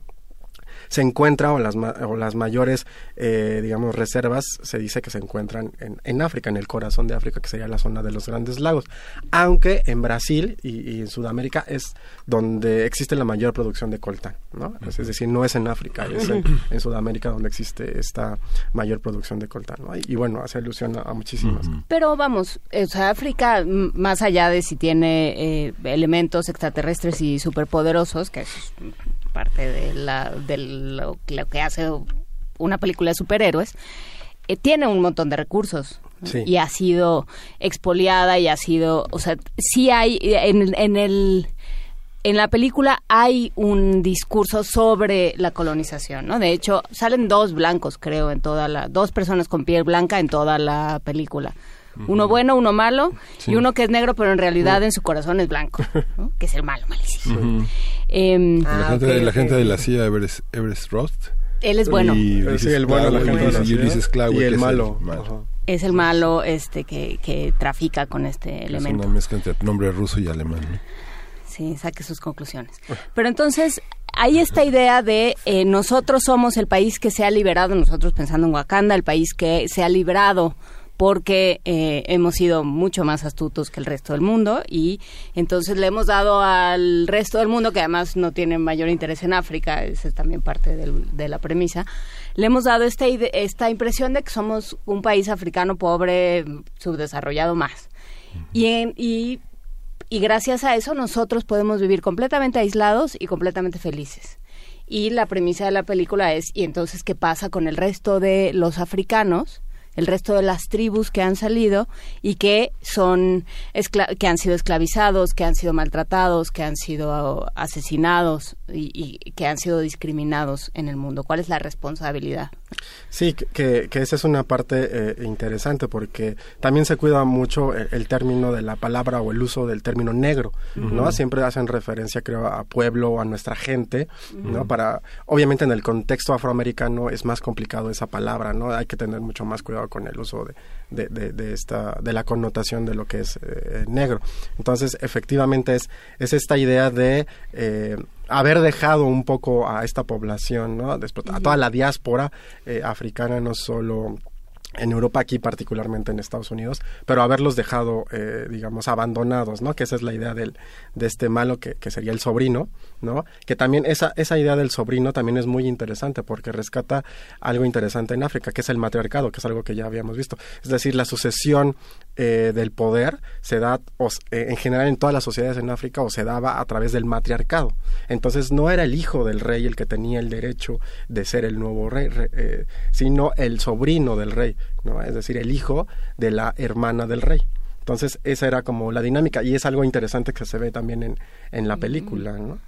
se encuentra o las, o las mayores, eh, digamos, reservas se dice que se encuentran en, en, África, en el corazón de África, que sería la zona de los grandes lagos. Aunque en Brasil y, y en Sudamérica es donde existe la mayor producción de coltán, ¿no? Es decir, no es en África, es en, en, Sudamérica donde existe esta mayor producción de coltán, ¿no? Y, y bueno, hace alusión a, a muchísimas. Uh -huh. Pero vamos, o sea, África, más allá de si tiene eh, elementos extraterrestres y superpoderosos, que es parte de, la, de lo, lo, que hace una película de superhéroes, eh, tiene un montón de recursos. Sí. Y ha sido expoliada y ha sido, o sea, sí hay en, en el en la película hay un discurso sobre la colonización, ¿no? De hecho, salen dos blancos, creo, en toda la dos personas con piel blanca en toda la película. Uno bueno, uno malo, sí. y uno que es negro, pero en realidad en su corazón es blanco, ¿no? que es el malo, malísimo. Uh -huh. eh, ah, la, gente, okay, la gente de la CIA, Everest, Everest Rost. Él es bueno. Y, sí, el bueno, la gente y, Ulises Clague, y el malo. Es el malo. Es el malo este que, que trafica con este elemento. Es una mezcla entre nombre ruso y alemán. ¿no? Sí, saque sus conclusiones. Pero entonces, hay esta idea de eh, nosotros somos el país que se ha liberado, nosotros pensando en Wakanda, el país que se ha librado porque eh, hemos sido mucho más astutos que el resto del mundo y entonces le hemos dado al resto del mundo, que además no tiene mayor interés en África, esa es también parte del, de la premisa, le hemos dado esta, esta impresión de que somos un país africano pobre, subdesarrollado más. Y, en, y, y gracias a eso nosotros podemos vivir completamente aislados y completamente felices. Y la premisa de la película es, ¿y entonces qué pasa con el resto de los africanos? El resto de las tribus que han salido y que son que han sido esclavizados, que han sido maltratados, que han sido asesinados y, y, que han sido discriminados en el mundo. ¿Cuál es la responsabilidad? Sí, que, que esa es una parte eh, interesante porque también se cuida mucho el, el, término de la palabra o el uso del término negro, uh -huh. ¿no? Siempre hacen referencia, creo, a pueblo o a nuestra gente, uh -huh. ¿no? Para, obviamente en el contexto afroamericano es más complicado esa palabra, ¿no? Hay que tener mucho más cuidado con el uso de, de, de, de esta, de la connotación de lo que es eh, negro. Entonces, efectivamente es, es esta idea de eh, haber dejado un poco a esta población, ¿no? a toda la diáspora eh, africana, no solo en Europa aquí particularmente en Estados Unidos, pero haberlos dejado, eh, digamos, abandonados, ¿no? Que esa es la idea del, de este malo que, que, sería el sobrino, ¿no? Que también esa, esa idea del sobrino también es muy interesante porque rescata algo interesante en África, que es el matriarcado, que es algo que ya habíamos visto. Es decir, la sucesión eh, del poder se da o, eh, en general en todas las sociedades en África o se daba a través del matriarcado. Entonces no era el hijo del rey el que tenía el derecho de ser el nuevo rey, re, sino el sobrino del rey. ¿no? Es decir, el hijo de la hermana del rey. Entonces, esa era como la dinámica y es algo interesante que se ve también en, en la película, ¿no?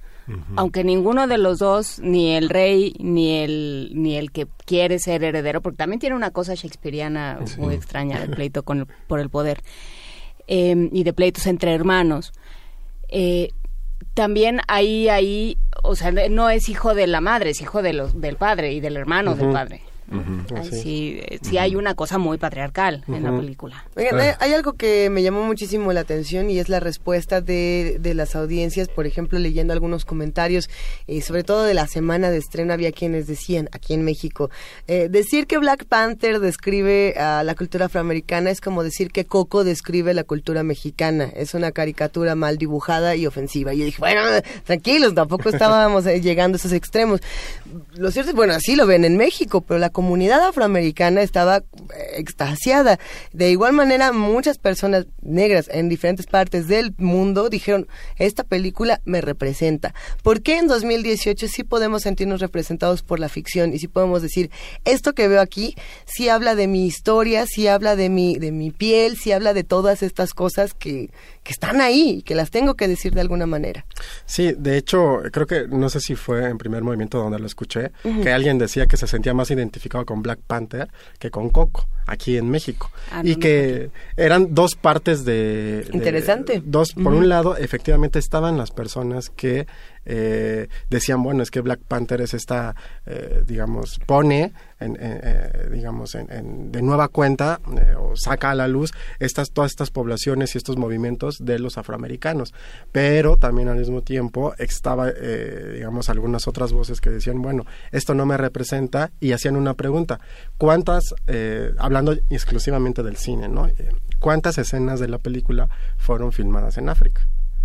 Aunque ninguno de los dos, ni el rey, ni el, ni el que quiere ser heredero, porque también tiene una cosa shakespeariana sí. muy extraña de [laughs] pleito con el, por el poder eh, y de pleitos entre hermanos. Eh, también ahí, ahí, o sea, no es hijo de la madre, es hijo de los, del padre y del hermano uh -huh. del padre. Ay, sí, eh, sí hay una cosa muy patriarcal en la película. Oigan, hay, hay algo que me llamó muchísimo la atención y es la respuesta de, de las audiencias, por ejemplo, leyendo algunos comentarios, y sobre todo de la semana de estreno, había quienes decían, aquí en México, eh, decir que Black Panther describe a la cultura afroamericana es como decir que Coco describe la cultura mexicana, es una caricatura mal dibujada y ofensiva. Y yo dije, bueno, tranquilos, tampoco estábamos eh, llegando a esos extremos. Lo cierto es, bueno, así lo ven en México, pero la comunidad afroamericana estaba eh, extasiada. De igual manera, muchas personas negras en diferentes partes del mundo dijeron, esta película me representa. ¿Por qué en 2018 sí podemos sentirnos representados por la ficción y sí podemos decir, esto que veo aquí sí habla de mi historia, sí habla de mi, de mi piel, sí habla de todas estas cosas que, que están ahí que las tengo que decir de alguna manera? Sí, de hecho, creo que no sé si fue en primer movimiento donde lo escuché, que alguien decía que se sentía más identificado con Black Panther que con Coco, aquí en México. Ah, y no que eran dos partes de... de- Interesante. Dos, por un lado, efectivamente estaban las personas que eh, decían, bueno, es que Black Panther es esta, eh, digamos, pone, en, eh, digamos, en, en- de nueva cuenta eh, o saca a la luz estas, todas estas poblaciones y estos movimientos de los afroamericanos. Pero también al mismo tiempo estaba, eh, digamos, algunas otras voces que decían, bueno, esto no me representa y hacían una pregunta, ¿cuántas, hablando exclusivamente del cine, ¿no? ¿Cuántas escenas de la película fueron filmadas en África?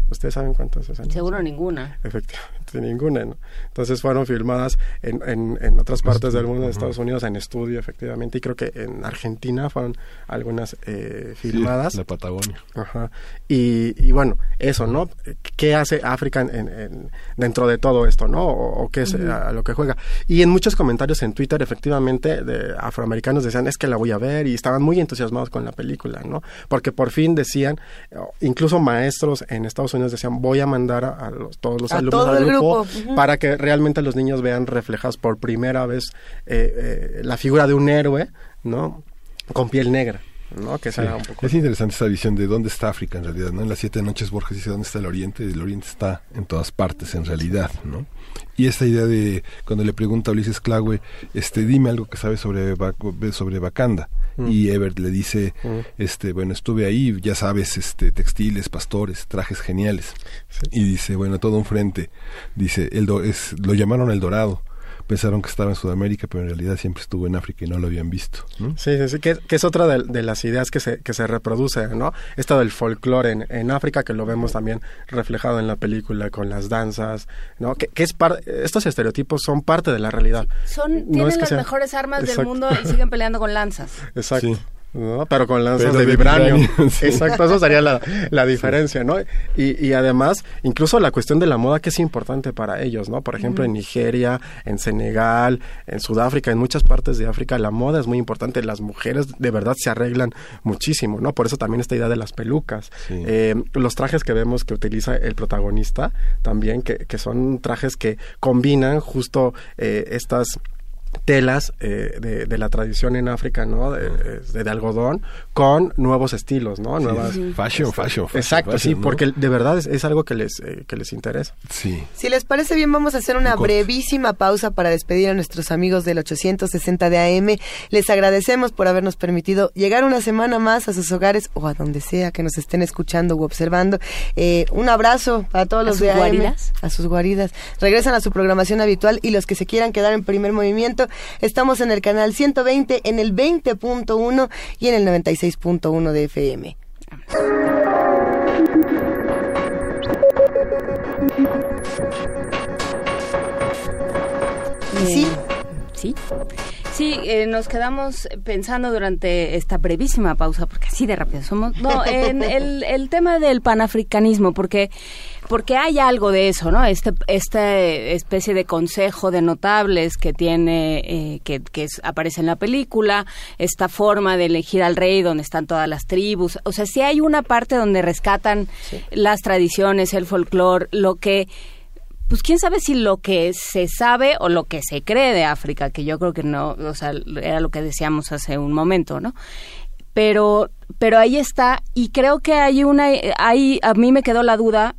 ¿Ustedes saben cuántas escenas? Seguro ninguna. Efectivamente, [laughs] ninguna, ¿no? Entonces fueron filmadas en, en, en otras partes del mundo, en Estados Unidos, en estudio, efectivamente, y creo que en Argentina fueron algunas eh, filmadas. la Patagonia. Ajá. Y, y bueno, eso, ¿no? ¿Qué hace África en, en- dentro de todo esto, ¿no? O, o qué es eh, a, lo que juega. Y en muchos comentarios en Twitter, efectivamente, de afroamericanos decían, es que la voy a ver, y estaban muy entusiasmados con la película, ¿no? Porque por fin decían, incluso maestros en Estados Unidos decían, voy a mandar a, a los- todos los A alumnos todo al grupo, para que realmente los niños vean reflejados por primera vez eh, eh, la figura de un héroe, ¿no? Con piel negra, ¿no? Que Sí. será un poco... Es interesante esta visión de dónde está África en realidad, ¿no? En las siete noches Borges dice dónde está el Oriente, y el Oriente está en todas partes en realidad, ¿no? Y esta idea de cuando le pregunta a Ulises Clague, este, dime algo que sabes sobre sobre Bacanda. Mm. Y Ebert le dice, Mm. este, bueno, estuve ahí, ya sabes, este, textiles, pastores, trajes geniales. Y dice, bueno, todo un frente. Dice, el do- es, lo llamaron el Dorado. Pensaron que estaba en Sudamérica, pero en realidad siempre estuvo en África y no lo habían visto. ¿no? Sí, sí, sí, que, que es otra de, de las ideas que se, que se reproduce, ¿no? Esto del folclore en, en África, que lo vemos también reflejado en la película con las danzas, ¿no? Que, que es par- estos estereotipos son parte de la realidad. Son, No tienen es que las sea- mejores armas del mundo y siguen peleando con lanzas. Exacto. ¿No? Pero con lanzas Pero de vibranio. vibranio, [laughs] sí. Exacto, eso sería la, la diferencia, ¿no? Y, y además, incluso la cuestión de la moda que es importante para ellos, ¿no? Por ejemplo, en Nigeria, en Senegal, en Sudáfrica, en muchas partes de África, la moda es muy importante. Las mujeres de verdad se arreglan muchísimo, ¿no? Por eso también esta idea de las pelucas. Eh, los trajes que vemos que utiliza el protagonista también, que, que son trajes que combinan justo eh, estas telas eh, de, de la tradición en África, ¿no? De, de- de algodón, con nuevos estilos, ¿no? Sí, Nuevas, sí. Fashion, fashion, fashion, Exacto, sí, fashion, ¿no? porque de verdad es, es algo que les, eh, que les interesa. Sí. Si les parece bien, vamos a hacer una brevísima pausa para despedir a nuestros amigos del 860 de AM. Les agradecemos por habernos permitido llegar una semana más a sus hogares o a donde sea que nos estén escuchando u observando. Eh, un abrazo a todos ¿A los de AM. guaridas? A sus guaridas. Regresan a su programación habitual y los que se quieran quedar en primer movimiento, estamos en el canal 120, en el 20.1 y en el 96.1 de FM. ¿Y sí? Sí. Sí, eh, nos quedamos pensando durante esta brevísima pausa, porque así de rápido somos, no, en [laughs] el, el tema del panafricanismo, porque porque hay algo de eso, ¿no? Este, esta especie de consejo de notables que tiene, eh, que, que es- aparece en la película, esta forma de elegir al rey donde están todas las tribus, o sea, sí hay una parte donde rescatan las tradiciones, el folclore, lo que pues quién sabe si lo que se sabe o lo que se cree de África, que yo creo que no, o sea, era lo que decíamos hace un momento, ¿no? Pero, pero ahí está, y creo que hay una, ahí a mí me quedó la duda.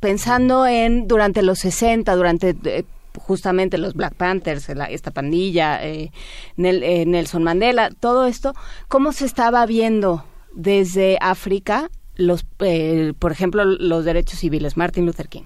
Pensando en durante los 60, durante eh, justamente los Black Panthers, la- esta pandilla, eh, eh, Nelson Mandela, todo esto, ¿cómo se estaba viendo desde África los, eh, por ejemplo, los derechos civiles? Martin Luther King.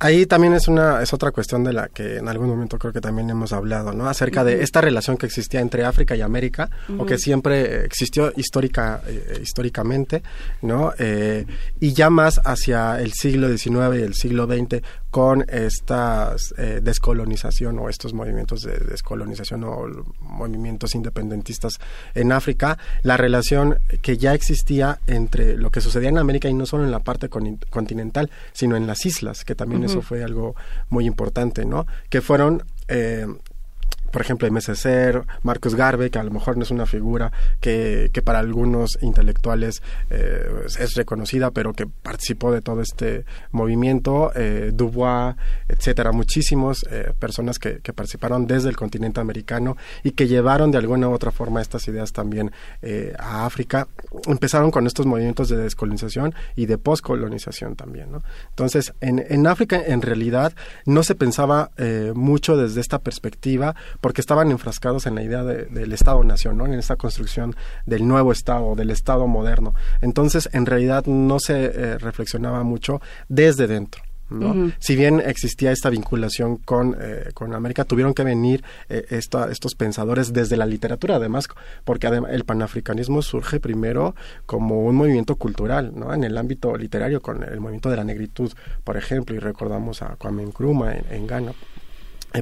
Ahí también es una es otra cuestión de la que en algún momento creo que también hemos hablado, ¿no? Acerca de esta relación que existía entre África y América o que siempre existió histórica eh, históricamente, ¿no? Eh, y ya más hacia el siglo XIX y el siglo XX con esta descolonización o estos movimientos de descolonización o movimientos independentistas en África, la relación que ya existía entre lo que sucedía en América y no solo en la parte con- continental, sino en las islas, que también eso fue algo muy importante, ¿no? Que fueron eh, por ejemplo, M.S. Ser, Marcus Garvey, que a lo mejor no es una figura que, que para algunos intelectuales eh, es- es reconocida, pero que participó de todo este movimiento, eh, Dubois, etcétera, muchísimos eh, personas que, participaron desde el continente americano y que llevaron de alguna u otra forma estas ideas también a África. Empezaron con estos movimientos de descolonización y de poscolonización también, ¿no? Entonces, en, en África en realidad no se pensaba mucho desde esta perspectiva porque estaban enfrascados en la idea de- del Estado-Nación, ¿no? en esta construcción del nuevo Estado, del Estado moderno. Entonces, en realidad no se eh, reflexionaba mucho desde dentro. ¿no? Si bien existía esta vinculación con, eh, con América, tuvieron que venir eh, esta- estos pensadores desde la literatura, además, porque adem- el panafricanismo surge primero como un movimiento cultural, ¿no? En el ámbito literario, con el movimiento de la negritud, por ejemplo, y recordamos a Kwame Nkrumah en, en Ghana,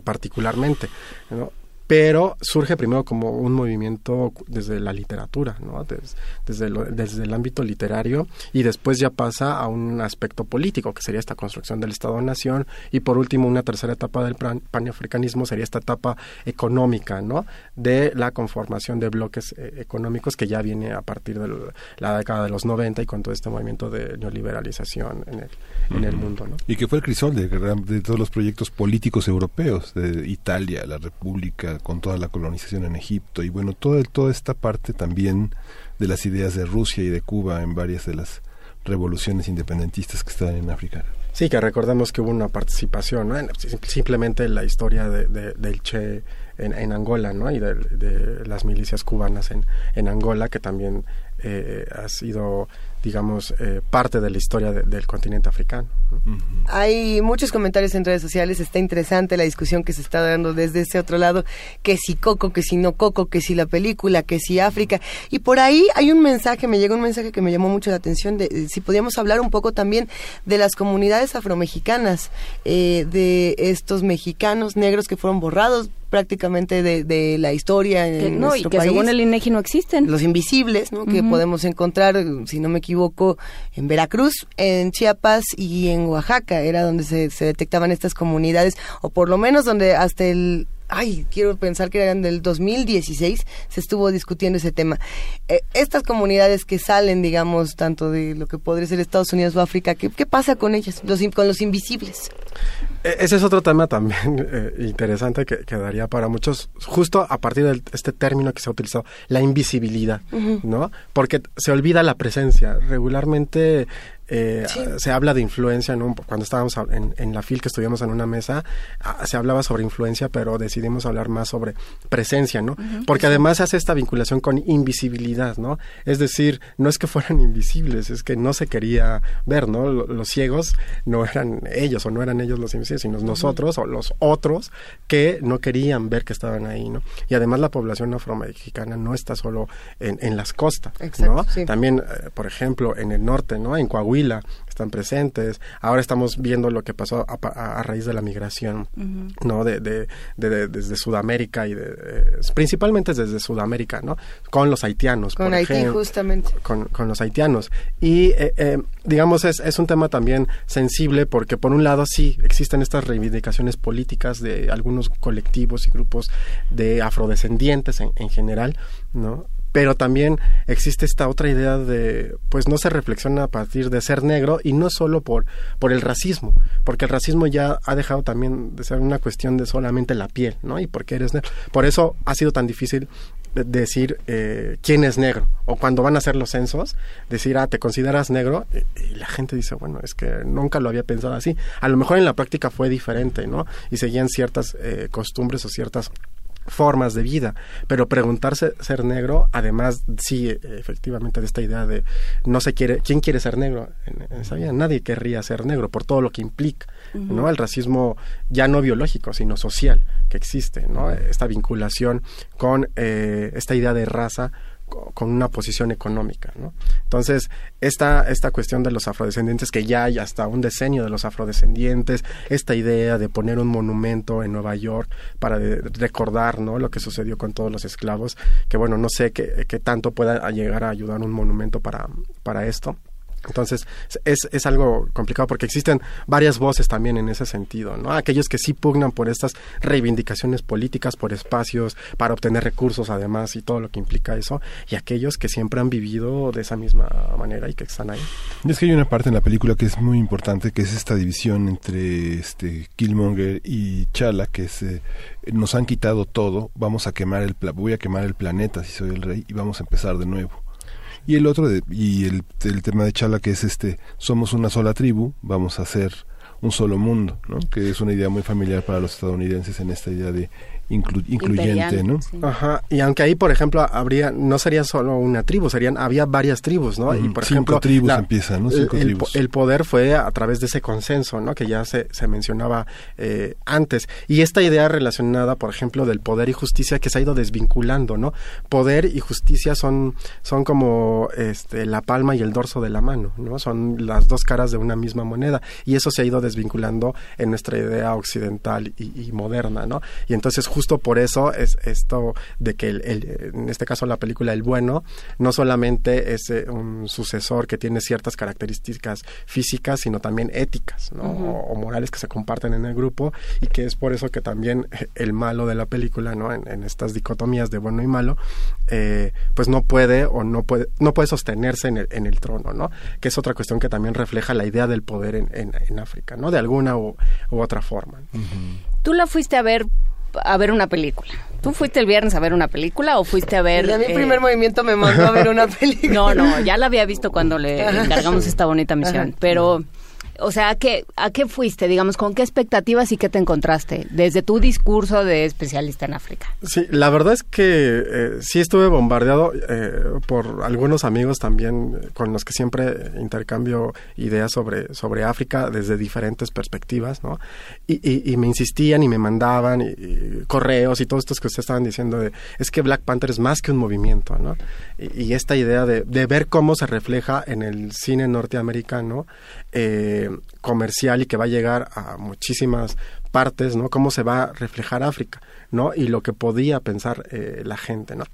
particularmente, ¿no? Pero surge primero como un movimiento desde la literatura, ¿no? Des- desde, lo- desde el ámbito literario y después ya pasa a un aspecto político, que sería esta construcción del Estado-Nación y por último una tercera etapa del panafricanismo sería esta etapa económica, ¿no? De la conformación de bloques eh, económicos que ya viene a partir de la década de los 90 y con todo este movimiento de neoliberalización en el, en el mundo, ¿no? Y que fue el crisol de todos los proyectos políticos europeos, de Italia, la República, con toda la colonización en Egipto, y bueno, todo, el- toda esta parte también de las ideas de Rusia y de Cuba en varias de las revoluciones independentistas que están en África. Sí, que recordemos que hubo una participación, ¿no? En- sim- simplemente la historia de, de- del Che en, en Angola, ¿no? Y de, de las milicias cubanas en, en Angola, que también eh, ha sido, digamos, eh, parte de la historia de- del continente africano. ¿no? Hay muchos comentarios en redes sociales, está interesante la discusión que se está dando desde ese otro lado, que si Coco, que si no Coco, que si la película, que si África. Y por ahí hay un mensaje, me llegó un mensaje que me llamó mucho la atención, de eh, si podíamos hablar un poco también de las comunidades afromexicanas, eh, de estos mexicanos negros que fueron borrados prácticamente de, de la historia en Que no, y nuestro que país. según el INEGI no existen. Los invisibles, ¿no? Que podemos encontrar, si no me equivoco, en Veracruz, en Chiapas y en Oaxaca. Era donde se, se detectaban estas comunidades, o por lo menos donde hasta el... Ay, quiero pensar que eran del 2016 se estuvo discutiendo ese tema. Eh, estas comunidades que salen, digamos, tanto de lo que podría ser Estados Unidos o África, ¿qué, qué pasa con ellas, los, con los invisibles? E- Ese es otro tema también [laughs] eh, interesante que, que daría para muchos, justo a partir de este término que se ha utilizado, la invisibilidad. ¿no? Porque se olvida la presencia. Regularmente eh, Sí. se habla de influencia, ¿no? Cuando estábamos en, en la FIL que estuvimos en una mesa, ah, se hablaba sobre influencia, pero decidimos hablar más sobre presencia, ¿no? Porque además hace esta vinculación con invisibilidad, ¿no? Es decir, no es que fueran invisibles, es que no se quería ver, ¿no? Lo- Los ciegos no eran ellos o no eran ellos los invisibles, sino nosotros o los otros que no querían ver que estaban ahí, ¿no? Y además la población afromexicana no está solo en, en las costas, Exacto, ¿no? sí. También, eh, por ejemplo, en el norte, ¿no? En Coahuila están presentes. Ahora estamos viendo lo que pasó a, a- a raíz de la migración, ¿no? De, de- de- de- desde Sudamérica y de, eh, principalmente desde Sudamérica, ¿no? Con los haitianos, Con por Haití, ejemplo justamente. con, con los haitianos. Y, eh, eh, digamos, es, es un tema también sensible porque, por un lado, sí, existen estas reivindicaciones políticas de algunos colectivos y grupos de afrodescendientes en, en general, ¿no? Pero también existe esta otra idea de, pues no se reflexiona a partir de ser negro y no solo por, por el racismo, porque el racismo ya ha dejado también de ser una cuestión de solamente la piel, ¿no? Y porque eres negro. Por eso ha sido tan difícil decir eh, quién es negro. O cuando van a hacer los censos, decir, ah, ¿te consideras negro? Y, la gente dice, bueno, es que nunca lo había pensado así. A lo mejor en la práctica fue diferente, ¿no? Y seguían ciertas eh, costumbres o ciertas formas de vida, pero preguntarse ser negro, además sí, efectivamente de esta idea de no se quiere, ¿quién quiere ser negro? En, esa vida nadie querría ser negro por todo lo que implica, ¿no? El racismo ya no biológico, sino social que existe, ¿no? Esta vinculación con eh, esta idea de raza con una posición económica, ¿no? Entonces, esta, esta cuestión de los afrodescendientes, que ya hay hasta un decenio de los afrodescendientes, esta idea de poner un monumento en Nueva York para recordar, ¿no? Lo que sucedió con todos los esclavos, que bueno, no sé qué, qué tanto pueda llegar a ayudar un monumento para, para esto. Entonces, es, es algo complicado porque existen varias voces también en ese sentido, ¿no? Aquellos que sí pugnan por estas reivindicaciones políticas, por espacios, para obtener recursos además y todo lo que implica eso, y aquellos que siempre han vivido de esa misma manera y que están ahí. Y es que hay una parte en la película que es muy importante, que es esta división entre este Killmonger y Chala, que es eh, nos han quitado todo, vamos a quemar el pla- voy a quemar el planeta si soy el rey y vamos a empezar de nuevo. Y el otro de, y el, tema de Chala que es este somos una sola tribu, vamos a ser un solo mundo, ¿no? Que es una idea muy familiar para los estadounidenses en esta idea de inclu- incluyente, ¿no? Ajá, y aunque ahí, por ejemplo, habría, no sería solo una tribu, serían, había varias tribus, ¿no? Y por cinco ejemplo, tribus empiezan, ¿no? el- Cinco el, tribus. el poder fue a través de ese consenso, ¿no? Que ya se, se mencionaba eh, antes. Y esta idea relacionada, por ejemplo, del poder y justicia que se ha ido desvinculando, ¿no? Poder y justicia son, son como este, la palma y el dorso de la mano, ¿no? Son las dos caras de una misma moneda. Y eso se ha ido desvinculando en nuestra idea occidental y, y moderna, ¿no? Y entonces justo por eso es esto de que el, el- en este caso la película El Bueno no solamente es eh, un sucesor que tiene ciertas características físicas, sino también éticas, o, o morales que se comparten en el grupo y que es por eso que también [laughs] el malo de la película, ¿no? En, en estas dicotomías de bueno y malo, eh, pues no puede o no puede no puede sostenerse en el, en el trono, ¿no? Que es otra cuestión que también refleja la idea del poder en, en, en África, ¿no? De alguna u, u otra forma. Tú la fuiste a ver a ver una película. ¿Tú fuiste el viernes a ver una película o fuiste a ver... Y a mi eh, primer movimiento me mandó a ver una [laughs] película. No, no, ya la había visto cuando le encargamos esta bonita misión. Ajá. Pero, o sea, ¿a qué, ¿a qué fuiste? Digamos, ¿con qué expectativas y qué te encontraste? Desde tu discurso de especialista en África. Sí, la verdad es que eh, sí estuve bombardeado eh, por algunos amigos también eh, con los que siempre intercambio ideas sobre, sobre África desde diferentes perspectivas, ¿no? Y, y- y me insistían y me mandaban correos y todos estos que ustedes estaban diciendo de, es que Black Panther es más que un movimiento, ¿no? Y esta idea de, de ver cómo se refleja en el cine norteamericano eh, comercial y que va a llegar a muchísimas partes, ¿no? Cómo se va a reflejar África, ¿no? Y lo que podía pensar eh, la gente, ¿no?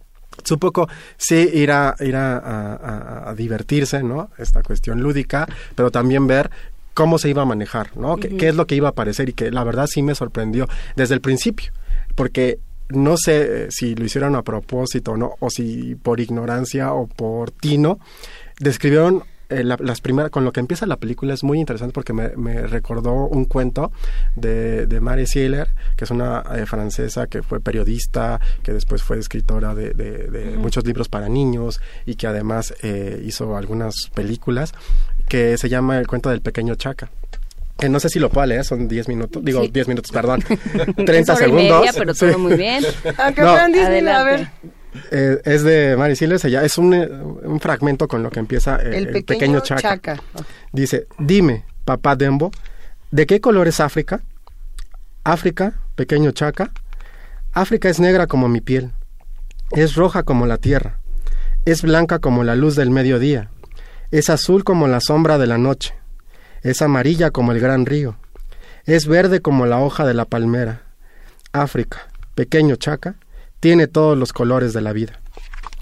Es un poco, sí, ir a, ir a, a- a- a divertirse, ¿no? Esta cuestión lúdica, pero también ver cómo se iba a manejar, ¿no? ¿Qué, qué es lo que iba a aparecer y que la verdad sí me sorprendió desde el principio, porque no sé eh, si lo hicieron a propósito o no, o si por ignorancia o por tino, describieron eh, la- las primeras, con lo que empieza la película es muy interesante porque me, me recordó un cuento de, de Mary Sieler, que es una eh, francesa que fue periodista, que después fue escritora de, de- de muchos libros para niños y que además eh, hizo algunas películas, que se llama El cuento del pequeño Chaca. Que no sé si lo puedo leer, son 10 minutos, digo Sí. 10 minutos, perdón, [laughs] Es 30 hora y segundos. media, pero todo muy bien. [laughs] Aunque No. Disney, a Adelante. ver. Eh, es de Mary llama- es un, eh, un fragmento con lo que empieza eh, El, el, pequeño, Chaca. Chaca. Dice, dime, papá Dembo, ¿de qué color es África? África, pequeño Chaca. África es negra como mi piel, es roja como la tierra, es blanca como la luz del mediodía, es azul como la sombra de la noche, es amarilla como el gran río, es verde como la hoja de la palmera. África, pequeño Chaca, tiene todos los colores de la vida.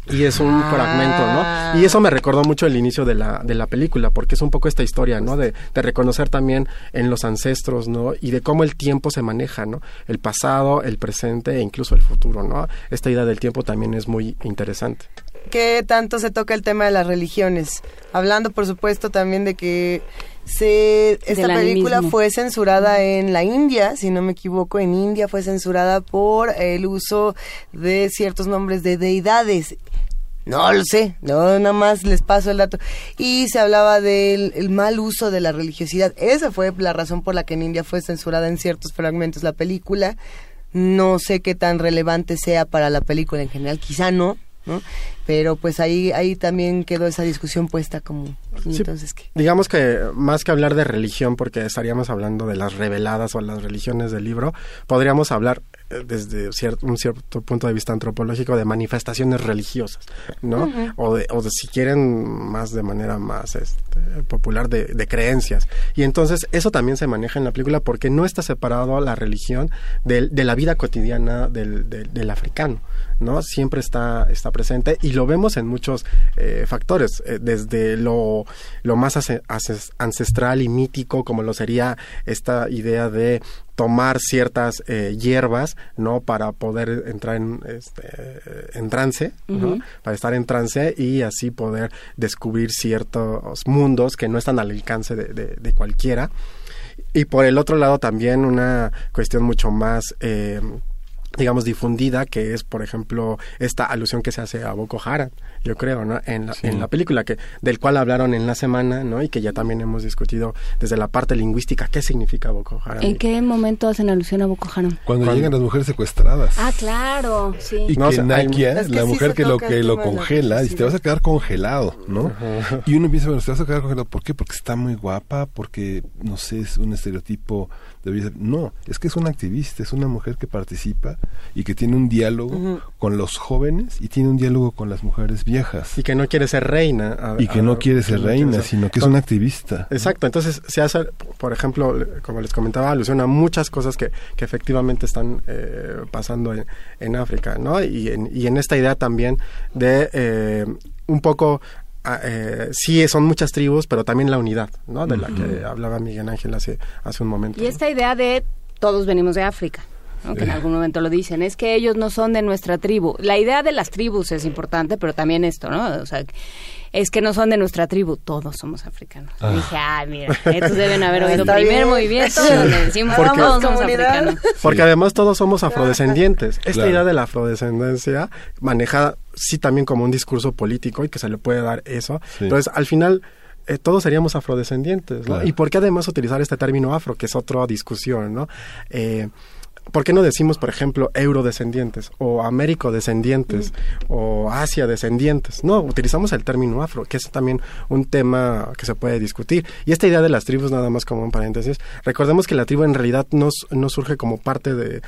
Y es un fragmento, ¿no? Y eso me recordó mucho el inicio de la, de la película, porque es un poco esta historia, ¿no? De, de reconocer también en los ancestros, ¿no? Y de cómo el tiempo se maneja, ¿no? El pasado, el presente e incluso el futuro, ¿no? Esta idea del tiempo también es muy interesante. ¿Qué tanto se toca el tema de las religiones? Hablando, por supuesto, también de que Se, esta película fue censurada en la India, si no me equivoco, en India fue censurada por el uso de ciertos nombres de deidades. No lo sé, no, nada más les paso el dato. Y se hablaba del el mal uso de la religiosidad. Esa fue la razón por la que en India fue censurada en ciertos fragmentos la película. No sé qué tan relevante sea para la película en general, quizá no, ¿no? Pero pues ahí ahí también quedó esa discusión puesta como ¿y Sí, entonces qué. Digamos que más que hablar de religión, porque estaríamos hablando de las reveladas o las religiones del libro, podríamos hablar desde cier- un cierto punto de vista antropológico de manifestaciones religiosas, ¿no? O, de, o de, si quieren más de manera más este, popular de, de creencias. Y entonces eso también se maneja en la película porque no está separado la religión del- de, la vida cotidiana del, del- del africano. ¿no? Siempre está, está presente y lo vemos en muchos eh, factores, eh, desde lo, lo más ancestral y mítico, como lo sería esta idea de tomar ciertas eh, hierbas, ¿no? Para poder entrar en, este, en trance, ¿no? Para estar en trance y así poder descubrir ciertos mundos que no están al alcance de, de- de cualquiera. Y por el otro lado también una cuestión mucho más... eh, digamos difundida que es por ejemplo esta alusión que se hace a Boko Haram yo creo no en la, en la película que del cual hablaron en la semana no y que ya también hemos discutido desde la parte lingüística qué significa Boko Haram ¿En qué momento hacen alusión a Boko Haram? Cuando, llegan las mujeres secuestradas. Ah, claro, sí. Y No, que o sea, hay- Nakia, Es que la sí mujer que lo que lo congela, dice, te vas a quedar congelado, ¿no? Y uno piensa, bueno, te vas a quedar congelado, ¿por qué? Porque está muy guapa, porque, no sé, es un estereotipo, debería ser- No, es que es una activista, es una mujer que participa y que tiene un diálogo con los jóvenes y tiene un diálogo con las mujeres viejas. y que no quiere ser reina a- Y que a- no quiere ser no reina, quiere ser- sino que es una activista. Exacto, entonces se hace, por ejemplo, como les comentaba, alusión a muchas cosas que, que efectivamente están eh, pasando en, en África, ¿no? Y en, y en esta idea también de eh, un poco, eh, sí son muchas tribus, pero también la unidad, ¿no? De la que hablaba Miguel Ángel hace, hace un momento. Y esta idea de todos venimos de África. ¿No? que en algún momento lo dicen, es que ellos no son de nuestra tribu. La idea de las tribus es importante, pero también esto, ¿no? O sea, es que no son de nuestra tribu, todos somos africanos. Ah. Dije, ah, mira, estos deben haber [laughs] oído Está primer bien. movimiento Sí. donde decimos, Porque- todos somos africanos. Porque además todos somos afrodescendientes. Esta Claro. idea de la afrodescendencia manejada sí también como un discurso político y que se le puede dar eso. Sí. Entonces, al final eh, todos seríamos afrodescendientes, ¿no? Claro. ¿Y por qué además utilizar este término afro, que es otra discusión, ¿no? Eh, ¿Por qué no decimos, por ejemplo, eurodescendientes o américodescendientes o Asia descendientes? No, utilizamos el término afro, que es también un tema que se puede discutir. Y esta idea de las tribus, nada más como un paréntesis, recordemos que la tribu en realidad no, no surge como parte de,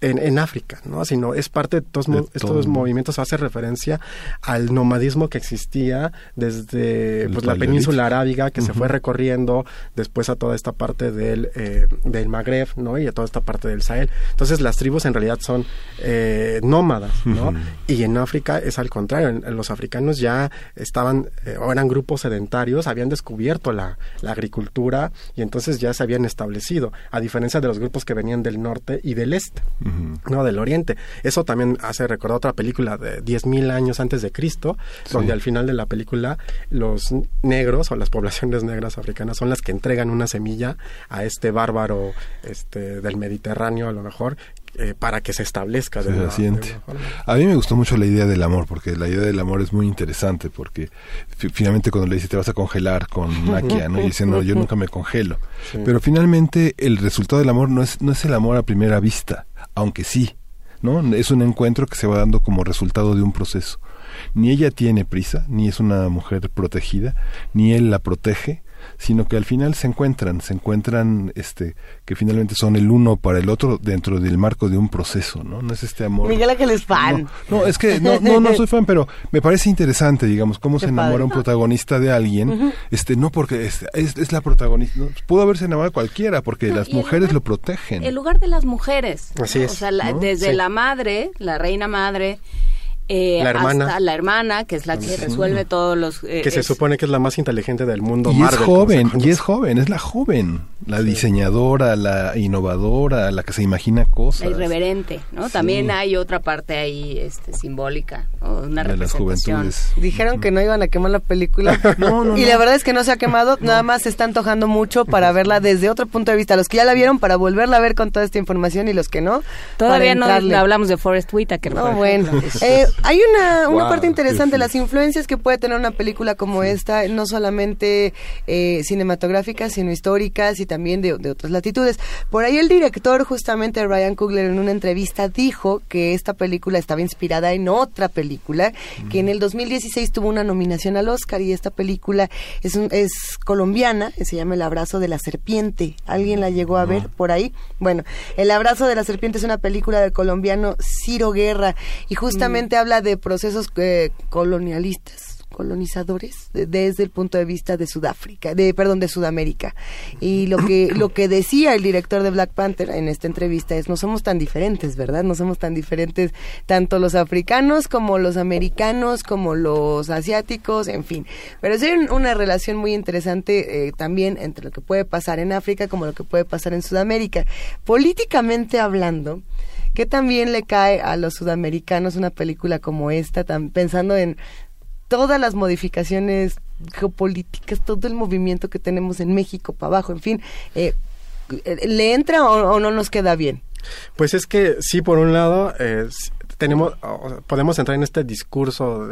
en, en África, ¿no? Sino es parte de todos De mo- todo. estos movimientos, hace referencia al nomadismo que existía desde pues, la península arábiga, que se fue recorriendo después a toda esta parte del, eh, del Magreb, ¿no? Y a toda esta parte del Sahel. Entonces las tribus en realidad son eh, nómadas, ¿no? Y en África es al contrario, en- en los africanos ya estaban, eh, o eran grupos sedentarios, habían descubierto la, la agricultura y entonces ya se habían establecido, a diferencia de los grupos que venían del norte y del este. No, del Oriente. Eso también hace recordar otra película de 10.000 años antes de Cristo, donde al final de la película los negros o las poblaciones negras africanas son las que entregan una semilla a este bárbaro este, del Mediterráneo, a lo mejor, eh, para que se establezca. de Se. A mí me gustó mucho la idea del amor, porque la idea del amor es muy interesante, porque fi- finalmente cuando le dice te vas a congelar con [laughs] Nakia, ¿no? Y dice, no, yo nunca me congelo. Sí. Pero finalmente el resultado del amor no es, no es el amor a primera vista, aunque sí, ¿no? Es un encuentro que se va dando como resultado de un proceso. Ni ella tiene prisa, ni es una mujer protegida, ni él la protege, sino que al final se encuentran, se encuentran, este, que finalmente son el uno para el otro dentro del marco de un proceso, ¿no? No es este amor. Miguel Ángel es fan. No, es que no, no, no soy fan, pero me parece interesante, digamos, cómo Qué se enamora padre. un protagonista de alguien, este, no porque es, es, es la protagonista, no, pudo haberse enamorado cualquiera, porque las mujeres lo protegen. El lugar de las mujeres. Así es, O sea, la- ¿no? desde Sí. la madre, la reina madre, eh, La hermana. hasta la hermana, que es la que Sí. resuelve todos los... eh, que se es- supone que es la más inteligente del mundo. y es Marvel, joven, y es joven, es la joven, la diseñadora, la innovadora, la que se imagina cosas. La irreverente, ¿no? Sí. También hay otra parte ahí este, simbólica, ¿no? una De las representación. juventudes. Dijeron que no iban a quemar la película. [laughs] No, no, y no. la verdad es que no se ha quemado, nada más se está antojando mucho para verla desde otro punto de vista. Los que ya la vieron, para volverla a ver con toda esta información y los que no. Todavía no hablamos de Forrest Whitaker. No, bueno. [laughs] Eh, hay una, una Wow, parte interesante, las influencias que puede tener una película como esta, no solamente eh, cinematográficas, sino históricas y también de, de otras latitudes. Por ahí el director, justamente Ryan Coogler, en una entrevista dijo que esta película estaba inspirada en otra película, que en el 2016 tuvo una nominación al Oscar y esta película es, un- es colombiana, se llama El abrazo de la serpiente. ¿Alguien la llegó a ver por ahí? Bueno, El abrazo de la serpiente es una película del colombiano Ciro Guerra y justamente habla de procesos eh, colonialistas colonizadores de- desde el punto de vista de Sudáfrica, de perdón, de Sudamérica. Y lo que lo que decía el director de Black Panther en esta entrevista es no somos tan diferentes, ¿verdad? No somos tan diferentes tanto los africanos como los americanos, como los asiáticos, en fin. Pero hay un- una relación muy interesante eh, también entre lo que puede pasar en África como lo que puede pasar en Sudamérica. Políticamente hablando, que también le cae a los sudamericanos una película como esta, tan- pensando en todas las modificaciones geopolíticas, todo el movimiento que tenemos en México para abajo, en fin, eh, ¿le entra o, no nos queda bien? Pues es que sí, por un lado, eh, tenemos, podemos entrar en este discurso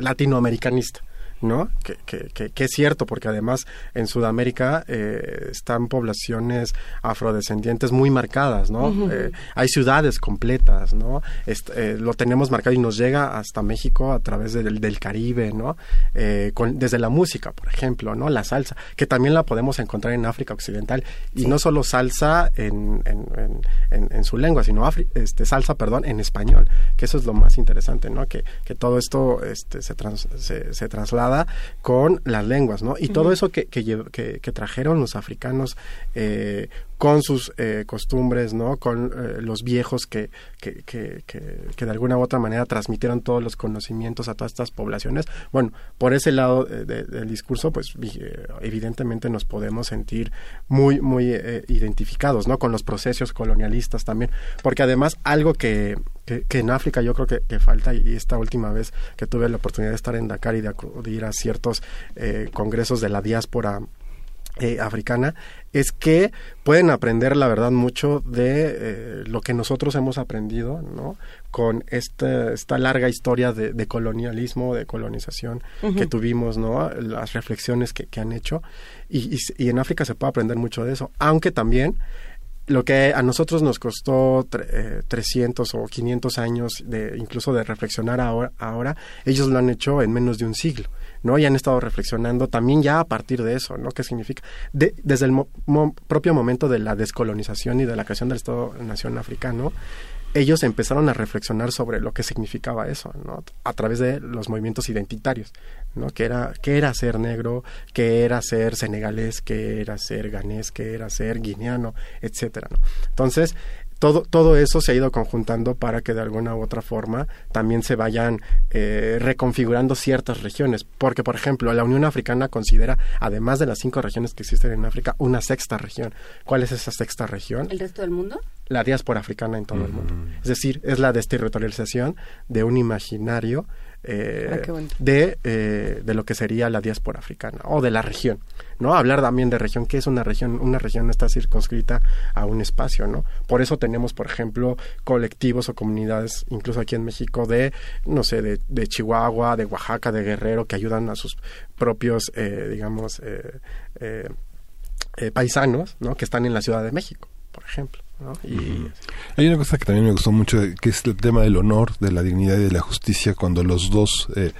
latinoamericanista. ¿No? Que, que, que- que es cierto, porque además en Sudamérica eh, están poblaciones afrodescendientes muy marcadas, ¿no? Eh, hay ciudades completas, ¿no? Est- eh, lo tenemos marcado y nos llega hasta México a través del, del Caribe, ¿no? Eh, con- desde la música, por ejemplo, ¿no? La salsa, que también la podemos encontrar en África Occidental. Y no solo salsa en, en, en- en- en su lengua, sino afri- este, salsa, perdón, en español, que eso es lo más interesante, ¿no? Que, que todo esto este, se, trans- se, se traslada con las lenguas, ¿no? Y todo eso que, que- que trajeron los africanos eh, con sus eh, costumbres, ¿no? Con eh, los viejos que, que, que, que- de alguna u otra manera transmitieron todos los conocimientos a todas estas poblaciones. Bueno, por ese lado eh, de- del discurso, pues eh, evidentemente nos podemos sentir muy, muy identificados, ¿no? Con los procesos colonialistas también, porque además algo que, que, que en África yo creo que, que falta y esta última vez que tuve la oportunidad de estar en Dakar y de acudir a ciertos eh, congresos de la diáspora eh, africana es que pueden aprender la verdad mucho de eh, lo que nosotros hemos aprendido no con esta, esta larga historia de, de colonialismo de colonización que tuvimos no las reflexiones que, que han hecho. Y, y s- y en África se puede aprender mucho de eso aunque también lo que a nosotros nos costó eh, 300 o 500 años de incluso de reflexionar ahora, ahora, ellos lo han hecho en menos de un siglo, ¿no? Y han estado reflexionando también ya a partir de eso, ¿no? ¿Qué significa? De- desde el mo- propio momento de la descolonización y de la creación del Estado-Nación africano, ellos empezaron a reflexionar sobre lo que significaba eso, ¿no? A través de los movimientos identitarios, ¿no? Era, qué era ser negro, qué era ser senegalés, qué era ser ganés, qué era ser guineano, etcétera, ¿no? Entonces, todo, todo eso se ha ido conjuntando para que de alguna u otra forma también se vayan eh, reconfigurando ciertas regiones. Porque, por ejemplo, la Unión Africana considera, además de las cinco regiones que existen en África, una sexta región. ¿Cuál es esa sexta región? ¿El resto del mundo? la diáspora africana en todo el mundo. Es decir, es la desterritorialización de un imaginario eh, Ah, bonito. de, eh, de lo que sería la diáspora africana o de la región. ¿no? Hablar también de región, ¿qué es una región? Una región no está circunscrita a un espacio, ¿no? Por eso tenemos, por ejemplo, colectivos o comunidades, incluso aquí en México, de, no sé, de, de Chihuahua, de Oaxaca, de Guerrero, que ayudan a sus propios, eh, digamos, eh, eh, eh, paisanos, ¿no? Que están en la Ciudad de México, por ejemplo. ¿No? Y Hay una cosa que también me gustó mucho, que es el tema del honor, de la dignidad y de la justicia, cuando los dos eh,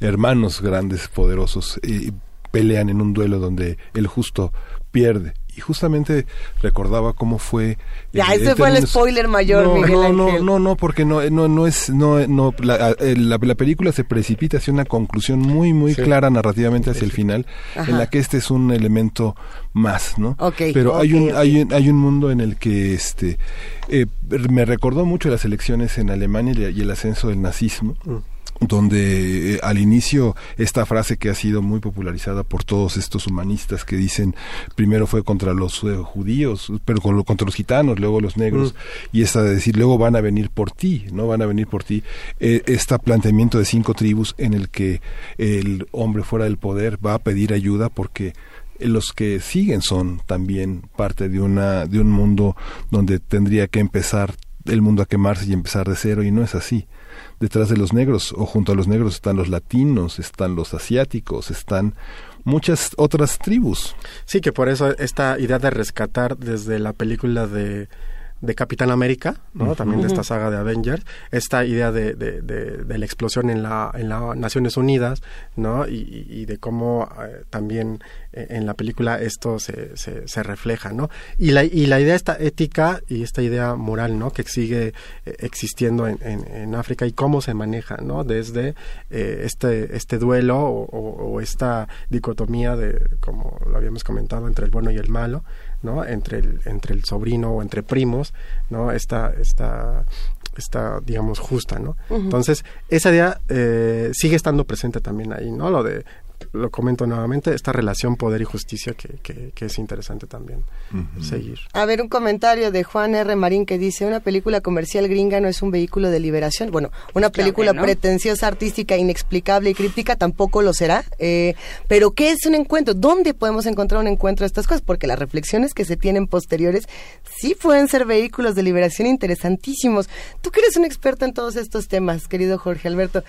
hermanos grandes, poderosos, eh, pelean en un duelo donde el justo pierde. Y justamente recordaba cómo fue... Ya, ese en fue el spoiler mayor, no, Miguel no, no, Ángel. no, no, porque no, no, no es, no, no, la, eh, la, la película se precipita hacia una conclusión muy, muy Sí. clara narrativamente hacia el final, Ajá. en la que este es un elemento más, ¿no? Ok, Pero hay un, hay un, hay un mundo en el que este eh, me recordó mucho las elecciones en Alemania y y el ascenso del nazismo. Mm. Donde eh, al inicio esta frase que ha sido muy popularizada por todos estos humanistas que dicen primero fue contra los eh, judíos, pero con contra los gitanos, luego los negros, y esta de decir luego van a venir por ti, no van a venir por ti, eh, este planteamiento de cinco tribus en el que el hombre fuera del poder va a pedir ayuda porque los que siguen son también parte de una de un mundo donde tendría que empezar el mundo a quemarse y empezar de cero y no es así detrás de los negros o junto a los negros están los latinos, están los asiáticos, están muchas otras tribus. Sí, que por eso esta idea de rescatar desde la película de, de Capitán América, ¿no? También de esta saga de Avengers, esta idea de, de, de- de la explosión en la, en las Naciones Unidas, ¿no? Y, de cómo eh, también eh, en la película esto se, se, se refleja, ¿no? Y la, y la idea esta ética y esta idea moral, ¿no? Que sigue eh, existiendo en, en, en África y cómo se maneja, ¿no? Desde este, este duelo o, o- o esta dicotomía de, como lo habíamos comentado, entre el bueno y el malo, ¿no? Entre el, entre el sobrino o entre primos, ¿no? Esta, esta, esta digamos, justa, ¿no? Entonces, esa idea eh, sigue estando presente también ahí, ¿no? Lo de, lo comento nuevamente, esta relación poder y justicia que, que, que es interesante también seguir. A ver, un comentario de Juan R. Marín que dice, una película comercial gringa no es un vehículo de liberación. Bueno, una película no. pretenciosa, artística, inexplicable y críptica tampoco lo será. Eh, pero, ¿qué es un encuentro? ¿Dónde podemos encontrar un encuentro de estas cosas? Porque las reflexiones que se tienen posteriores sí pueden ser vehículos de liberación interesantísimos. Tú que eres un experto en todos estos temas, querido Jorge Alberto.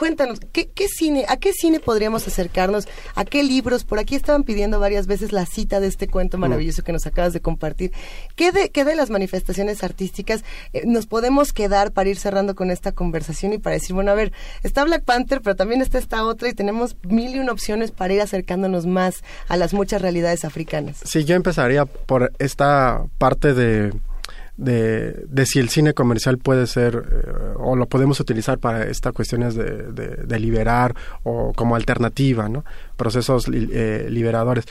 Cuéntanos, ¿qué, qué cine, ¿a qué cine podríamos acercarnos? ¿A qué libros? Por aquí estaban pidiendo varias veces la cita de este cuento maravilloso que nos acabas de compartir. ¿Qué de, qué de las manifestaciones artísticas eh, nos podemos quedar para ir cerrando con esta conversación y para decir, bueno, a ver, está Black Panther, pero también está esta otra y tenemos mil y una opciones para ir acercándonos más a las muchas realidades africanas? Sí, yo empezaría por esta parte de, de, de si el cine comercial puede ser eh, o lo podemos utilizar para estas cuestiones de, de- liberar o como alternativa, ¿no? Procesos eh, liberadores.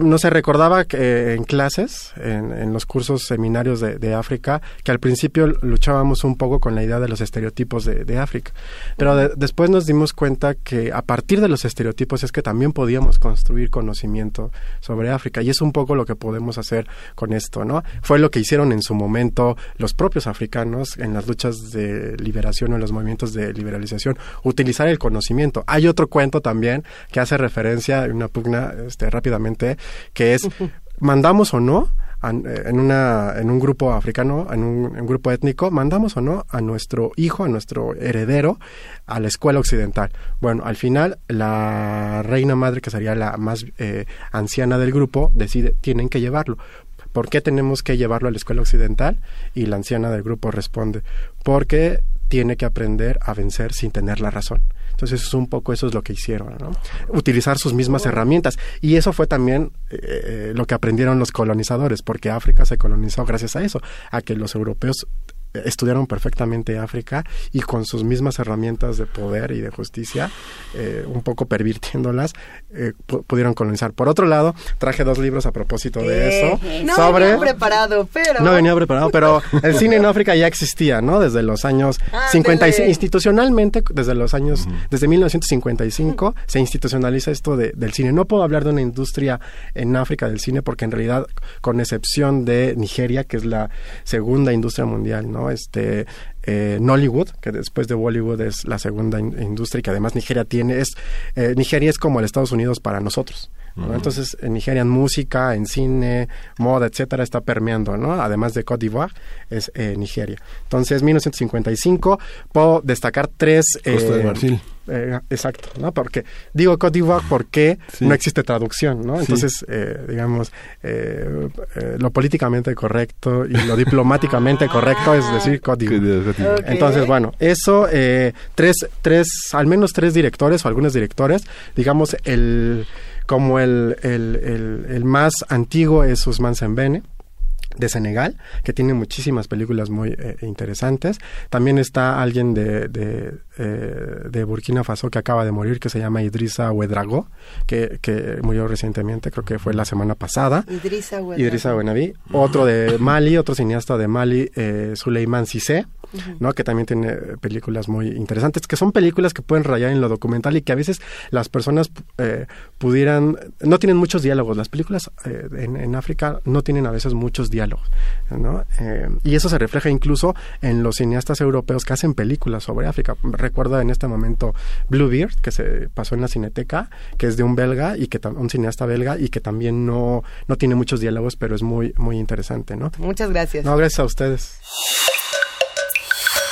No se recordaba que eh, en clases, en, los cursos seminarios de, África, que al principio luchábamos un poco con la idea de los estereotipos de, África. Pero de- después nos dimos cuenta que a partir de los estereotipos es que también podíamos construir conocimiento sobre África. Y es un poco lo que podemos hacer con esto, ¿no? Fue lo que hicieron en su momento los propios africanos en las luchas de liberación o en los movimientos de liberalización, utilizar el conocimiento. Hay otro cuento también que hace referencia, una pugna este, rápidamente, que es, ¿mandamos o no? en, una, en un grupo africano, en un, en un grupo étnico, mandamos o no a nuestro hijo, a nuestro heredero, a la escuela occidental. Bueno, al final, la reina madre, que sería la más eh, anciana del grupo, decide, tienen que llevarlo. ¿Por qué tenemos que llevarlo a la escuela occidental? Y la anciana del grupo responde, porque tiene que aprender a vencer sin tener la razón. Entonces, es un poco eso es lo que hicieron, ¿no? Utilizar sus mismas herramientas. Y eso fue también eh, eh, lo que aprendieron los colonizadores, porque África se colonizó gracias a eso, a que los europeos estudiaron perfectamente África y con sus mismas herramientas de poder y de justicia, eh, un poco pervirtiéndolas, eh, pu- pudieron colonizar. Por otro lado, traje dos libros a propósito de eso. No sobre venía preparado, pero... no venía preparado, pero el cine en África ya existía, ¿no? Desde los años Ándele. 55, institucionalmente, desde los años, desde 1955, se institucionaliza esto de- del cine. No puedo hablar de una industria en África del cine porque en realidad, con excepción de Nigeria, que es la segunda industria mundial, ¿no? Este, eh, Nollywood, que después de Bollywood es la segunda in- industria y que además Nigeria tiene, es, eh, Nigeria es como el Estados Unidos para nosotros. Entonces, en Nigeria en música, en cine, moda, etcétera, está permeando, ¿no? Además de Côte d'Ivoire, es eh, Nigeria. Entonces, 1955, puedo destacar tres... Costa de eh, Marfil. eh, exacto, ¿no? Porque digo Côte d'Ivoire porque Sí. no existe traducción, ¿no? Sí. Entonces, eh, digamos, eh, eh, lo políticamente correcto y lo diplomáticamente [laughs] correcto es decir Côte d'Ivoire. Entonces, bueno, eso, eh, tres, tres, al menos tres directores o algunos directores, digamos, el, como el, el, el, el más antiguo es Ousmane Sembene de Senegal, que tiene muchísimas películas muy eh, interesantes. También está alguien de, de, eh, de Burkina Faso que acaba de morir, que se llama Idrissa Ouedraogo, que, que murió recientemente, creo que fue la semana pasada. Idrissa Ouedraogo. Idrissa Buenaví. Otro de Mali, otro cineasta de Mali, eh, Suleiman Cissé. ¿No? Que también tiene películas muy interesantes, que son películas que pueden rayar en lo documental y que a veces las personas eh, pudieran, no tienen muchos diálogos. Las películas eh, en, en, África no tienen a veces muchos diálogos, ¿no? Eh, y eso se refleja incluso en los cineastas europeos que hacen películas sobre África. Recuerdo en este momento Bluebeard, que se pasó en la Cineteca, que es de un belga y que un cineasta belga y que también no, no tiene muchos diálogos, pero es muy, muy interesante, ¿no? Muchas gracias. No, gracias a ustedes.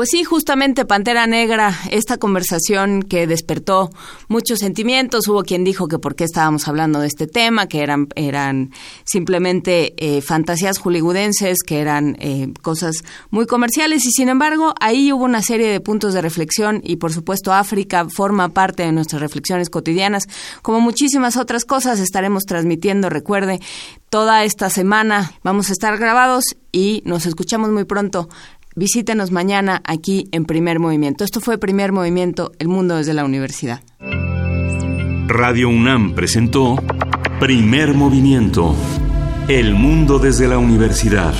Pues sí, justamente Pantera Negra, esta conversación que despertó muchos sentimientos, hubo quien dijo que por qué estábamos hablando de este tema, que eran, eran simplemente eh, fantasías hollywoodenses, que eran eh, cosas muy comerciales. Y sin embargo ahí hubo una serie de puntos de reflexión y por supuesto África forma parte de nuestras reflexiones cotidianas, como muchísimas otras cosas estaremos transmitiendo, recuerde, toda esta semana vamos a estar grabados y nos escuchamos muy pronto. Visítenos mañana aquí en Primer Movimiento. Esto fue Primer Movimiento, El Mundo desde la Universidad. Radio UNAM presentó Primer Movimiento, El Mundo desde la Universidad.